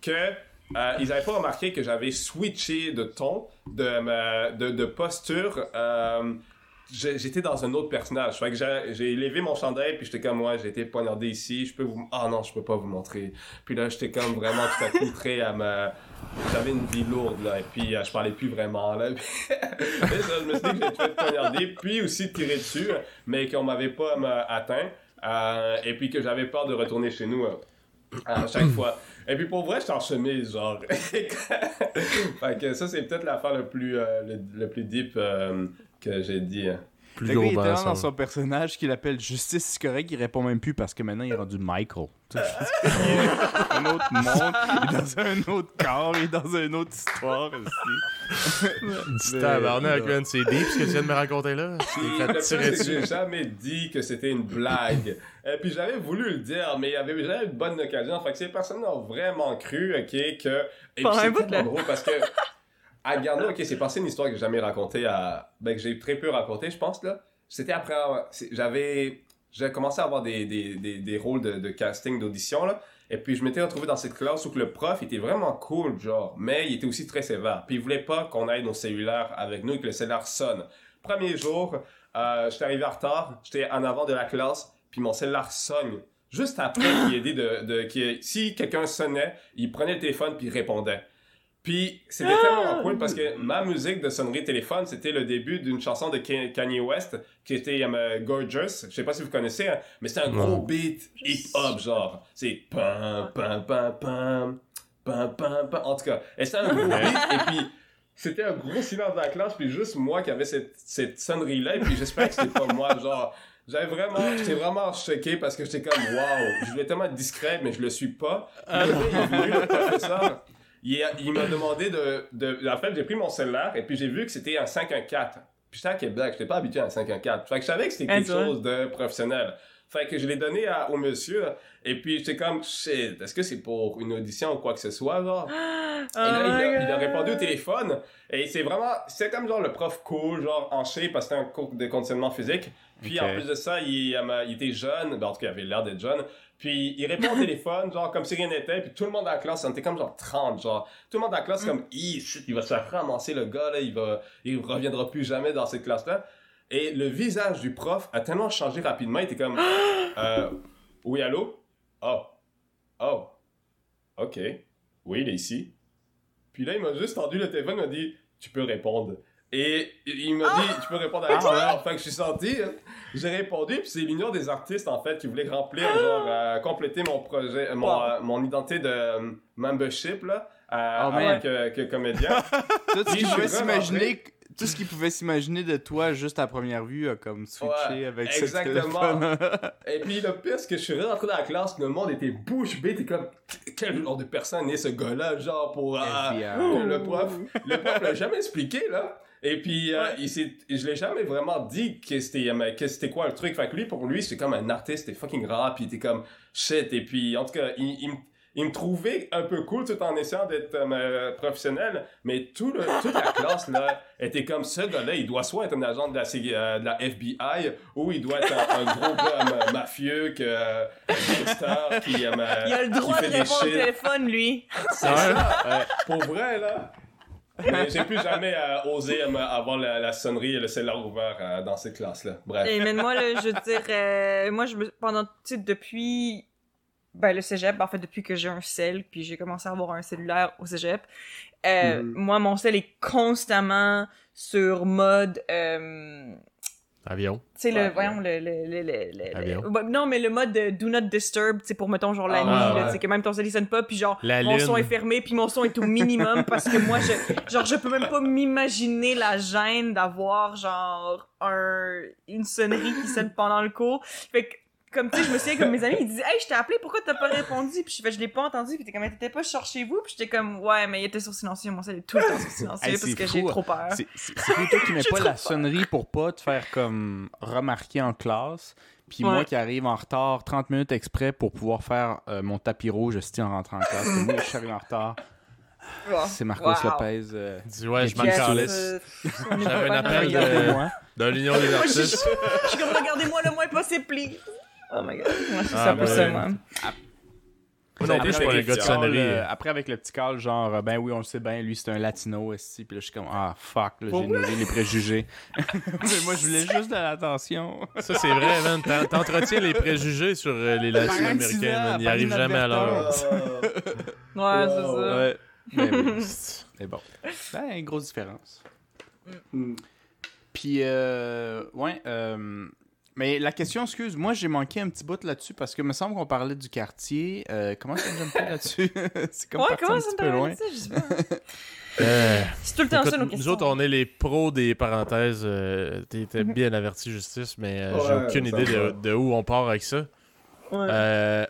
que. euh, ils n'avaient pas remarqué que j'avais switché de ton, de, de, de posture. euh, J'étais dans un autre personnage. Fait que j'ai levé mon chandail, puis j'étais comme, ouais, j'ai été poignardé ici, je peux vous... Ah non, je peux pas vous montrer. Puis là, j'étais comme vraiment tout à coup prêt à me... J'avais une vie lourde, là, et puis euh, je parlais plus vraiment, là. Je me suis dit que j'étais fait poignarder, puis aussi tirer dessus, mais qu'on m'avait pas euh, atteint, euh, et puis que j'avais peur de retourner chez nous à chaque fois. Et puis pour vrai, j'étais en chemise, genre. fait ça, c'est peut-être l'affaire le plus, le, plus deep que j'ai dit. hein. Plus Le gars, il est gros tellement dans son- son personnage qu'il appelle Justice, c'est correct, il répond même plus parce que maintenant il est rendu Michael. Il est dans un autre monde, il est dans un autre corps, il est dans une autre histoire aussi. Petit tabarnak, man, c'est deep ce que tu viens de me raconter là. Fait j'ai jamais dit que c'était une blague. Et puis j'avais voulu le dire, mais il y avait jamais une bonne occasion. Fait que ces personnes ont vraiment cru, ok, que. Et puis c'est drôle parce que. À Garneau, ok, c'est passé une histoire que j'ai jamais racontée. Ben, que j'ai très peu racontée, je pense, là. C'était après. J'avais. J'ai commencé à avoir des, des, des, des rôles de, casting, d'audition, là. Et puis je m'étais retrouvé dans cette classe où le prof était vraiment cool, genre, mais il était aussi très sévère. Puis il voulait pas qu'on aille nos cellulaires avec nous et que le cellulaire sonne. Premier jour, euh, j'étais arrivé en retard, j'étais en avant de la classe, puis mon cellulaire sonne. Juste après qu'il ait dit de, de si quelqu'un sonnait, il prenait le téléphone puis il répondait. Puis c'était tellement cool parce que ma musique de sonnerie téléphone, c'était le début d'une chanson de Ka- Kanye West qui était euh, Gorgeous. Je sais pas si vous connaissez, hein, mais c'est un gros beat hip-hop genre. C'est pam pam pam pam pam pam pam. En tout cas, et c'est un gros beat et puis c'était un gros silence dans la classe puis juste moi qui avait cette, cette sonnerie là et puis j'espère que c'était pas moi genre. J'avais vraiment j'étais vraiment choqué parce que j'étais comme waouh je voulais tellement être discret mais je le suis pas. Puis le il est venu le professeur il, m'a demandé de, de en fait j'ai pris mon cellulaire et puis j'ai vu que c'était un 514 puis j'étais à Québec j'étais pas habitué à un 514 fait que je savais que c'était Ah, quelque chose de professionnel Fait que je l'ai donné à- au monsieur, et puis j'étais comme, shit, est-ce que c'est pour une audition ou quoi que ce soit, genre? Oh Et là, il, a, il a répondu au téléphone, et c'est vraiment, c'est comme genre le prof cool, genre en shape, parce que c'était un cours de conditionnement physique. Puis en plus de ça, il, il était jeune, ben, en tout cas, il avait l'air d'être jeune. Puis il répond au téléphone, genre comme si rien n'était, puis tout le monde dans la classe, on était comme genre 30, genre. Tout le monde dans la classe, Mm. comme, shit, il va se faire ramasser le gars, là, il va, il reviendra plus jamais dans cette classe-là. Et le visage du prof a tellement changé rapidement, il était comme, euh, oui, allô? Oh. Oh. Ok. Oui, il est ici. Puis là, il m'a juste tendu le téléphone, il m'a dit, tu peux répondre. Et il m'a dit, tu peux répondre à ça. Enfin, que je suis sorti, hein. j'ai répondu, puis c'est l'Union des artistes, en fait, qui voulait remplir, genre, euh, compléter mon projet, euh, mon, Wow. euh, mon identité de euh, membership, là, euh, Oh, en man. tant que, que comédien. Tout ce pouvait s'imaginer, tout ce qu'il pouvait s'imaginer de toi juste à première vue a comme switché Ouais, avec ce exactement. téléphone. Et puis le pire, c'est que je suis rentré dans la classe, le monde était bouche bée, t'es comme, quel genre de personne est ce gars-là, genre, pour... euh, le prof, le prof l'a jamais expliqué, là. Et puis, euh, il s'est, je l'ai jamais vraiment dit que c'était, euh, que c'était quoi le truc. Fait que lui, pour lui, c'est comme un artiste, c'était fucking rap, il était comme shit. Et puis, en tout cas, il, il, me- il me trouvait un peu cool tout en essayant d'être euh, professionnel, mais tout le, toute la classe, là, était comme ce gars-là, il doit soit être un agent de la, euh, de la FBI, ou il doit être un, un gros gars euh, mafieux, que, euh, qui, euh, Il a le droit fait de des répondre au téléphone, lui. C'est ça. Pour vrai, là. Mais j'ai plus jamais euh, osé euh, avoir la, la sonnerie et le cellulaire ouvert euh, dans cette classe-là. Bref. Et mais moi, là, je veux dire, euh, moi, je me, pendant, tu sais, depuis, ben, le cégep, en fait, depuis que j'ai un cell, puis j'ai commencé à avoir un cellulaire au cégep, euh, Mhm. moi, mon cell est constamment sur mode, euh, Avion. tu sais, Ouais, le, voyons, le, le, le, le, le- Avion. le- non, mais le mode de do not disturb, tu sais, pour, mettons, genre, la Ah, nuit, ouais, tu sais, que même ton il sonne pas, puis genre, La mon lune. son est fermé, puis mon son est au minimum, parce que moi, je, genre, je peux même pas m'imaginer la gêne d'avoir, genre, un, une sonnerie qui sonne pendant le cours. Fait que, comme tu sais, je me souviens que mes amis, ils disaient, hey, je t'ai appelé, pourquoi t'as pas répondu? Puis je fais, je l'ai pas entendu, puis t'es comme, t'étais pas genre chez vous? Puis j'étais comme, ouais, mais il était sur silencieux, mon cell est tout le temps sur silencieux, Hey, parce c'est que j'ai trop peur. C'est c'est- c'est plutôt toi qui mets pas la peur. sonnerie pour pas te faire comme remarquer en classe. Puis moi qui arrive en retard 30 minutes exprès pour pouvoir faire euh, mon tapis rouge esti, en rentrant en classe. Comme moi, je suis arrivé en retard. Wow. C'est Marcos Wow. Lopez. euh, Dis ouais, je m'en calisse. J'avais un appel de- Regardez-moi. De l'Union des Moi, je, je- artistes. je suis comme, regardez-moi le moins possible, please. Oh my god. Moi, c'est Ah, ça, moi. Moi non plus, je suis gars de Après, sonnerie. Euh, après, avec le petit call, genre, ben oui, on le sait bien, lui, c'est un latino, esti. Puis là, je suis comme, ah, fuck, là, j'ai nourri les préjugés. Mais moi, je voulais juste de l'attention. Ça, c'est vrai, man. T'en- T'entretiens les préjugés sur euh, les latino-américains. Ils par arrivent jamais à l'heure. Ouais, c'est ça. Ouais. Mais, bon. Ben, une grosse différence. Mm. Puis, euh, ouais, euh, mais la question, excuse, moi j'ai manqué un petit bout là-dessus parce que me semble qu'on parlait du quartier. Euh, comment ça me fait là-dessus? C'est comme Ouais, comment un ça petit me peu fait loin. pas. Euh, C'est tout le temps écoute, ça, nos nous questions. autres, on est les pros des parenthèses. euh, T'es t'es bien averti, Justice, mais euh, j'ai aucune idée de, où on part avec ça. Ouais. Euh,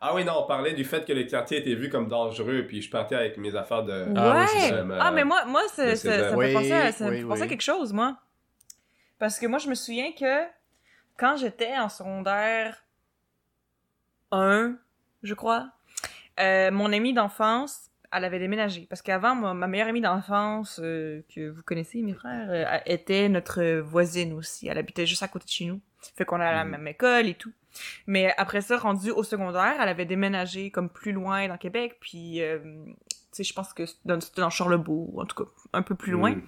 Ah oui, non, on parlait du fait que les quartiers étaient vus comme dangereux, puis je partais avec mes affaires de... Ah oui, ouais. c'est ça. Ah, mais moi, moi ça, me fait penser, à, quelque chose, moi. Parce que moi, je me souviens que quand j'étais en secondaire 1, je crois, euh, mon amie d'enfance, elle avait déménagé. Parce qu'avant, ma meilleure amie d'enfance, euh, que vous connaissez, mes frères, euh, était notre voisine aussi. Elle habitait juste à côté de chez nous. Fait qu'on allait à la Mhm. même école et tout. Mais après ça, rendue au secondaire, elle avait déménagé comme plus loin dans Québec. Puis, euh, je pense que c'était dans, dans Charlebourg, en tout cas, un peu plus loin. Mm.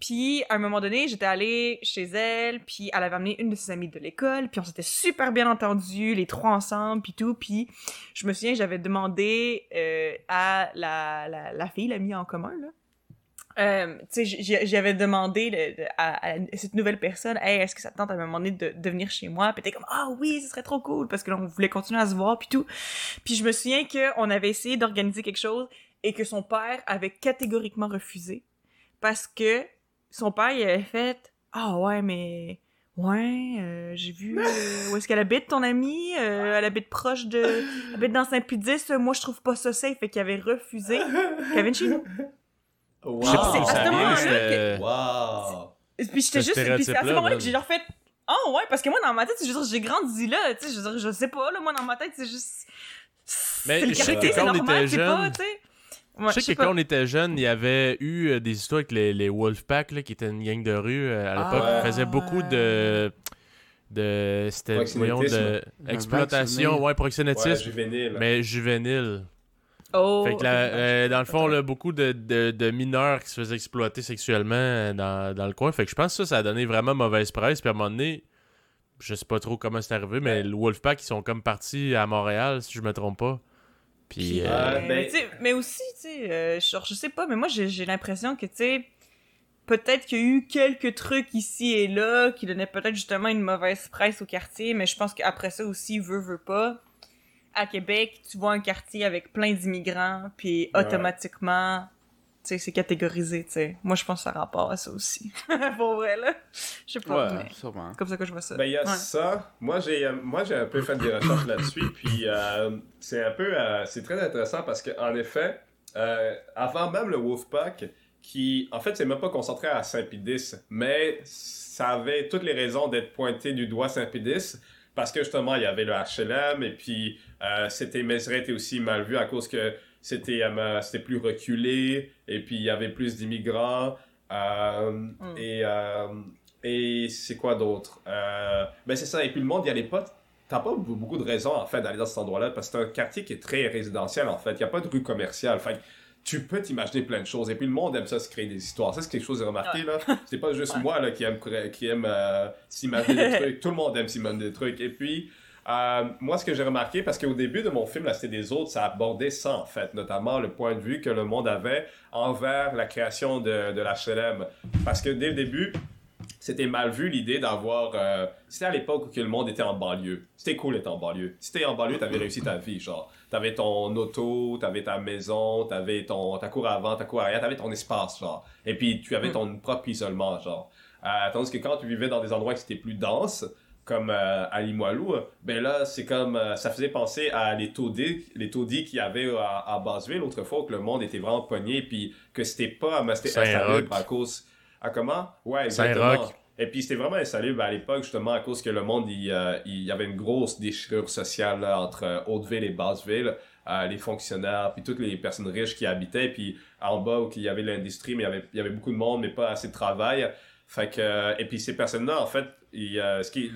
Puis, à un moment donné, j'étais allée chez elle, puis elle avait amené une de ses amies de l'école, puis on s'était super bien entendus, les trois ensemble, puis tout. Puis, je me souviens, j'avais demandé euh, à la, la, la fille, l'amie en commun, là, euh, tu sais, j'avais demandé le- à, à cette nouvelle personne, hey, est-ce que ça te tente à un moment donné de, de venir chez moi? Puis t'es comme, ah oui, ce serait trop cool, parce que là, on voulait continuer à se voir, puis tout. Puis je me souviens qu'on avait essayé d'organiser quelque chose et que son père avait catégoriquement refusé parce que son père, il avait fait, ah ouais, mais ouais, euh, j'ai vu euh, où est-ce qu'elle habite, ton amie, Euh, elle habite proche de, elle habite dans Saint-Pédis, moi je trouve pas ça safe, fait qu'il avait refusé qu'elle vienne chez nous. Wow. Je sais pas c'est ça vient, moment-là c'était- Wow. Et Puis j'étais juste, puis c'est à ce moment-là que j'ai genre fait, Oh ouais, parce que moi, dans ma tête, veux dire, j'ai grandi là, tu sais, je je sais pas, là, moi, dans ma tête, c'est juste... Mais c'est je sais que c'est quand on était c'est pas, jeune- tu sais. Ouais, je sais que quand on était jeune, il y avait eu euh, des histoires avec les, les Wolfpack, là, qui étaient une gang de rue euh, à l'époque. Ah, Ils faisaient beaucoup de. de C'était. Voyons, de. Proxénétisme. Exploitation, ouais, Ouais, proxénétisme. juvénile. mais juvénile. Oh, fait que la- euh, dans le fond, là, beaucoup de, de, de mineurs qui se faisaient exploiter sexuellement dans, dans le coin. Fait que je pense que ça, ça a donné vraiment mauvaise presse. Puis à un moment donné, je sais pas trop comment c'est arrivé, mais le Wolfpack, ils sont comme partis à Montréal, si je me trompe pas. Puis. Euh, euh, mais, ben- tu sais, mais aussi, tu sais, euh, genre, je sais pas, mais moi, j'ai j'ai l'impression que, tu sais, peut-être qu'il y a eu quelques trucs ici et là qui donnaient peut-être justement une mauvaise presse au quartier, mais je pense qu'après ça aussi, veut, veut pas. À Québec, tu vois un quartier avec plein d'immigrants, puis Ouais. automatiquement, sais, c'est catégorisé, tu sais. Moi, je pense que ça rapport à ça aussi. Pour vrai, là. Je sais pas, Ouais, mais sûrement. comme ça que je vois ça. Ben, il y a Ouais. ça. Moi, j'ai euh, moi j'ai un peu fait des recherches là-dessus. Puis, euh, c'est un peu. euh, c'est très intéressant parce qu'en effet, euh, avant même le Wolfpack, qui, en fait, c'est même pas concentré à Saint-Pédis, mais ça avait toutes les raisons d'être pointé du doigt Saint-Pédis. Parce que justement, il y avait le HLM et puis euh, c'était Mézeray était aussi mal vu à cause que c'était euh, c'était plus reculé et puis il y avait plus d'immigrants. Euh, Et, euh, et c'est quoi d'autre? Euh, ben c'est ça, et puis le monde y allait pas. T'as pas beaucoup de raisons en fait d'aller dans cet endroit-là parce que c'est un quartier qui est très résidentiel en fait. Il n'y a pas de rue commerciale. Fait tu peux t'imaginer plein de choses. Et puis le monde aime ça se créer des histoires. Ça, c'est quelque chose à remarquer là. C'est pas juste moi là qui aime, qui aime s'imaginer des trucs. Tout le monde aime s'imaginer des trucs. Et puis, euh, moi, ce que j'ai remarqué, parce qu'au début de mon film, La Cité des Autres, ça abordait ça, en fait, notamment le point de vue que le monde avait envers la création de, de l'HLM. Parce que dès le début, c'était mal vu l'idée d'avoir... euh, C'était à l'époque où que le monde était en banlieue. C'était cool d'être en banlieue. Si t'es en banlieue, t'avais réussi ta vie, genre. T'avais ton auto, t'avais ta maison, t'avais ton, ta cour avant, ta cour arrière, t'avais ton espace, genre. Et puis, tu avais ton propre isolement, genre. Euh, tandis que quand tu vivais dans des endroits qui étaient plus denses, comme euh, à Limoilou, ben là, c'est comme... euh, ça faisait penser à les taudis, les taudis qu'il y avait à, à Basseville autrefois, que le monde était vraiment pogné, puis que c'était pas... mais C'était insalubre à cause... À comment? Ouais, exactement. Et puis c'était vraiment insalubre à l'époque, justement, à cause que le monde, il, euh, il y avait une grosse déchirure sociale là, entre euh, Hauteville et Basseville. Euh, les fonctionnaires, puis toutes les personnes riches qui habitaient, puis en bas où il y avait l'industrie, mais il y avait, il y avait beaucoup de monde, mais pas assez de travail. Fait que, euh, et puis ces personnes-là, en fait, ce qui,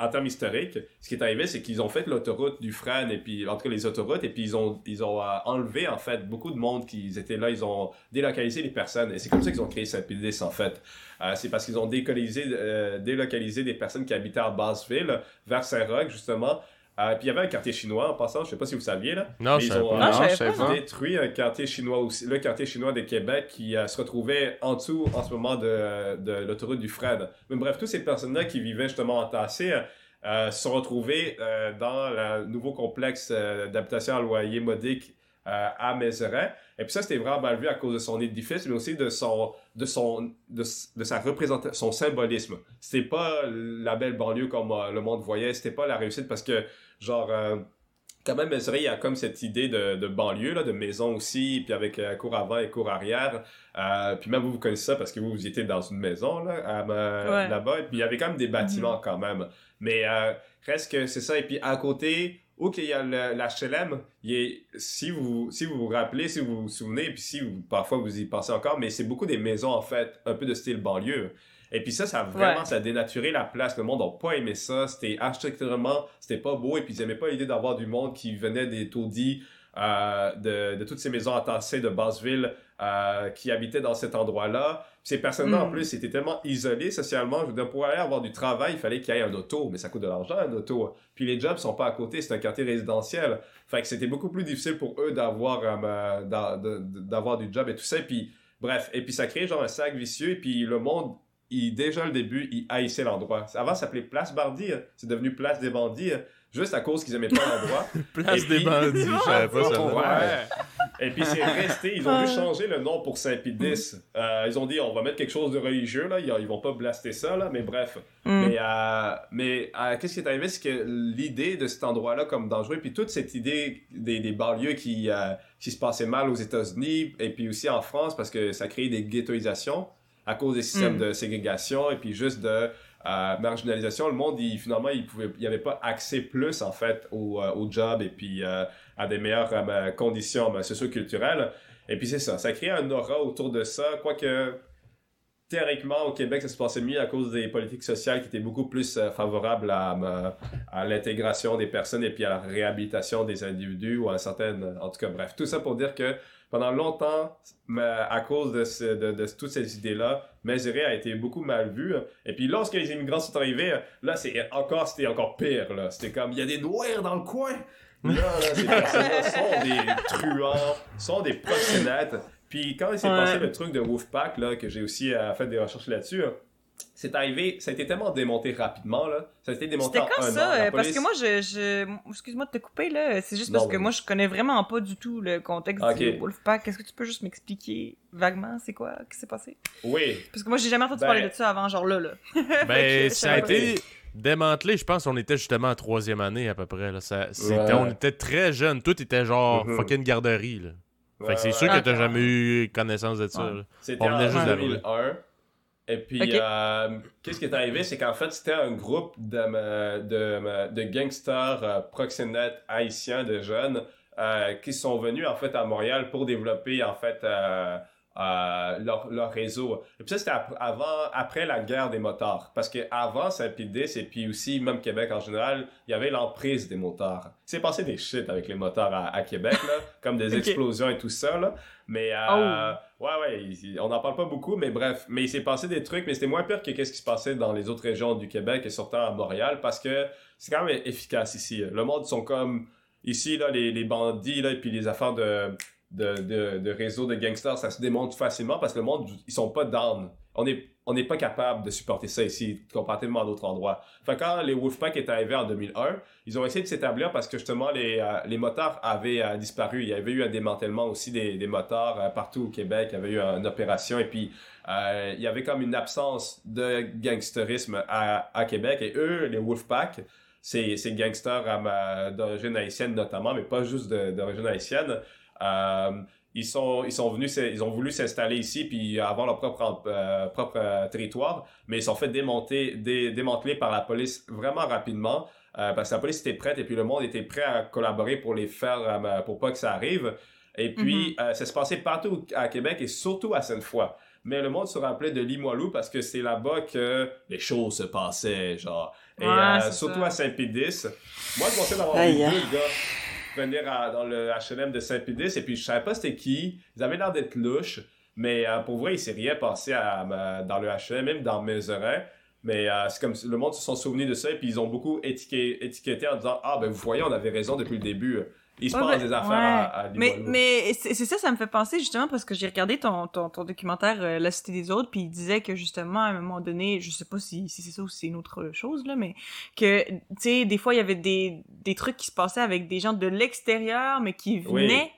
en termes historiques, ce qui est arrivé, c'est qu'ils ont fait l'autoroute du Frêne, et puis, en les autoroutes, et puis ils ont, ils ont euh, enlevé, en fait, beaucoup de monde qui étaient là, ils ont délocalisé les personnes, et c'est comme ça qu'ils ont créé Saint-Pédis, en fait. Euh, c'est parce qu'ils ont délocalisé, euh, délocalisé des personnes qui habitaient à Basseville vers Saint-Roch, justement. Euh, puis il y avait un quartier chinois, en passant, je sais pas si vous saviez, là. Non, je ils ont, pas. Non, pas. détruit un quartier chinois aussi, le quartier chinois de Québec qui euh, se retrouvait en dessous en ce moment de, de l'autoroute du Fred. Mais bref, toutes ces personnes-là qui vivaient justement entassées euh, se sont retrouvées euh, dans le nouveau complexe euh, d'habitation à loyer modique euh, à Mézeray. Et puis ça, c'était vraiment mal vu à cause de son édifice, mais aussi de son, de son, de, de sa représentation, son symbolisme. C'était pas la belle banlieue comme euh, le monde voyait, c'était pas la réussite parce que, genre, euh, quand même, Mézeray, il y a comme cette idée de, de banlieue, là, de maison aussi, puis avec euh, cour avant et cour arrière. Euh, puis même vous, vous connaissez ça parce que vous, vous étiez dans une maison là, à, Ouais. là-bas. Et puis il y avait quand même des bâtiments quand même. Mais euh, reste que c'est ça. Et puis à côté, où qu'il y a l'HLM, si, vous, si vous vous rappelez, si vous vous souvenez, puis si vous, parfois vous y pensez encore, mais c'est beaucoup des maisons en fait, un peu de style banlieue. Et puis ça, ça a vraiment, Ouais. ça a dénaturé la place. Le monde n'a pas aimé ça. C'était architecturalement, c'était pas beau. Et puis ils aimaient pas l'idée d'avoir du monde qui venait des taudis, euh, de, de toutes ces maisons entassées de Basseville, euh, qui habitaient dans cet endroit-là. Ces personnes-là, en Mm. plus, étaient tellement isolées socialement. Je veux dire, pour aller avoir du travail, il fallait qu'il y ait un auto. Mais ça coûte de l'argent, un auto. Puis les jobs sont pas à côté. C'est un quartier résidentiel. Fait que c'était beaucoup plus difficile pour eux d'avoir euh, d'avoir du job et tout ça. Et puis, bref. Et puis ça crée genre un sac vicieux. Et puis le monde, il, déjà le début, il haïssait l'endroit. Avant, ça s'appelait Place Bardi. C'est devenu Place des Bandits. Juste à cause qu'ils aimaient pas l'endroit. Place des bandits, je savais pas ça. Ouais. Et puis c'est resté, ils ont dû changer le nom pour Saint-Pédis. Euh, ils ont dit on va mettre quelque chose de religieux là, ils, ils vont pas blaster ça là, mais bref. Mm. Mais, euh, mais euh, qu'est-ce qui est arrivé, c'est que l'idée de cet endroit-là comme dangereux, puis toute cette idée des, des banlieues qui, euh, qui se passaient mal aux États-Unis et puis aussi en France parce que ça créait des ghettoisations à cause des systèmes Mm. de ségrégation et puis juste de euh, marginalisation, le monde, il, finalement, il pouvait, il avait pas accès plus, en fait, au, euh, au job et puis euh, à des meilleures euh, conditions euh, socio-culturelles. Et puis c'est ça, ça crée un aura autour de ça, quoique théoriquement au Québec ça se passait mieux à cause des politiques sociales qui étaient beaucoup plus favorables à, à l'intégration des personnes et puis à la réhabilitation des individus ou à certaines, en tout cas bref, tout ça pour dire que pendant longtemps, à cause de, ce, de, de, toutes ces idées-là, Mézéré a été beaucoup mal vu. Et puis lorsque les immigrants sont arrivés, là, c'est encore, c'était encore pire. Là. C'était comme, il y a des noirs dans le coin. Là, là ces personnes-là sont des truands, sont des proxénètes. Puis quand il s'est Ouais. passé le truc de Wolfpack, là, que j'ai aussi euh, fait des recherches là-dessus, hein, c'est arrivé, ça a été tellement démonté rapidement, là. Ça a été démonté C'était en quand un ça? an. La Euh, Parce que moi, je, je... excuse-moi de te couper, là. C'est juste Non, parce que moi, je connais vraiment pas du tout le contexte du Wolfpack. Est-ce que tu peux juste m'expliquer vaguement c'est quoi qui s'est passé? Oui. Parce que moi, j'ai jamais entendu Ben- parler de ça avant, genre là, là. Ben, je ça a été démantelé, je pense, on était justement en troisième année à peu près. Là. Ça, c'était- Ouais. On était très jeunes, tout était genre Mhm. fucking garderie. Là. Fait que c'est Ouais, sûr ouais. que t'as Ok. jamais eu connaissance de ça. Ouais. là. C'était On venait en juste d'arriver. 2001. Et puis, euh, qu'est-ce qui est arrivé, c'est qu'en fait, c'était un groupe de, euh, de, euh, de gangsters euh, proxénètes haïtiens de jeunes euh, qui sont venus en fait à Montréal pour développer en fait euh, leur, leur réseau. Et puis ça, c'était avant, après la guerre des motards. Parce que avant Saint-Pédis et puis aussi même Québec en général, il y avait l'emprise des motards. Il s'est passé des shit avec les motards à, à Québec, là, comme des explosions et tout ça. Là. Mais euh, ouais, ouais, il- on n'en parle pas beaucoup, mais bref. Mais il s'est passé des trucs, mais c'était moins pire que qu'est-ce qui se passait dans les autres régions du Québec et surtout à Montréal, parce que c'est quand même efficace ici. Le monde sont comme ici là, les, les bandits là, et puis les affaires de de, de, de réseaux de gangsters, ça se démonte facilement parce que le monde, ils sont pas down. On est on n'est pas capable de supporter ça ici, comparativement à d'autres endroits. Fait quand les Wolfpack est arrivé en 2001, ils ont essayé de s'établir parce que justement les, euh, les motards avaient euh, disparu. Il y avait eu un démantèlement aussi des, des motards euh, partout au Québec. Il y avait eu une opération et puis euh, il y avait comme une absence de gangsterisme à, à Québec. Et eux, les Wolfpack, ces, ces gangsters d'origine haïtienne notamment, mais pas juste d'origine haïtienne, ils sont ils sont venus ils ont voulu s'installer ici puis avoir leur propre euh, propre euh, territoire mais ils sont fait démonter dé- démanteler par la police vraiment rapidement euh, parce que la police était prête et puis le monde était prêt à collaborer pour les faire euh, pour pas que ça arrive. Et puis euh, ça se passait partout à Québec et surtout à Sainte-Foy. Mais le monde se rappelait de Limoilou parce que c'est là-bas que les choses se passaient genre. Et Ouais, euh, surtout ça. à Saint-Pédis. Moi je pensais d'avoir vu Aïe, deux gars venir dans le H&M de Saint-Pédis et puis je savais pas c'était qui. Ils avaient l'air d'être louches, mais euh, pour vrai, il s'est rien passé à, à- dans le H&M, même dans Mézerin. Mais euh, c'est comme le monde se sont souvenus de ça et puis ils ont beaucoup étiqueté en disant ah ben vous voyez on avait raison depuis le début. Il se Ouais, passe des affaires ouais. à, à Mais, mais c'est ça, ça me fait penser justement parce que j'ai regardé ton, ton, ton documentaire euh, La Cité des Autres, puis il disait que justement, à un moment donné, je sais pas si, si c'est ça ou si c'est une autre chose, là, mais que, tu sais, des fois, il y avait des, des trucs qui se passaient avec des gens de l'extérieur, mais qui Oui. venaient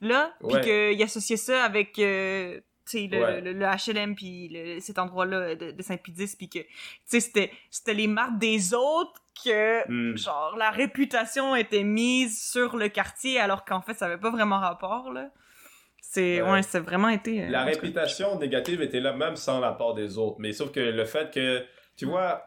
là, puis Ouais. qu'il associait ça avec, euh, sais, le, Ouais. le, le HLM, puis cet endroit-là de, de Saint-Pédis, puis que, tu sais, c'était c'était les marques des autres que Hmm. genre la réputation était mise sur le quartier alors qu'en fait ça avait pas vraiment rapport là. C'est Ouais. c'est vraiment été euh, La réputation négative était là même sans la part des autres. Mais sauf que le fait que, tu vois,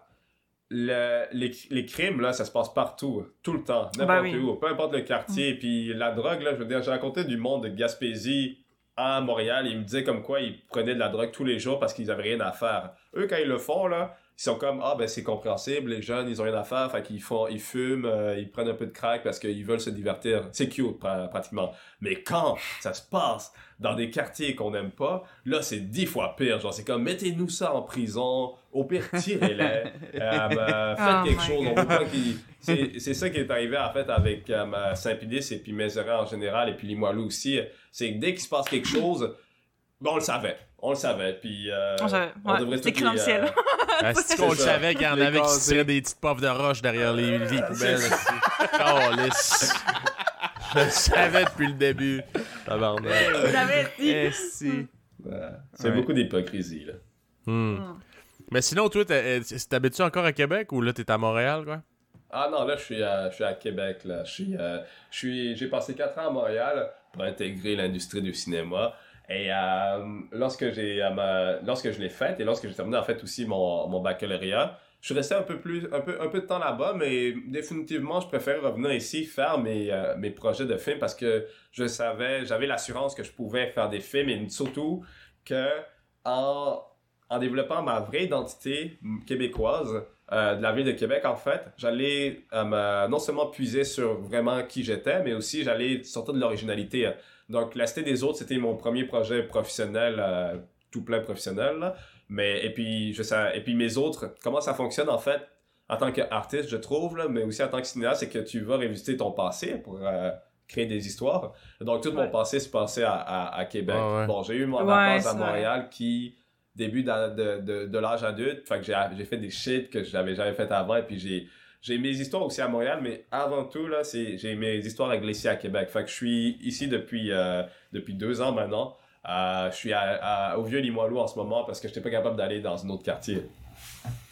le- les, les crimes, là, ça se passe partout, tout le temps, n'importe Ben oui. où, peu importe le quartier. Puis la drogue, là, je veux dire, j'ai raconté du monde de Gaspésie à Montréal. Ils me disaient comme quoi ils prenaient de la drogue tous les jours parce qu'ils avaient rien à faire. Eux, quand ils le font, là, ils sont comme, ah ben c'est compréhensible, les jeunes, ils ont rien à faire, fait qu'ils font, ils fument, euh, ils prennent un peu de crack parce qu'ils veulent se divertir. C'est cute, pra- pratiquement. Mais quand ça se passe dans des quartiers qu'on n'aime pas, là, c'est dix fois pire. Genre, c'est comme, mettez-nous ça en prison, au pire, tirez-les, euh, ben, faites Oh quelque my chose. Qu'ils... C'est ça qui est arrivé, en fait, avec euh, Saint-Pédis et puis Mézerin en général, et puis Limoilou aussi. C'est que dès qu'il se passe quelque chose, ben, on le savait. On le savait, puis... euh, On savait, on ouais, devrait les, le ciel. Ah, c'est qu'on le C'est ça. savait qu'il y en Les avait qui tiraient des petites puffs de roche derrière les, les poubelles. Oh, lisse. Je le savais depuis le début. Tabarnak. Vous l'avez dit. Eh, si. C'est Ouais. beaucoup d'hypocrisie, là. Hmm. Mm. Mais sinon, toi, euh, t'habites-tu encore à Québec ou là, t'es à Montréal, quoi? Ah non, là, je suis à, je suis à Québec, là. Je suis, euh, je suis, j'ai passé quatre ans à Montréal pour intégrer l'industrie du cinéma. Et euh, lorsque j'ai, euh, lorsque je l'ai faite et lorsque j'ai terminé en fait aussi mon, mon baccalauréat, je suis resté un peu plus, un peu, un peu de temps là-bas, mais définitivement, je préfère revenir ici faire mes, euh, mes projets de films parce que je savais, j'avais l'assurance que je pouvais faire des films et surtout que en, en développant ma vraie identité québécoise, euh, de la ville de Québec, en fait, j'allais non seulement puiser sur vraiment qui j'étais, mais aussi j'allais sortir de l'originalité. Donc, La Cité des Autres, c'était mon premier projet professionnel, euh, tout plein professionnel. Là. Mais, et puis, je sais, et puis mes autres, comment ça fonctionne, en fait, en tant qu'artiste, je trouve, là, mais aussi en tant que cinéaste, c'est que tu vas révisiter ton passé pour créer des histoires. Donc, tout mon passé se passait à, à, Québec. Bon, j'ai eu mon ouais, à Montréal qui début de, de, de, l'âge adulte. Fait que j'ai fait des shit que j'avais jamais fait avant. Et puis j'ai j'ai mes histoires aussi à Montréal, mais avant tout, là, c'est, j'ai mes histoires avec ici à Québec. Fait que je suis ici depuis, euh, depuis deux ans maintenant. Euh, je suis à, au vieux Limoilou en ce moment parce que je n'étais pas capable d'aller dans un autre quartier.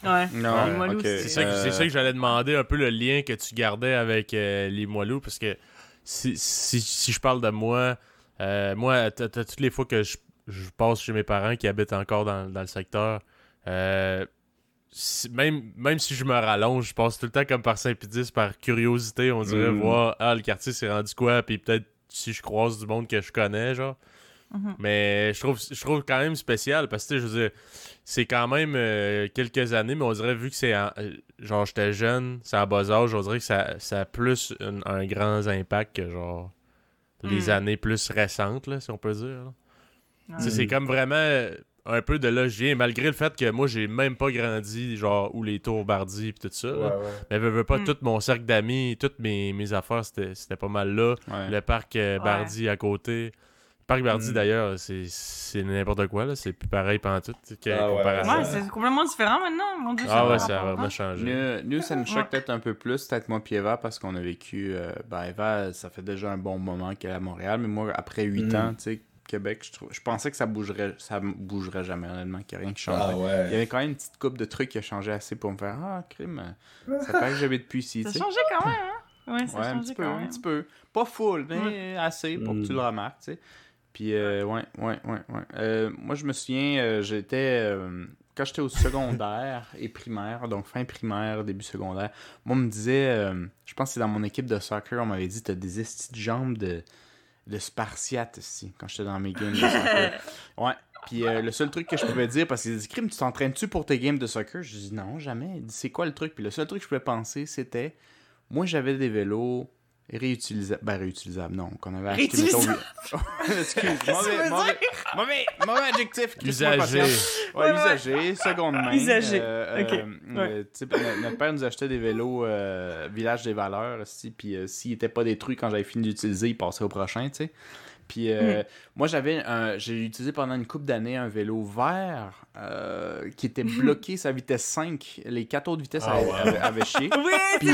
Ouais, non, c'est, ça, que, ça que j'allais demander un peu le lien que tu gardais avec euh, Limoilou parce que si, si, si, je parle de moi, euh, moi, toutes les fois que je je passe chez mes parents qui habitent encore dans, le secteur. Euh, même, même si je me rallonge, je passe tout le temps comme par Saint-Pédis, par curiosité, on dirait, mm. voir, ah, le quartier s'est rendu quoi, puis peut-être si je croise du monde que je connais, genre. Mm-hmm. Mais je trouve, je trouve quand même spécial parce que, je veux dire, c'est quand même euh, quelques années, mais on dirait, vu que c'est, genre, j'étais jeune, c'est à bas âge, on dirait que ça, ça a plus un, grand impact que, genre, les mm. années plus récentes, là, si on peut dire. C'est comme vraiment euh, un peu de là je viens, malgré le fait que moi, j'ai même pas grandi, genre, où les tours Bardi et tout ça. Mais veux, veux pas, mm. tout mon cercle d'amis, toutes mes, mes affaires, c'était pas mal là. Le parc euh, Bardi à côté. Le parc Bardi, mm. d'ailleurs, c'est n'importe quoi, là. C'est plus pareil pendant tout. Ah, ouais, c'est complètement différent maintenant, mon Dieu. Ah ouais, ça a vraiment changé. Nous, ça nous choque peut-être un peu plus, peut-être moi et Eva, parce qu'on a vécu... Euh, ben, Eva, ça fait déjà un bon moment qu'elle est à Montréal, mais moi, après 8 mm. ans, tu sais, Québec, je, trouve, je pensais que ça bougerait ça bougerait jamais, honnêtement, qu'il n'y a rien qui changerait. Ah Il y avait quand même une petite coupe de trucs qui a changé assez pour me faire Ah, crime, ça fait que j'avais depuis ici. Ça a changé quand même, hein? Ouais, ça a un petit peu, un petit peu. Pas full, mais assez pour que tu le mm. remarques, tu sais. Puis, euh, ouais, ouais, ouais, ouais. Euh, moi, je me souviens, euh, j'étais. quand j'étais au secondaire et primaire, donc fin primaire, début secondaire, moi, on me disait, je pense que c'est dans mon équipe de soccer, on m'avait dit, t'as des petites jambes de le Spartiate ici, quand j'étais dans mes games de soccer. ouais. Puis euh, le seul truc que je pouvais dire, parce qu'il dit Crime, tu t'entraînes-tu pour tes games de soccer? Je dis non, jamais. Il dit C'est quoi le truc? Puis le seul truc que je pouvais penser, c'était Moi, j'avais des vélos réutilisable. Ben, réutilisable, non. Qu'on avait acheté, mettons. Excuse, mauvais, mauvais, mauvais, mauvais adjectif. Usagé. Ouais, usagé, seconde main. Usagé. Euh, ok. Euh, notre père nous achetait des vélos euh, Village des Valeurs, aussi, puis s'ils n'étaient pas détruits quand j'avais fini d'utiliser, ils passaient au prochain, tu sais. Puis euh, mm. moi, j'avais j'ai utilisé pendant une couple d'années un vélo vert euh, qui était bloqué sa vitesse 5. Les quatre autres vitesses ah, avaient, chié. Oui, Puis,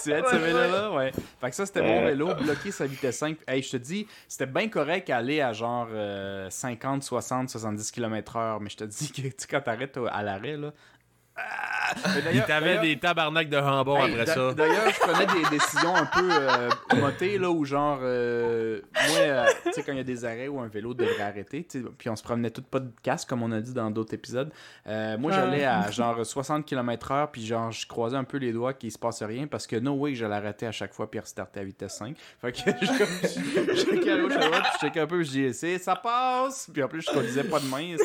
c'est ce vélo-là, ouais. Fait que ça, c'était mon vélo bloqué sa vitesse 5. Hey, je te dis, c'était bien correct aller à genre 50, 60, 70 km/h. Mais je te dis que quand t'arrêtes à l'arrêt, là! Il t'avait des tabarnaks de jambon après ça. D'ailleurs, je prenais des décisions un peu euh, motées, là, où genre, euh, moi, euh, tu sais, quand il y a des arrêts où un vélo devrait arrêter, puis on se promenait tout pas de casque, comme on a dit dans d'autres épisodes. Euh, moi, j'allais à genre 60 km/h, puis genre, je croisais un peu les doigts qu'il se passe rien, parce que no way je l'arrêtais à chaque fois, puis restarter à vitesse 5. Fait que je checkais à gauche, à droite, puis je checkais un peu, je disais, ça passe! Puis en plus, je conduisais pas de main,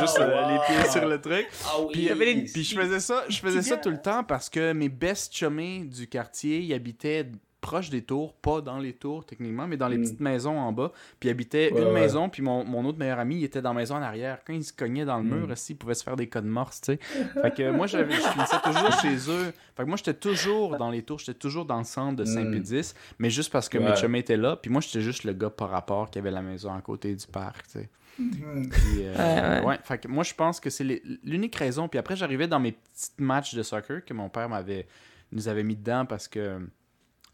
juste les pieds sur le truc. Ah oui, puis, puis je faisais ça, je faisais ça tout le temps parce que mes best chumés du quartier, ils habitaient proche des tours, pas dans les tours techniquement, mais dans les mm. petites maisons en bas. Puis ils habitaient une maison, puis mon, mon, autre meilleur ami, il était dans la maison en arrière. Quand il se cognait dans le mm. mur, aussi, il pouvait se faire des codes morse, tu sais. Fait que moi, je finissais toujours chez eux. Fait que moi, j'étais toujours dans les tours, j'étais toujours dans le centre de Saint-Pédis, mais juste parce que mes chumés étaient là. Puis moi, j'étais juste le gars par rapport qui avait la maison à côté du parc, tu sais. Euh, ouais, fait que moi je pense que c'est l'unique raison. Puis après, j'arrivais dans mes petits matchs de soccer que mon père m'avait nous avait mis dedans parce que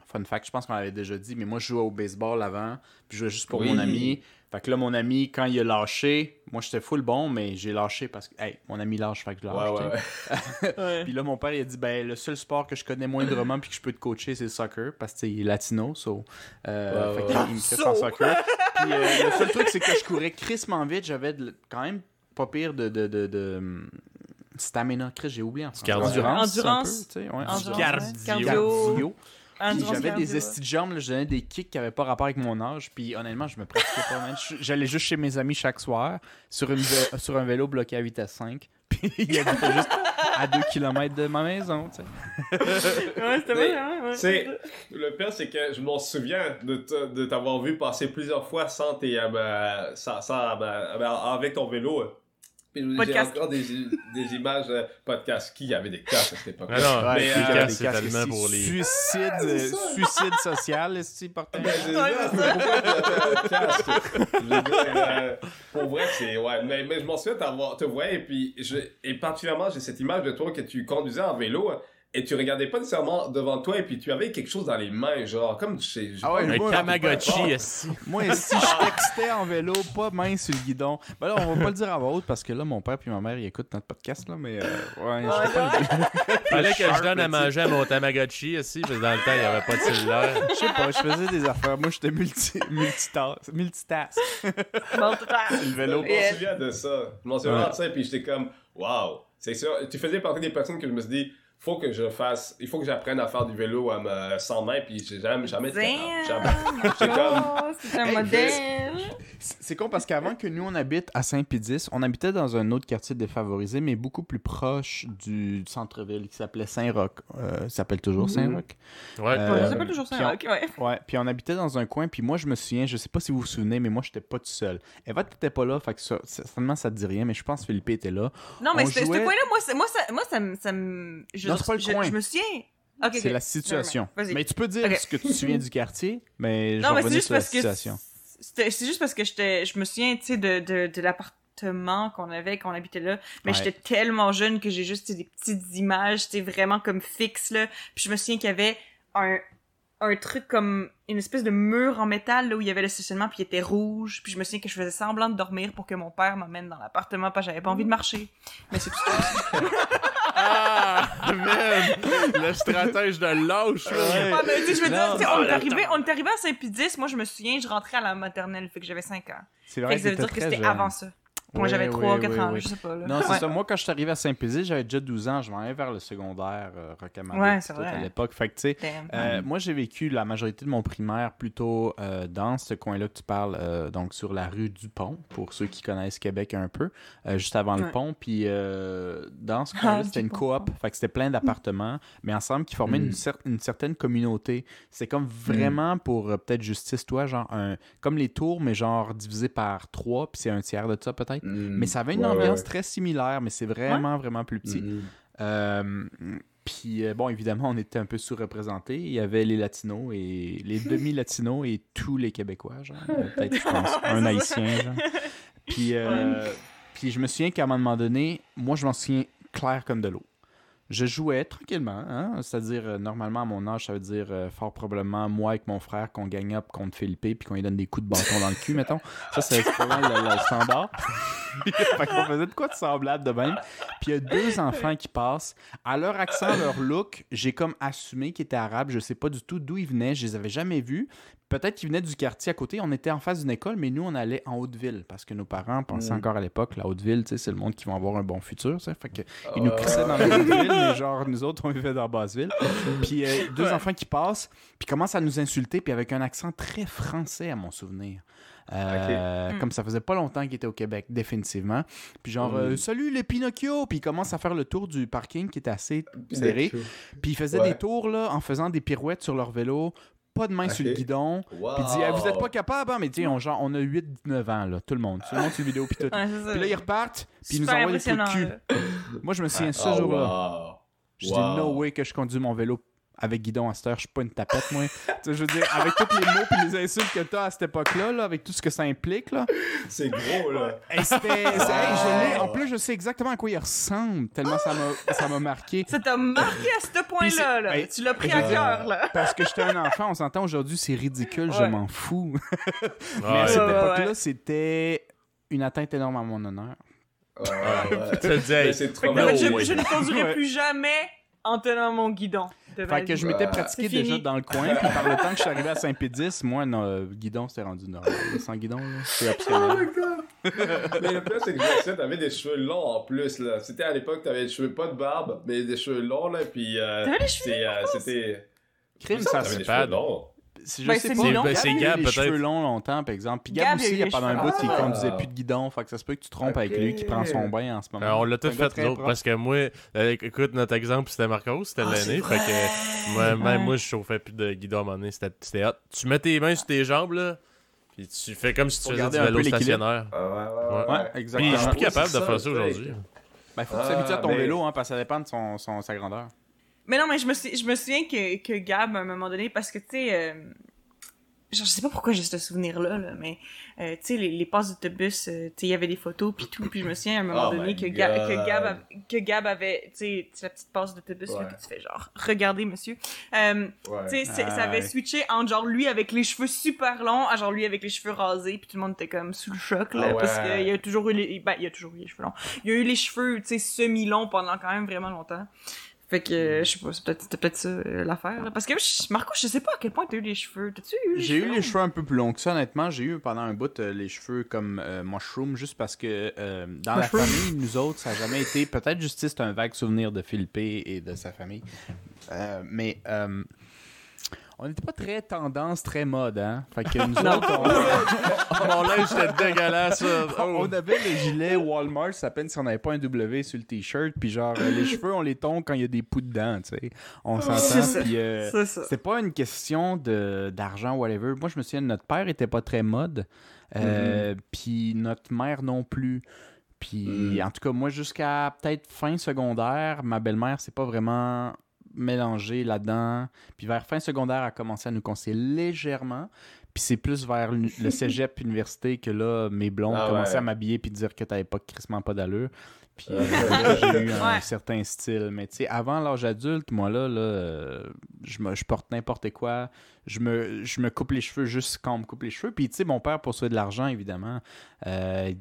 fun fact, je pense qu'on l'avait déjà dit, mais moi je jouais au baseball avant, puis je jouais juste pour mon ami. Fait que là, mon ami, quand il a lâché, moi j'étais full bon, mais j'ai lâché parce que, hey, mon ami lâche, fait que je lâche. puis là, mon père, il a dit, ben, le seul sport que je connais moindrement puis que je peux te coacher, c'est le soccer, parce qu'il est latino, so. Euh, fait qu'il me fait en soccer. puis euh, le seul truc, c'est que je courais crissement vite, j'avais quand même pas pire de, de, de, Stamina, Chris, j'ai oublié en français. Endurance. Endurance. un peu, ouais. Endurance, Cardio. ouais. Cardio. J'avais des estis de jambes, je donnais des kicks qui n'avaient pas rapport avec mon âge. Puis honnêtement, je me pratiquais pas. Je- J'allais juste chez mes amis chaque soir sur, une vé- sur un vélo bloqué à vitesse 5. Puis il habitait juste à 2 km de ma maison, tu sais. Ouais, c'était Mais, vrai, ouais, ouais. C'est le pire, c'est que je m'en souviens de, de t'avoir vu passer plusieurs fois sans tes, euh, ben, sans, sans, ben, ben, avec ton vélo. J'ai Podcast. encore des, des images euh, podcast qui avait des casques à cette époque? Ah non, Ouais, mais, puis euh, il y avait c'est des casques tellement aussi. pour les- Suicide, social, est-ce Ben, Ouais, pour vrai, c'est. Ouais, mais, mais je m'en souviens te voir, et puis. Je, et particulièrement, j'ai cette image de toi que tu conduisais en vélo, et tu regardais pas nécessairement devant toi, et puis tu avais quelque chose dans les mains, genre, comme sais. Ah ouais, Un Tamagotchi, esti. Moi, si je textais en vélo, pas main sur le guidon. Ben là, on va pas le dire à voix haute parce que là, mon père et ma mère, ils écoutent notre podcast, là, mais euh, ouais, je sais pas. Fallait que je donne à manger à mon Tamagotchi, esti, parce que dans le temps, il n'y avait pas de cellulaire. Je sais pas, je faisais des affaires. Moi, j'étais multi, multitask. multitask. À Le vélo. Je m'en souviens de ça. Je m'en souviens de ça, et puis j'étais comme, waouh. C'est sûr. Tu faisais partie des personnes que je me suis dit, faut que je fasse, il faut que j'apprenne à faire du vélo à me, sans main, puis j'ai jamais, jamais été capable. Comme, Oh, c'est un Hey, modèle. C'est c'est con parce qu'avant que nous, on habite à Saint-Pédis, on habitait dans un autre quartier défavorisé, mais beaucoup plus proche du centre-ville qui s'appelait Saint-Roch. Euh, ça s'appelle toujours Saint-Roch. Ouais. Euh, Ouais, ça s'appelle toujours ça, ok, ouais. Ouais, puis on habitait dans un coin, puis moi, je me souviens, je sais pas si vous vous souvenez, mais moi, j'étais pas tout seul. Eva, t'étais pas là, fait que ça, certainement, ça te dit rien, mais je pense que Philippe était là. Non, mais ce jouait- coin-là, moi, ça- moi, ça, moi, ça me, ça me, je, C'est pas le je, coin. je me souviens. Ok, C'est ok. la situation. Mais tu peux dire Ok. ce que tu te souviens du quartier, mais je vais revenir juste sur la parce que situation. c'était- c'est juste parce que je me souviens, tu sais, de, de, de l'appartement qu'on avait quand on habitait là. Mais Ouais. j'étais tellement jeune que j'ai juste des petites images, sais, vraiment comme fixes là. Puis je me souviens qu'il y avait un un truc comme une espèce de mur en métal là où il y avait le stationnement puis il était rouge puis je me souviens que je faisais semblant de dormir pour que mon père m'amène dans l'appartement parce que j'avais pas envie de marcher mais c'est tout Ah, man! Le stratège de lâche, là. Ah, mais tu sais, je veux dire, Non, tu sais, on est arrivé, on est arrivé à Saint-Pédis, moi je me souviens, je rentrais à la maternelle, fait que j'avais 5 ans. C'est Fait vrai que ça veut dire que c'était avant ça. Moi Oui, j'avais oui, 3 ou 4 oui, ans, je sais pas. Là. Non, c'est Ouais. ça. Moi, quand je suis arrivé à Saint-Pédis, j'avais déjà 12 ans. Je m'en allais vers le secondaire euh, Rocamadour, Ouais, tout vrai. à l'époque. Fait que, tu sais, euh, moi, j'ai vécu la majorité de mon primaire plutôt euh, dans ce coin-là que tu parles, euh, donc sur la rue du Pont, pour ceux qui connaissent Québec un peu, euh, juste avant le pont. Puis euh, dans ce coin-là, Ah, c'était du une coop, fait que c'était plein d'appartements, mais ensemble qui formaient Mm. une, cer- une certaine communauté. C'est comme vraiment pour euh, peut-être justice, toi, genre un, comme les tours, mais genre divisé par trois, puis c'est un tiers de ça peut-être. Mais ça avait une Ouais, ambiance ouais. très similaire, mais c'est vraiment, vraiment plus petit. Mhm. Euh, puis, euh, bon, évidemment, on était un peu sous-représentés. Il y avait les Latinos et les demi-Latinos et tous les Québécois, genre. Peut-être, je pense, un Haïtien, genre. Puis, euh, puis je me souviens qu'à un moment donné, moi, je m'en souviens clair comme de l'eau. Je jouais tranquillement, hein? c'est-à-dire, euh, normalement, à mon âge, ça veut dire euh, fort probablement moi avec mon frère qu'on gagne up contre Philippe puis qu'on lui donne des coups de bâton dans le cul, mettons. Ça, c'est mal le, le standard. fait qu'on faisait de quoi de semblable de même. Puis il y a deux enfants qui passent. À leur accent, leur look, j'ai comme assumé qu'ils étaient arabes. Je sais pas du tout d'où ils venaient. Je les avais jamais vus. Peut-être qu'ils venaient du quartier à côté. On était en face d'une école, mais nous, on allait en Haute-Ville parce que nos parents pensaient Mm. encore à l'époque, la Haute-Ville, tu sais, c'est le monde qui va avoir un bon futur, ça. Fait que ils Ah. nous crissaient dans la Haute-Ville, mais genre, nous autres, on vivait dans Basseville. Puis euh, deux enfants qui passent, puis commencent à nous insulter, puis avec un accent très français, à mon souvenir. Euh, Ok. Comme ça faisait pas longtemps qu'ils étaient au Québec, définitivement. Puis genre, Mm. euh, salut les Pinocchio! Puis ils commencent à faire le tour du parking qui était assez serré. Puis ils faisaient Ouais. des tours là, en faisant des pirouettes sur leur vélo, pas de main sur le guidon. Wow. Puis Ah, vous êtes pas capable, hein? mais tu sais, on, genre, on a 8-9 ans, là, tout le monde. Tout le monde sur vidéo, puis tout. Ouais. Puis là, ils repartent, puis ils nous envoient des trous de cul. Moi, je me souviens ce Oh, jour-là. wow. Je dis, no way que je conduis mon vélo avec guidon à cette heure. Je suis pas une tapette, moi. tu sais, je veux dire, avec tous les mots et les insultes que t'as à cette époque-là, là, avec tout ce que ça implique, là. C'est gros, là. C'était- hey, en plus, je sais exactement à quoi il ressemble, tellement ça m'a ça m'a marqué. Ça t'a marqué à ce point-là, là. Tu l'as pris à cœur, là. Parce que j'étais un enfant, on s'entend aujourd'hui, c'est ridicule, je m'en fous. Mais à cette époque-là, ouais. c'était une atteinte énorme à mon honneur. Ouais, ouais. Tu te dis, Mais hey, c'est trop je, je ne conduirai plus jamais en tenant mon guidon. Fait que je m'étais Ouais. pratiqué C'est déjà fini. dans le coin, puis par le temps que je suis arrivé à Saint-Pédis, moi, non, euh, guidon, c'était rendu normal. Sans guidon, là, c'est optionnel. mais le pire, c'est que Jackson avait des cheveux longs en plus, là. C'était à l'époque, t'avais des cheveux pas de barbe, mais des cheveux longs, là, puis... Euh, T'avais les cheveux c'est, euh, C'était... Crime, Ça, des pas cheveux longs. C'est- Je Ben, sais c'est pas. Ben, c'est a Gab, les peut-être. cheveux longs longtemps, par exemple. Puis Gab, a aussi, il a les pendant un bout, il conduisait Ah. plus de guidon. Fait que ça se peut que tu te trompes avec lui qui prend son bain en ce moment. Euh, on l'a tout fait, très nous autres, propre. parce que moi, euh, écoute, notre exemple, c'était Marcos, c'était Ah, l'aîné, c'est fait que moi, même Ouais. moi, je chauffais plus de guidon à un moment donné, c'était hot. Tu mets tes mains sur tes jambes, là, puis tu fais comme si tu faisais du un vélo stationnaire. Ah, ouais, ouais, exactement. Puis je suis plus capable de faire ça aujourd'hui. Ben, faut que tu t'habitues à ton vélo, hein, parce que ça dépend de son- sa grandeur. Mais non, mais je me, suis, je me souviens que, que Gab, à un moment donné, parce que, tu sais, euh, genre, je sais pas pourquoi j'ai ce souvenir-là, là, mais, euh, tu sais, les, les passes d'autobus, euh, tu sais, il y avait des photos puis tout, puis je me souviens à un moment Oh donné que, Ga- God. que, Gab, a- que Gab avait, tu sais, la petite passe d'autobus, là, Ouais. que tu fais genre, regardez, monsieur. Euh, Ouais. tu sais, Ah, ça avait ouais. switché entre genre lui avec les cheveux super longs à genre lui avec les cheveux rasés, puis tout le monde était comme sous le choc, là, Ah ouais. parce qu'il y a toujours eu les, ben, il y a toujours eu les cheveux longs. Il y a eu les cheveux, tu sais, semi-longs pendant quand même vraiment longtemps. Fait que, euh, je sais pas, c'est peut-être, c'était peut-être ça euh, l'affaire. Parce que, je- Marco, je sais pas à quel point t'as eu les cheveux. T'as-tu eu J'ai eu les cheveux un peu plus longs que ça, honnêtement. J'ai eu pendant un bout euh, les cheveux comme euh, mushroom, juste parce que euh, dans Mushroom. la famille, nous autres, ça n'a jamais été. Peut-être Justice, c'est un vague souvenir de Philippe et de sa famille. Euh, mais euh, on n'était pas très tendance, très mode, hein. Fait que nous autres, on, Mon linge, c'était dégueulasse, ça. Oh. on avait le gilet Walmart, ça peine si on n'avait pas un W sur le t-shirt, puis genre, euh, les cheveux, on les tombe quand il y a des poux dedans, tu sais. On C'est s'entend, ça. puis. euh, C'est ça. c'est pas une question de d'argent whatever. Moi je me souviens notre père était pas très mode. Euh, puis notre mère non plus. Puis en tout cas moi jusqu'à peut-être fin secondaire, ma belle-mère c'est pas vraiment mélangé là-dedans. Puis vers fin secondaire, elle a commencé à nous conseiller légèrement. Puis c'est plus vers le cégep université que là, mes blondes Ah commençaient ouais. à m'habiller puis dire que t'avais pas crissement pas d'allure. Puis euh, là, j'ai eu un Ouais. certain style. Mais tu sais, avant l'âge adulte, moi là, là euh, je, me, je porte n'importe quoi. Je me, je me coupe les cheveux juste quand on me coupe les cheveux. Puis tu sais, mon père, pour sauver de l'argent, évidemment, euh,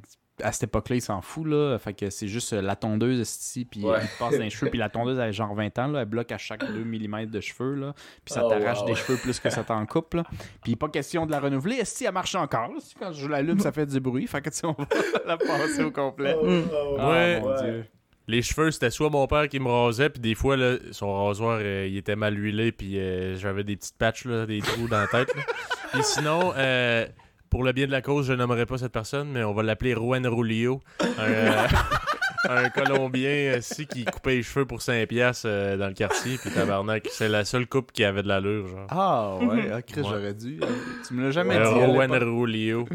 à cette époque-là, il s'en fout, là. Fait que c'est juste euh, la tondeuse, ici, puis Ouais. il te passe dans les cheveux. Puis la tondeuse, elle a genre 20 ans, là. Elle bloque à chaque 2 mm de cheveux, là. Puis ça Oh, t'arrache wow. des cheveux plus que ça t'en coupe, là. Puis pas question de la renouveler. Est-ce qu'elle marche encore? Quand je l'allume, ça fait du bruit. Fait que, tu on va la passer au complet. Oh, oh, Ah, Ouais. mon Dieu. Les cheveux, c'était soit mon père qui me rasait, puis des fois, là, son rasoir, euh, il était mal huilé, puis euh, j'avais des petites patches, là, des trous dans la tête. là. Puis sinon, euh, pour le bien de la cause, je nommerai pas cette personne, mais on va l'appeler Juan Rulio. Un, euh, un Colombien aussi qui coupait les cheveux pour 5$ piastres, euh, dans le quartier, puis tabarnak, c'est la seule coupe qui avait de l'allure, genre. Ah, ouais. Ah, Chris, Ouais. j'aurais dû. euh, Tu me l'as jamais Euh, dit. Juan. Rulio.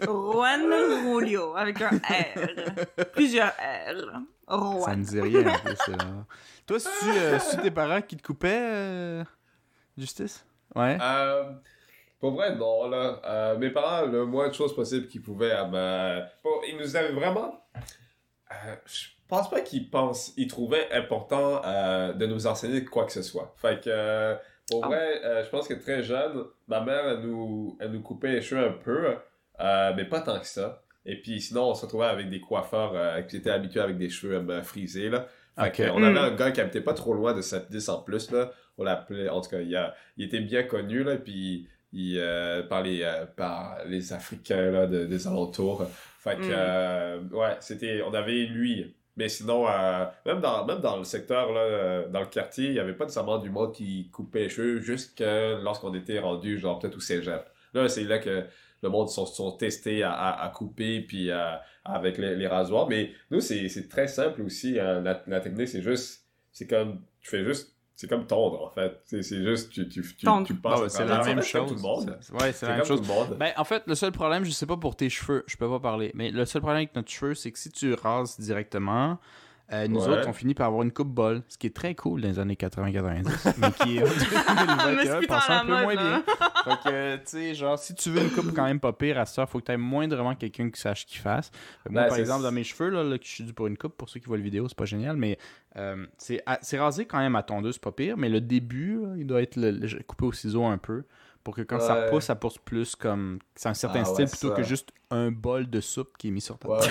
Juan Julio, avec un R. Plusieurs R. Ça Juan. me dit rien, en plus. euh. Toi, c'est-tu euh, tes parents qui te coupaient, euh, Justice? Ouais. Pour vrai, non, là. Euh, mes parents, le moins de choses possibles qu'ils pouvaient, bon, ils nous avaient vraiment. Euh, je pense pas qu'ils pensent, ils trouvaient important euh, de nous enseigner quoi que ce soit. Fait que, euh, pour Ah. vrai, euh, je pense que très jeune, ma mère, elle nous, elle nous coupait les cheveux un peu, euh, mais pas tant que ça. Et puis sinon, on se retrouvait avec des coiffeurs euh, qui étaient habitués avec des cheveux euh, frisés, là. Fait Ok. que, on Mm. avait un gars qui habitait pas trop loin de 7-10 en plus, là. On l'appelait, en tout cas, il, a- il était bien connu, là, puis il, euh, par, les, euh, par les Africains, là, de- des alentours. Fait que, Mm. euh, ouais, c'était, on avait lui. Mais sinon, même, dans, même dans le secteur, là, dans le quartier, il n'y avait pas nécessairement du monde qui coupait les cheveux jusqu'à lorsqu'on était rendu, genre, peut-être au cégep. Là, c'est là que le monde sont, sont testés à, à, à couper, puis à- avec les, les rasoirs. Mais nous, c'est c'est très simple aussi. hein. La, la technique, c'est juste, c'est comme, tu fais juste, c'est comme tondre, en fait. C'est c'est juste, tu, tu, tu, passes c'est la même chose. tout le monde. C'est- Ouais, c'est C'est la même chose. tout le monde. Ben, en fait, le seul problème, je sais pas pour tes cheveux, je peux pas parler, mais le seul problème avec notre cheveu, c'est que si tu rases directement, euh, nous Ouais. autres, on finit par avoir une coupe bol, ce qui est très cool dans les années 80-90, mais qui est en Mais 2021 c'est plus passe un peu mode, moins là. bien. Fait que, tu sais, genre, si tu veux une coupe quand même pas pire à ça, faut que tu aies moindrement quelqu'un qui sache qu'il fasse. Que moi, Ben, par exemple, dans mes cheveux, là, là, que je suis dû pour une coupe, pour ceux qui voient la vidéo, c'est pas génial, mais euh, c'est rasé quand même à tondeuse, pas pire, mais le début, là, il doit être le- le- coupé au ciseau un peu. Pour que quand ça repousse, ça pousse plus comme. C'est un certain Ah, style ouais, plutôt ça. que juste un bol de soupe qui est mis sur ta tête.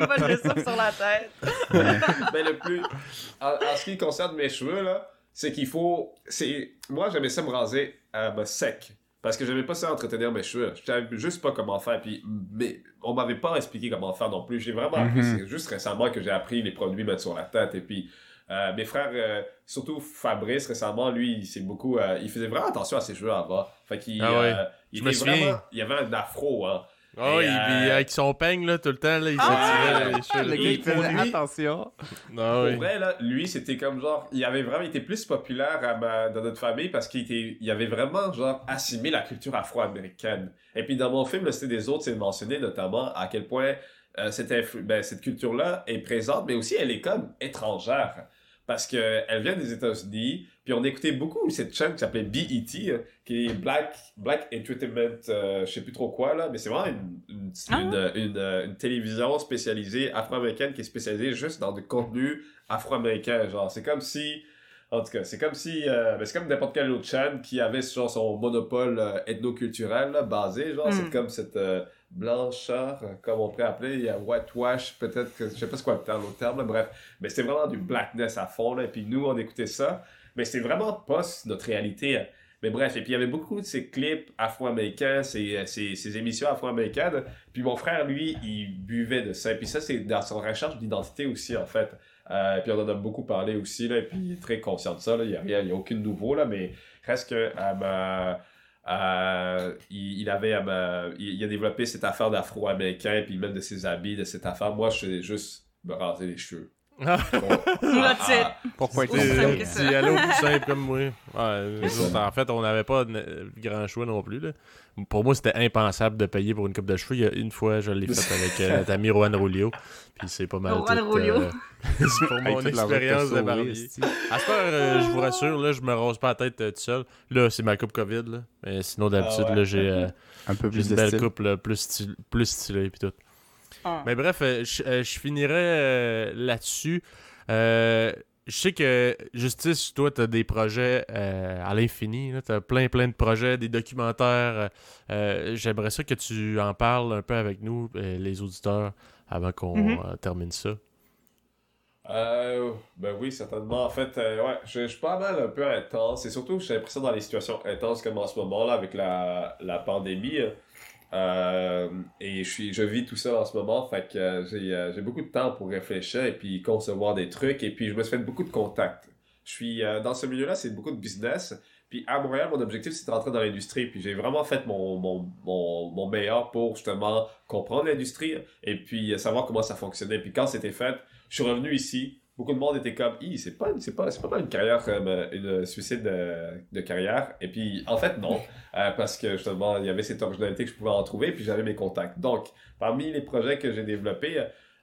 Un bol de soupe sur la tête. Mais le plus. En, en ce qui concerne mes cheveux, là, c'est qu'il faut. c'est Moi, j'aimais ça me raser euh, ben, sec. Parce que j'aimais pas ça entretenir mes cheveux. Je savais juste pas comment faire. Puis, mais on m'avait pas expliqué comment faire non plus. J'ai vraiment appris. Mhm. C'est juste récemment que j'ai appris les produits mettre sur la tête. Et puis, euh, mes frères, euh, surtout Fabrice récemment, lui, il s'est beaucoup, euh, il faisait vraiment attention à ses cheveux avant. Fait qu'il, Ah ouais. euh, il me était vraiment, il avait un afro, hein. Oh, Et, il, euh, puis avec son peigne, là, tout le temps, là, il Ah, s'attirait les cheveux. Le gars, il lui- attention. Ah Pour oui. vrai, là, lui, c'était comme genre, il avait vraiment été plus populaire à ma- dans notre famille parce qu'il était, il avait vraiment genre assimilé la culture afro-américaine. Et puis dans mon film, le C'était des autres, c'est mentionné notamment à quel point euh, cette, influ- ben, cette culture-là est présente, mais aussi elle est comme étrangère. Parce que elle vient des États-Unis, puis on écoutait beaucoup cette chaîne qui s'appelait BET, euh, qui est Black, Black Entertainment, euh, je sais plus trop quoi, là, mais c'est vraiment une, une, Ah. une, une, euh, une télévision spécialisée afro-américaine qui est spécialisée juste dans du contenu afro-américain. Genre, c'est comme si, en tout cas, c'est comme si, euh, ben, c'est comme n'importe quelle autre chaîne qui avait genre son monopole euh, ethno-culturel là, basé, genre, Mm. c'est comme cette euh, blancheur, euh, comme on pourrait appeler, il y a whitewash, peut-être que, je sais pas c'est quoi le terme, l'autre terme, là, bref, mais c'était vraiment du blackness à fond, là, et puis nous, on écoutait ça, mais c'était vraiment pas notre réalité. Mais bref, et puis il y avait beaucoup de ces clips afro-américains, ces, ces, ces émissions afro-américaines. Puis mon frère, lui, il buvait de ça. Et puis ça, c'est dans son recherche d'identité aussi, en fait. Euh, puis on en a beaucoup parlé aussi, là, et puis il est très conscient de ça. Là. Il n'y a rien, il y a aucun nouveau, là, mais reste que euh, ma- euh, il, il avait euh, il, il a développé cette affaire d'afro-américain, puis même de ses habits, de cette affaire. Moi, je faisais juste me raser les cheveux. Ah. That's it. Pourquoi être simple ça. petit allô plus simple comme moi. Ouais, nous autres, en fait, on n'avait pas de- grand choix non plus. Là. Pour moi, c'était impensable de payer pour une coupe de cheveux. Il y a une fois, je l'ai fait avec euh, notre ami Rohan Rolio. Puis c'est pas mal. Rohan tout, Rolio. euh, c'est pour mon expérience de barbier. À ce euh, je vous rassure, là, je me rase pas la tête euh, tout seul. Là, c'est ma coupe COVID. Là. Mais sinon, d'habitude, Ah ouais. j'ai euh, Un peu j'ai plus une de belle style. coupe là, plus, style- plus stylée. Puis tout. Ah. Mais bref, euh, je euh, je finirais euh, là-dessus. Euh, je sais que Justice, toi, tu as des projets euh, à l'infini. Tu as plein, plein de projets, des documentaires. Euh, J'aimerais ça que tu en parles un peu avec nous, les auditeurs, avant qu'on Mhm. termine ça. Euh, ben oui, certainement. En fait, euh, ouais, je, je suis pas mal un peu intense. Et surtout, j'ai l'impression dans les situations intenses comme en ce moment, là, avec la, la pandémie. Euh, et je, suis, je vis tout ça en ce moment. Fait que euh, j'ai euh, j'ai beaucoup de temps pour réfléchir et puis concevoir des trucs. Et puis, je me suis fait beaucoup de contacts. Je suis dans ce milieu-là, c'est beaucoup de business. Puis à Montréal, mon objectif, c'est de rentrer dans l'industrie. Puis j'ai vraiment fait mon, mon, mon, mon meilleur pour justement comprendre l'industrie et puis savoir comment ça fonctionnait. Puis quand c'était fait, je suis revenu ici. Beaucoup de monde était comme, c'est pas, c'est pas, c'est pas mal une carrière, comme euh, une suicide de, de carrière. Et puis, en fait, non. Euh, parce que justement, il y avait cette originalité que je pouvais en trouver, puis j'avais mes contacts. Donc, parmi les projets que j'ai développés,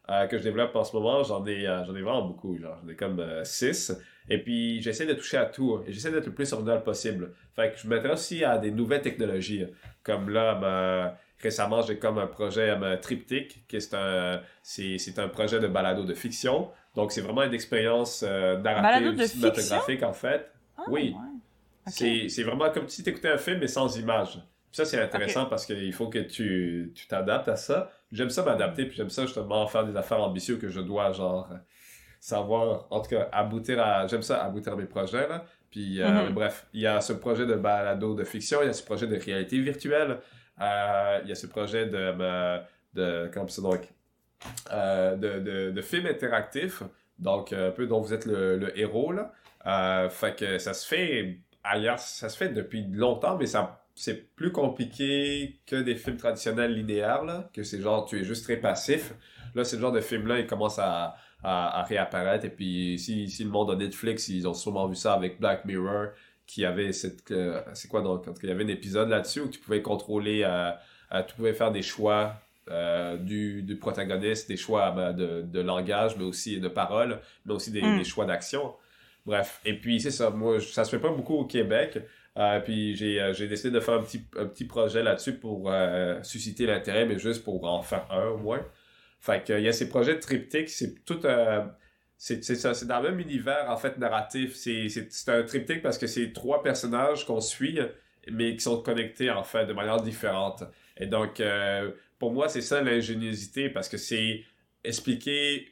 euh, que je développe en ce moment, j'en ai, euh, j'en ai vraiment beaucoup. Genre, j'en ai comme euh, six. Et puis, j'essaie de toucher à tout. Et j'essaie d'être le plus original possible. Fait que je m'intéresse aussi à des nouvelles technologies. Comme là, récemment, j'ai comme un projet euh, triptyque, qui est un, c'est, c'est un projet de balado de fiction. Donc, c'est vraiment une expérience euh, narrative, de cinématographique, en fait. Ah, Oui. ouais. C'est, vraiment comme si tu écoutais un film, mais sans images. Puis ça, c'est intéressant parce qu'il faut que tu, tu t'adaptes à ça. J'aime ça m'adapter, puis j'aime ça justement faire des affaires ambitieuses que je dois, genre, savoir, en tout cas, aboutir à... J'aime ça, aboutir à mes projets, là. Puis, euh, Mhm. bref, il y a ce projet de balado de fiction, il y a ce projet de réalité virtuelle, euh, il y a ce projet de... euh, de comment ça donc euh, de, de, de film interactif, donc un peu dont vous êtes le, le héros, là. Euh, fait que ça se fait ailleurs, ça se fait depuis longtemps, mais ça c'est plus compliqué que des films traditionnels linéaires, là, que c'est genre tu es juste très passif. Là, c'est le genre de film-là, il commence à, à, réapparaître. Et puis, si, si le monde a Netflix, ils ont sûrement vu ça avec Black Mirror, qui avait cette. euh, c'est quoi donc? Il y avait un épisode là-dessus où tu pouvais contrôler. euh, euh, tu pouvais faire des choix euh, du, du protagoniste, des choix ben, de, de langage, mais aussi de parole, mais aussi des, Mm. des choix d'action. Bref. Et puis, c'est ça. Moi, ça se fait pas beaucoup au Québec. Euh, puis j'ai euh, j'ai décidé de faire un petit, un petit projet là-dessus pour euh, susciter l'intérêt, mais juste pour en faire un au moins. Fait que, il y a ces projets de triptyque, c'est tout c'est ça, c'est dans le même univers en fait narratif. C'est un triptyque parce que c'est trois personnages qu'on suit, mais qui sont connectés en fait de manière différente. Et donc, euh, pour moi, c'est ça l'ingéniosité parce que c'est expliquer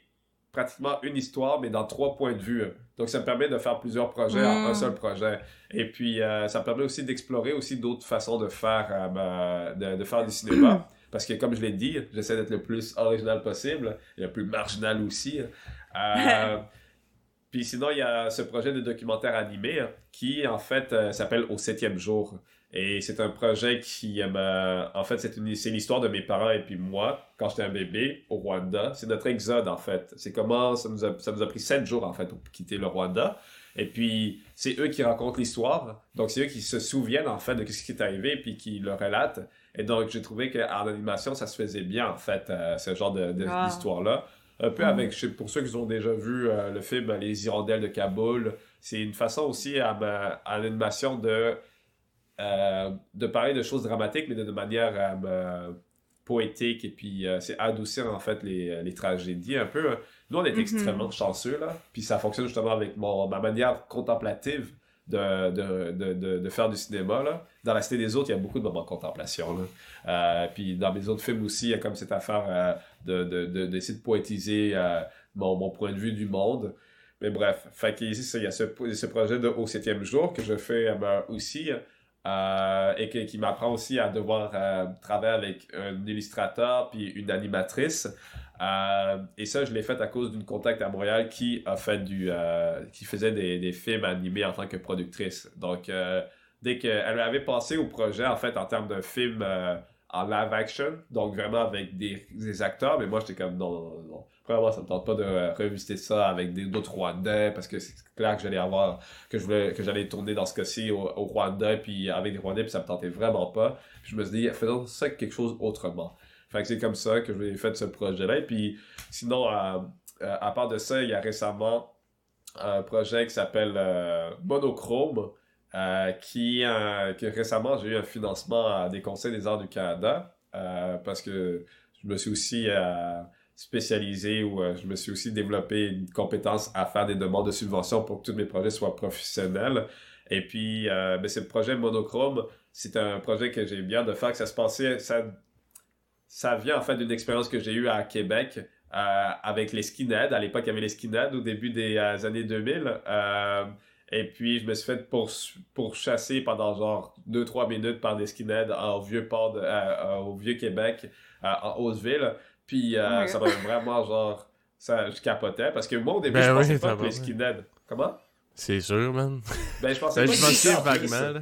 pratiquement une histoire, mais dans trois points de vue. Donc, ça me permet de faire plusieurs projets en un Mm. seul projet. Et puis, euh, ça me permet aussi d'explorer aussi d'autres façons de faire, euh, de, de faire du cinéma. Parce que, comme je l'ai dit, j'essaie d'être le plus original possible et le plus marginal aussi. Euh, puis sinon, il y a ce projet de documentaire animé qui, en fait, s'appelle Au septième jour. Et c'est un projet qui, m'a- en fait, c'est l'histoire de mes parents et puis moi, quand j'étais un bébé au Rwanda. C'est notre exode, en fait. C'est comment ça nous, a, ça nous a pris sept jours, en fait, pour quitter le Rwanda. Et puis, c'est eux qui racontent l'histoire. Donc, c'est eux qui se souviennent, en fait, de ce qui est arrivé puis qui le relatent. Et donc, j'ai trouvé qu'en animation, ça se faisait bien, en fait, euh, ce genre de, de- Ah. d'histoire-là. Un peu Mhm. avec, je sais- pour ceux qui ont déjà vu euh, le film Les Hirondelles de Kaboul, c'est une façon aussi à, ma- à l'animation de, de parler de choses dramatiques, mais de, de manière euh, me- poétique, et puis euh, c'est adoucir en fait les, les tragédies un peu. Nous, on est Mhm. extrêmement chanceux, là, puis ça fonctionne justement avec mon, ma manière contemplative de, de, de, faire du cinéma. Là. Dans La Cité des Autres, il y a beaucoup de moments de contemplation. Là. Euh, puis dans mes autres films aussi, il y a comme cette affaire euh, de, de, de, d'essayer de poétiser euh, mon, mon point de vue du monde. Mais bref, fait il y a ce, ce projet de Au septième jour que je fais euh, ben, aussi euh, et qui m'apprend aussi à devoir euh, travailler avec un illustrateur puis une animatrice. Euh, et ça, je l'ai fait à cause d'une contact à Montréal qui a fait du, qui faisait des, des films animés en tant que productrice. Donc, dès qu'elle m'avait passé au projet, en fait, en termes de film en live action, donc vraiment avec des, acteurs, mais moi, j'étais comme non, non, non. Premièrement, ça me tente pas de euh, revisiter ça avec des- d'autres Rwandais parce que c'est clair que j'allais avoir, que je voulais, que j'allais tourner dans ce cas-ci au, au Rwanda puis avec des Rwandais puis ça me tentait vraiment pas. Je me suis dit, faisons ça quelque chose autrement. Fait c'est comme ça que j'ai fait ce projet-là. Et puis sinon, euh, euh, à part de ça, il y a récemment un projet qui s'appelle euh, Monochrome, qui, euh, récemment j'ai eu un financement des conseils des arts du Canada euh, parce que je me suis aussi euh, spécialisé ou euh, je me suis aussi développé une compétence à faire des demandes de subventions pour que tous mes projets soient professionnels. Et puis, euh, ben, ce projet Monochrome, c'est un projet que j'ai bien de faire, ça se passait, ça, ça vient en fait d'une expérience que j'ai eue à Québec euh, avec les skinheads. À l'époque, il y avait les skinheads au début des euh, années 2000. Et puis, je me suis fait pour, pourchasser pendant genre 2-3 minutes par des skinheads au vieux port de, euh, au vieux Québec, euh, en Hauteville. Puis, euh, my ça m'a vraiment genre. Ça, je capotais parce que moi, au début, Ben je oui, pensais pas que les skinheads. Comment? C'est sûr, man. Ben, je pensais Ben, pas je que vaguement.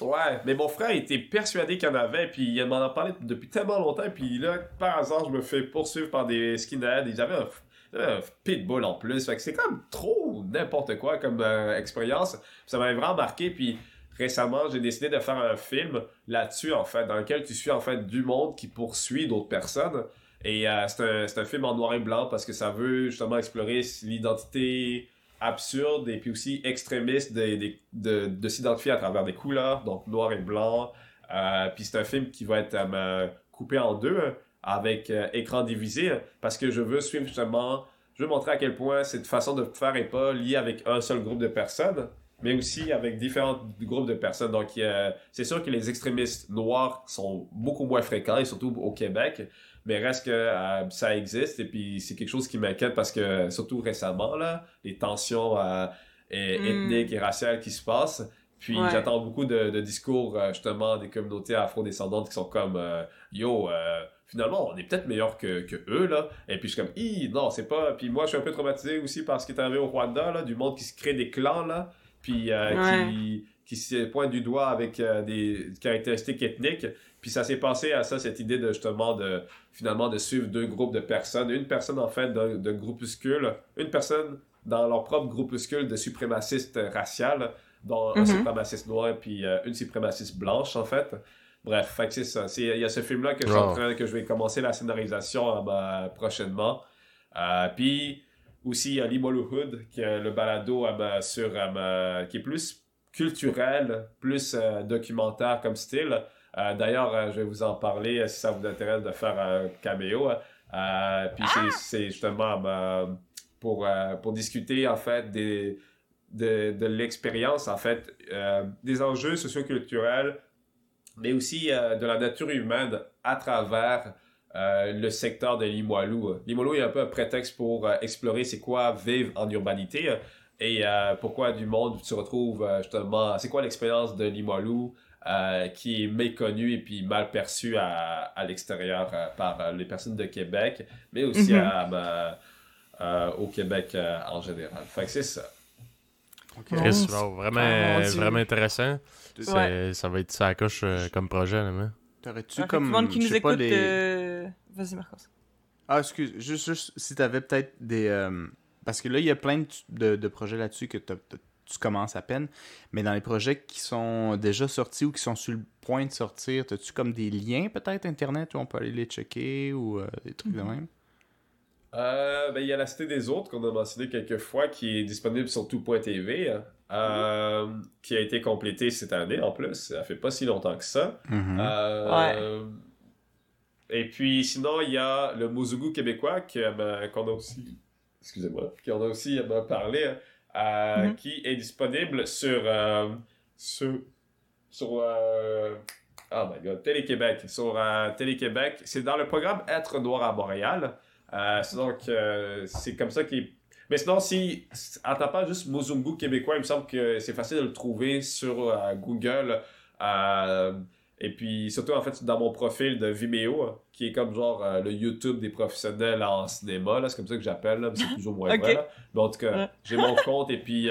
Ouais, mais mon frère était persuadé qu'il y en avait, puis il m'en a parlé depuis tellement longtemps, puis là, par hasard, je me fais poursuivre par des skinheads. Ils avaient un, ils avaient un pitbull en plus, fait que c'est comme trop n'importe quoi comme euh, expérience. Ça m'avait vraiment marqué, puis récemment, j'ai décidé de faire un film là-dessus, en fait, dans lequel tu suis, en fait, du monde qui poursuit d'autres personnes. Et euh, c'est un, c'est un film en noir et blanc parce que ça veut justement explorer l'identité absurde et puis aussi extrémiste de, de, de, de s'identifier à travers des couleurs, donc noir et blanc. Euh, puis c'est un film qui va être euh, coupé en deux avec euh, écran divisé parce que je veux suivre justement, je veux montrer à quel point cette façon de faire n'est pas liée avec un seul groupe de personnes, mais aussi avec différents groupes de personnes. Donc euh, c'est sûr que les extrémistes noirs sont beaucoup moins fréquents et surtout au Québec. Mais reste que euh, ça existe et puis c'est quelque chose qui m'inquiète parce que surtout récemment là, les tensions euh, et- Mm. ethniques et raciales qui se passent. Puis Ouais. j'attends beaucoup de, de discours justement des communautés afro-descendantes qui sont comme yo finalement on est peut-être meilleur que, que eux là. Et puis je suis comme Hi, non c'est pas. Puis moi je suis un peu traumatisé aussi par ce qui est arrivé au Rwanda là, du monde qui se crée des clans là. Puis euh, Ouais. qui qui se pointe du doigt avec euh, des caractéristiques ethniques. Puis ça s'est passé à ça, cette idée de justement de finalement de suivre deux groupes de personnes. Une personne en fait d'un groupuscule, une personne dans leur propre groupuscule de suprémacistes raciales, dont un Mhm. suprémaciste noir puis euh, une suprémaciste blanche en fait. Bref, fait que c'est ça. C'est- Il y a ce film-là que, je train- que je vais commencer la scénarisation euh, ben, prochainement. Euh, puis aussi, il y a Limoluhood, qui est le balado euh, ben, sur, euh, ben, qui est plus culturel, plus euh, documentaire comme style. Euh, D'ailleurs, euh, je vais vous en parler si ça vous intéresse de faire un caméo. hein. Euh, puis c'est- c'est justement pour, euh, pour discuter en fait des, de, de l'expérience, en fait, euh, des enjeux socioculturels, mais aussi euh, de la nature humaine à travers euh, le secteur de Limoilou. Limoilou est un peu un prétexte pour euh, explorer c'est quoi vivre en urbanité et pourquoi du monde tu retrouves justement, c'est quoi l'expérience de Limoilou qui est méconnue et puis mal perçue à, à l'extérieur par les personnes de Québec, mais aussi Mhm. à, à- au Québec en général. Fait que c'est ça. Chris, Oh, wow, vraiment, Ah, vraiment intéressant. Ouais. Ça va être ça coche euh, comme projet, là, mais. T'aurais-tu Alors, comme. tout le monde qui nous écoute, les- euh, vas-y Marcos. Ah, excuse, juste, juste si t'avais peut-être des. euh, Parce que là, il y a plein de, de- de projets là-dessus que t'as- t'as- tu commences à peine. Mais dans les projets qui sont déjà sortis ou qui sont sur le point de sortir, as-tu comme des liens peut-être internet où on peut aller les checker ou euh, des trucs de Mhm. même? Euh, ben, il y a la Cité des Autres qu'on a mentionné quelques fois qui est disponible sur tout.tv, euh, qui a été complété cette année en plus. Ça fait pas si longtemps que ça. Mhm. Euh, Et puis sinon, il y a le Mozugu québécois ben, qu'on a aussi, excusez-moi, qu'on a aussi ben, parlé, euh, Mhm. qui est disponible sur, euh, sur, sur euh, oh my god, Télé-Québec. Sur euh, Télé-Québec. C'est dans le programme Être Noir à Montréal. Euh, c'est donc, euh, c'est comme ça qu'il mais sinon, si en tapant juste Mozungu québécois, il me semble que c'est facile de le trouver sur euh, Google. Euh, et puis, surtout, en fait, dans mon profil de Vimeo, qui est comme genre euh, le YouTube des professionnels en cinéma, c'est comme ça que j'appelle, mais c'est plus ou moins vrai. là. Mais en tout cas, j'ai mon compte et puis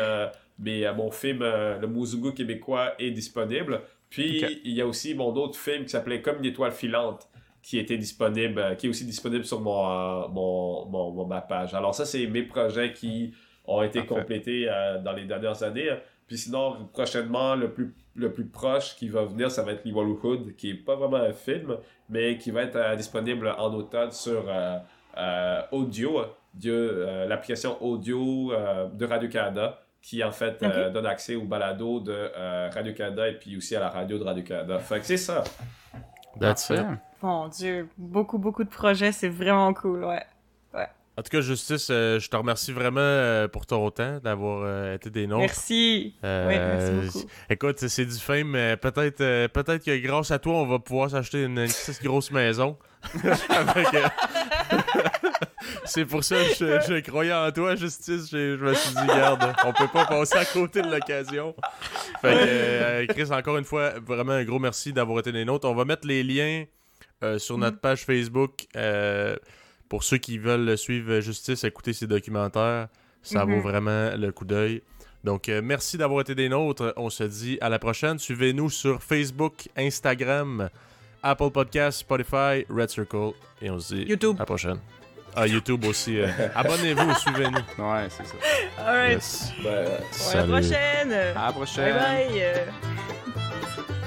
mais, mon film, le Mozungu québécois, est disponible. Puis, il y a aussi mon autre film qui s'appelait Comme une étoile filante qui était disponible, euh, qui est aussi disponible sur mon, euh, mon, mon- mon- ma page. Alors ça, c'est mes projets qui ont été Parfait. complétés euh, dans les dernières années. Puis sinon, prochainement, le plus, le plus proche qui va venir, ça va être Liwalu Hood, qui est pas vraiment un film, mais qui va être euh, disponible en automne sur euh, euh, audio, Dieu, euh, l'application audio euh, de Radio-Canada, qui en fait euh, donne accès au balado de euh, Radio-Canada et puis aussi à la radio de Radio-Canada. Fait que c'est ça. That's it. Mon dieu, beaucoup, beaucoup de projets, c'est vraiment cool, ouais. En tout cas, Justice, euh, je te remercie vraiment euh, pour ton temps, d'avoir euh, été des nôtres. Merci. Euh, Ouais, merci beaucoup. Écoute, c'est- du fame, mais peut-être euh, peut-être que grâce à toi, on va pouvoir s'acheter une, une petite grosse maison. Avec, euh, c'est pour ça que je, je croyais en toi, Justice. Je, je me suis dit, garde, on peut pas passer à côté de l'occasion. Fait que, euh, Chris, encore une fois, vraiment un gros merci d'avoir été des nôtres. On va mettre les liens euh, sur notre page Facebook. euh, pour ceux qui veulent suivre Justice, écouter ses documentaires, ça Mhm. vaut vraiment le coup d'œil. Donc, merci d'avoir été des nôtres. On se dit à la prochaine. Suivez-nous sur Facebook, Instagram, Apple Podcasts, Spotify, Red Circle. Et on se dit YouTube. à la prochaine. Ah, YouTube aussi. euh, Abonnez-vous, suivez-nous. Ouais, c'est ça. Alright. Yes. Ben, À la prochaine. À la prochaine. Bye bye.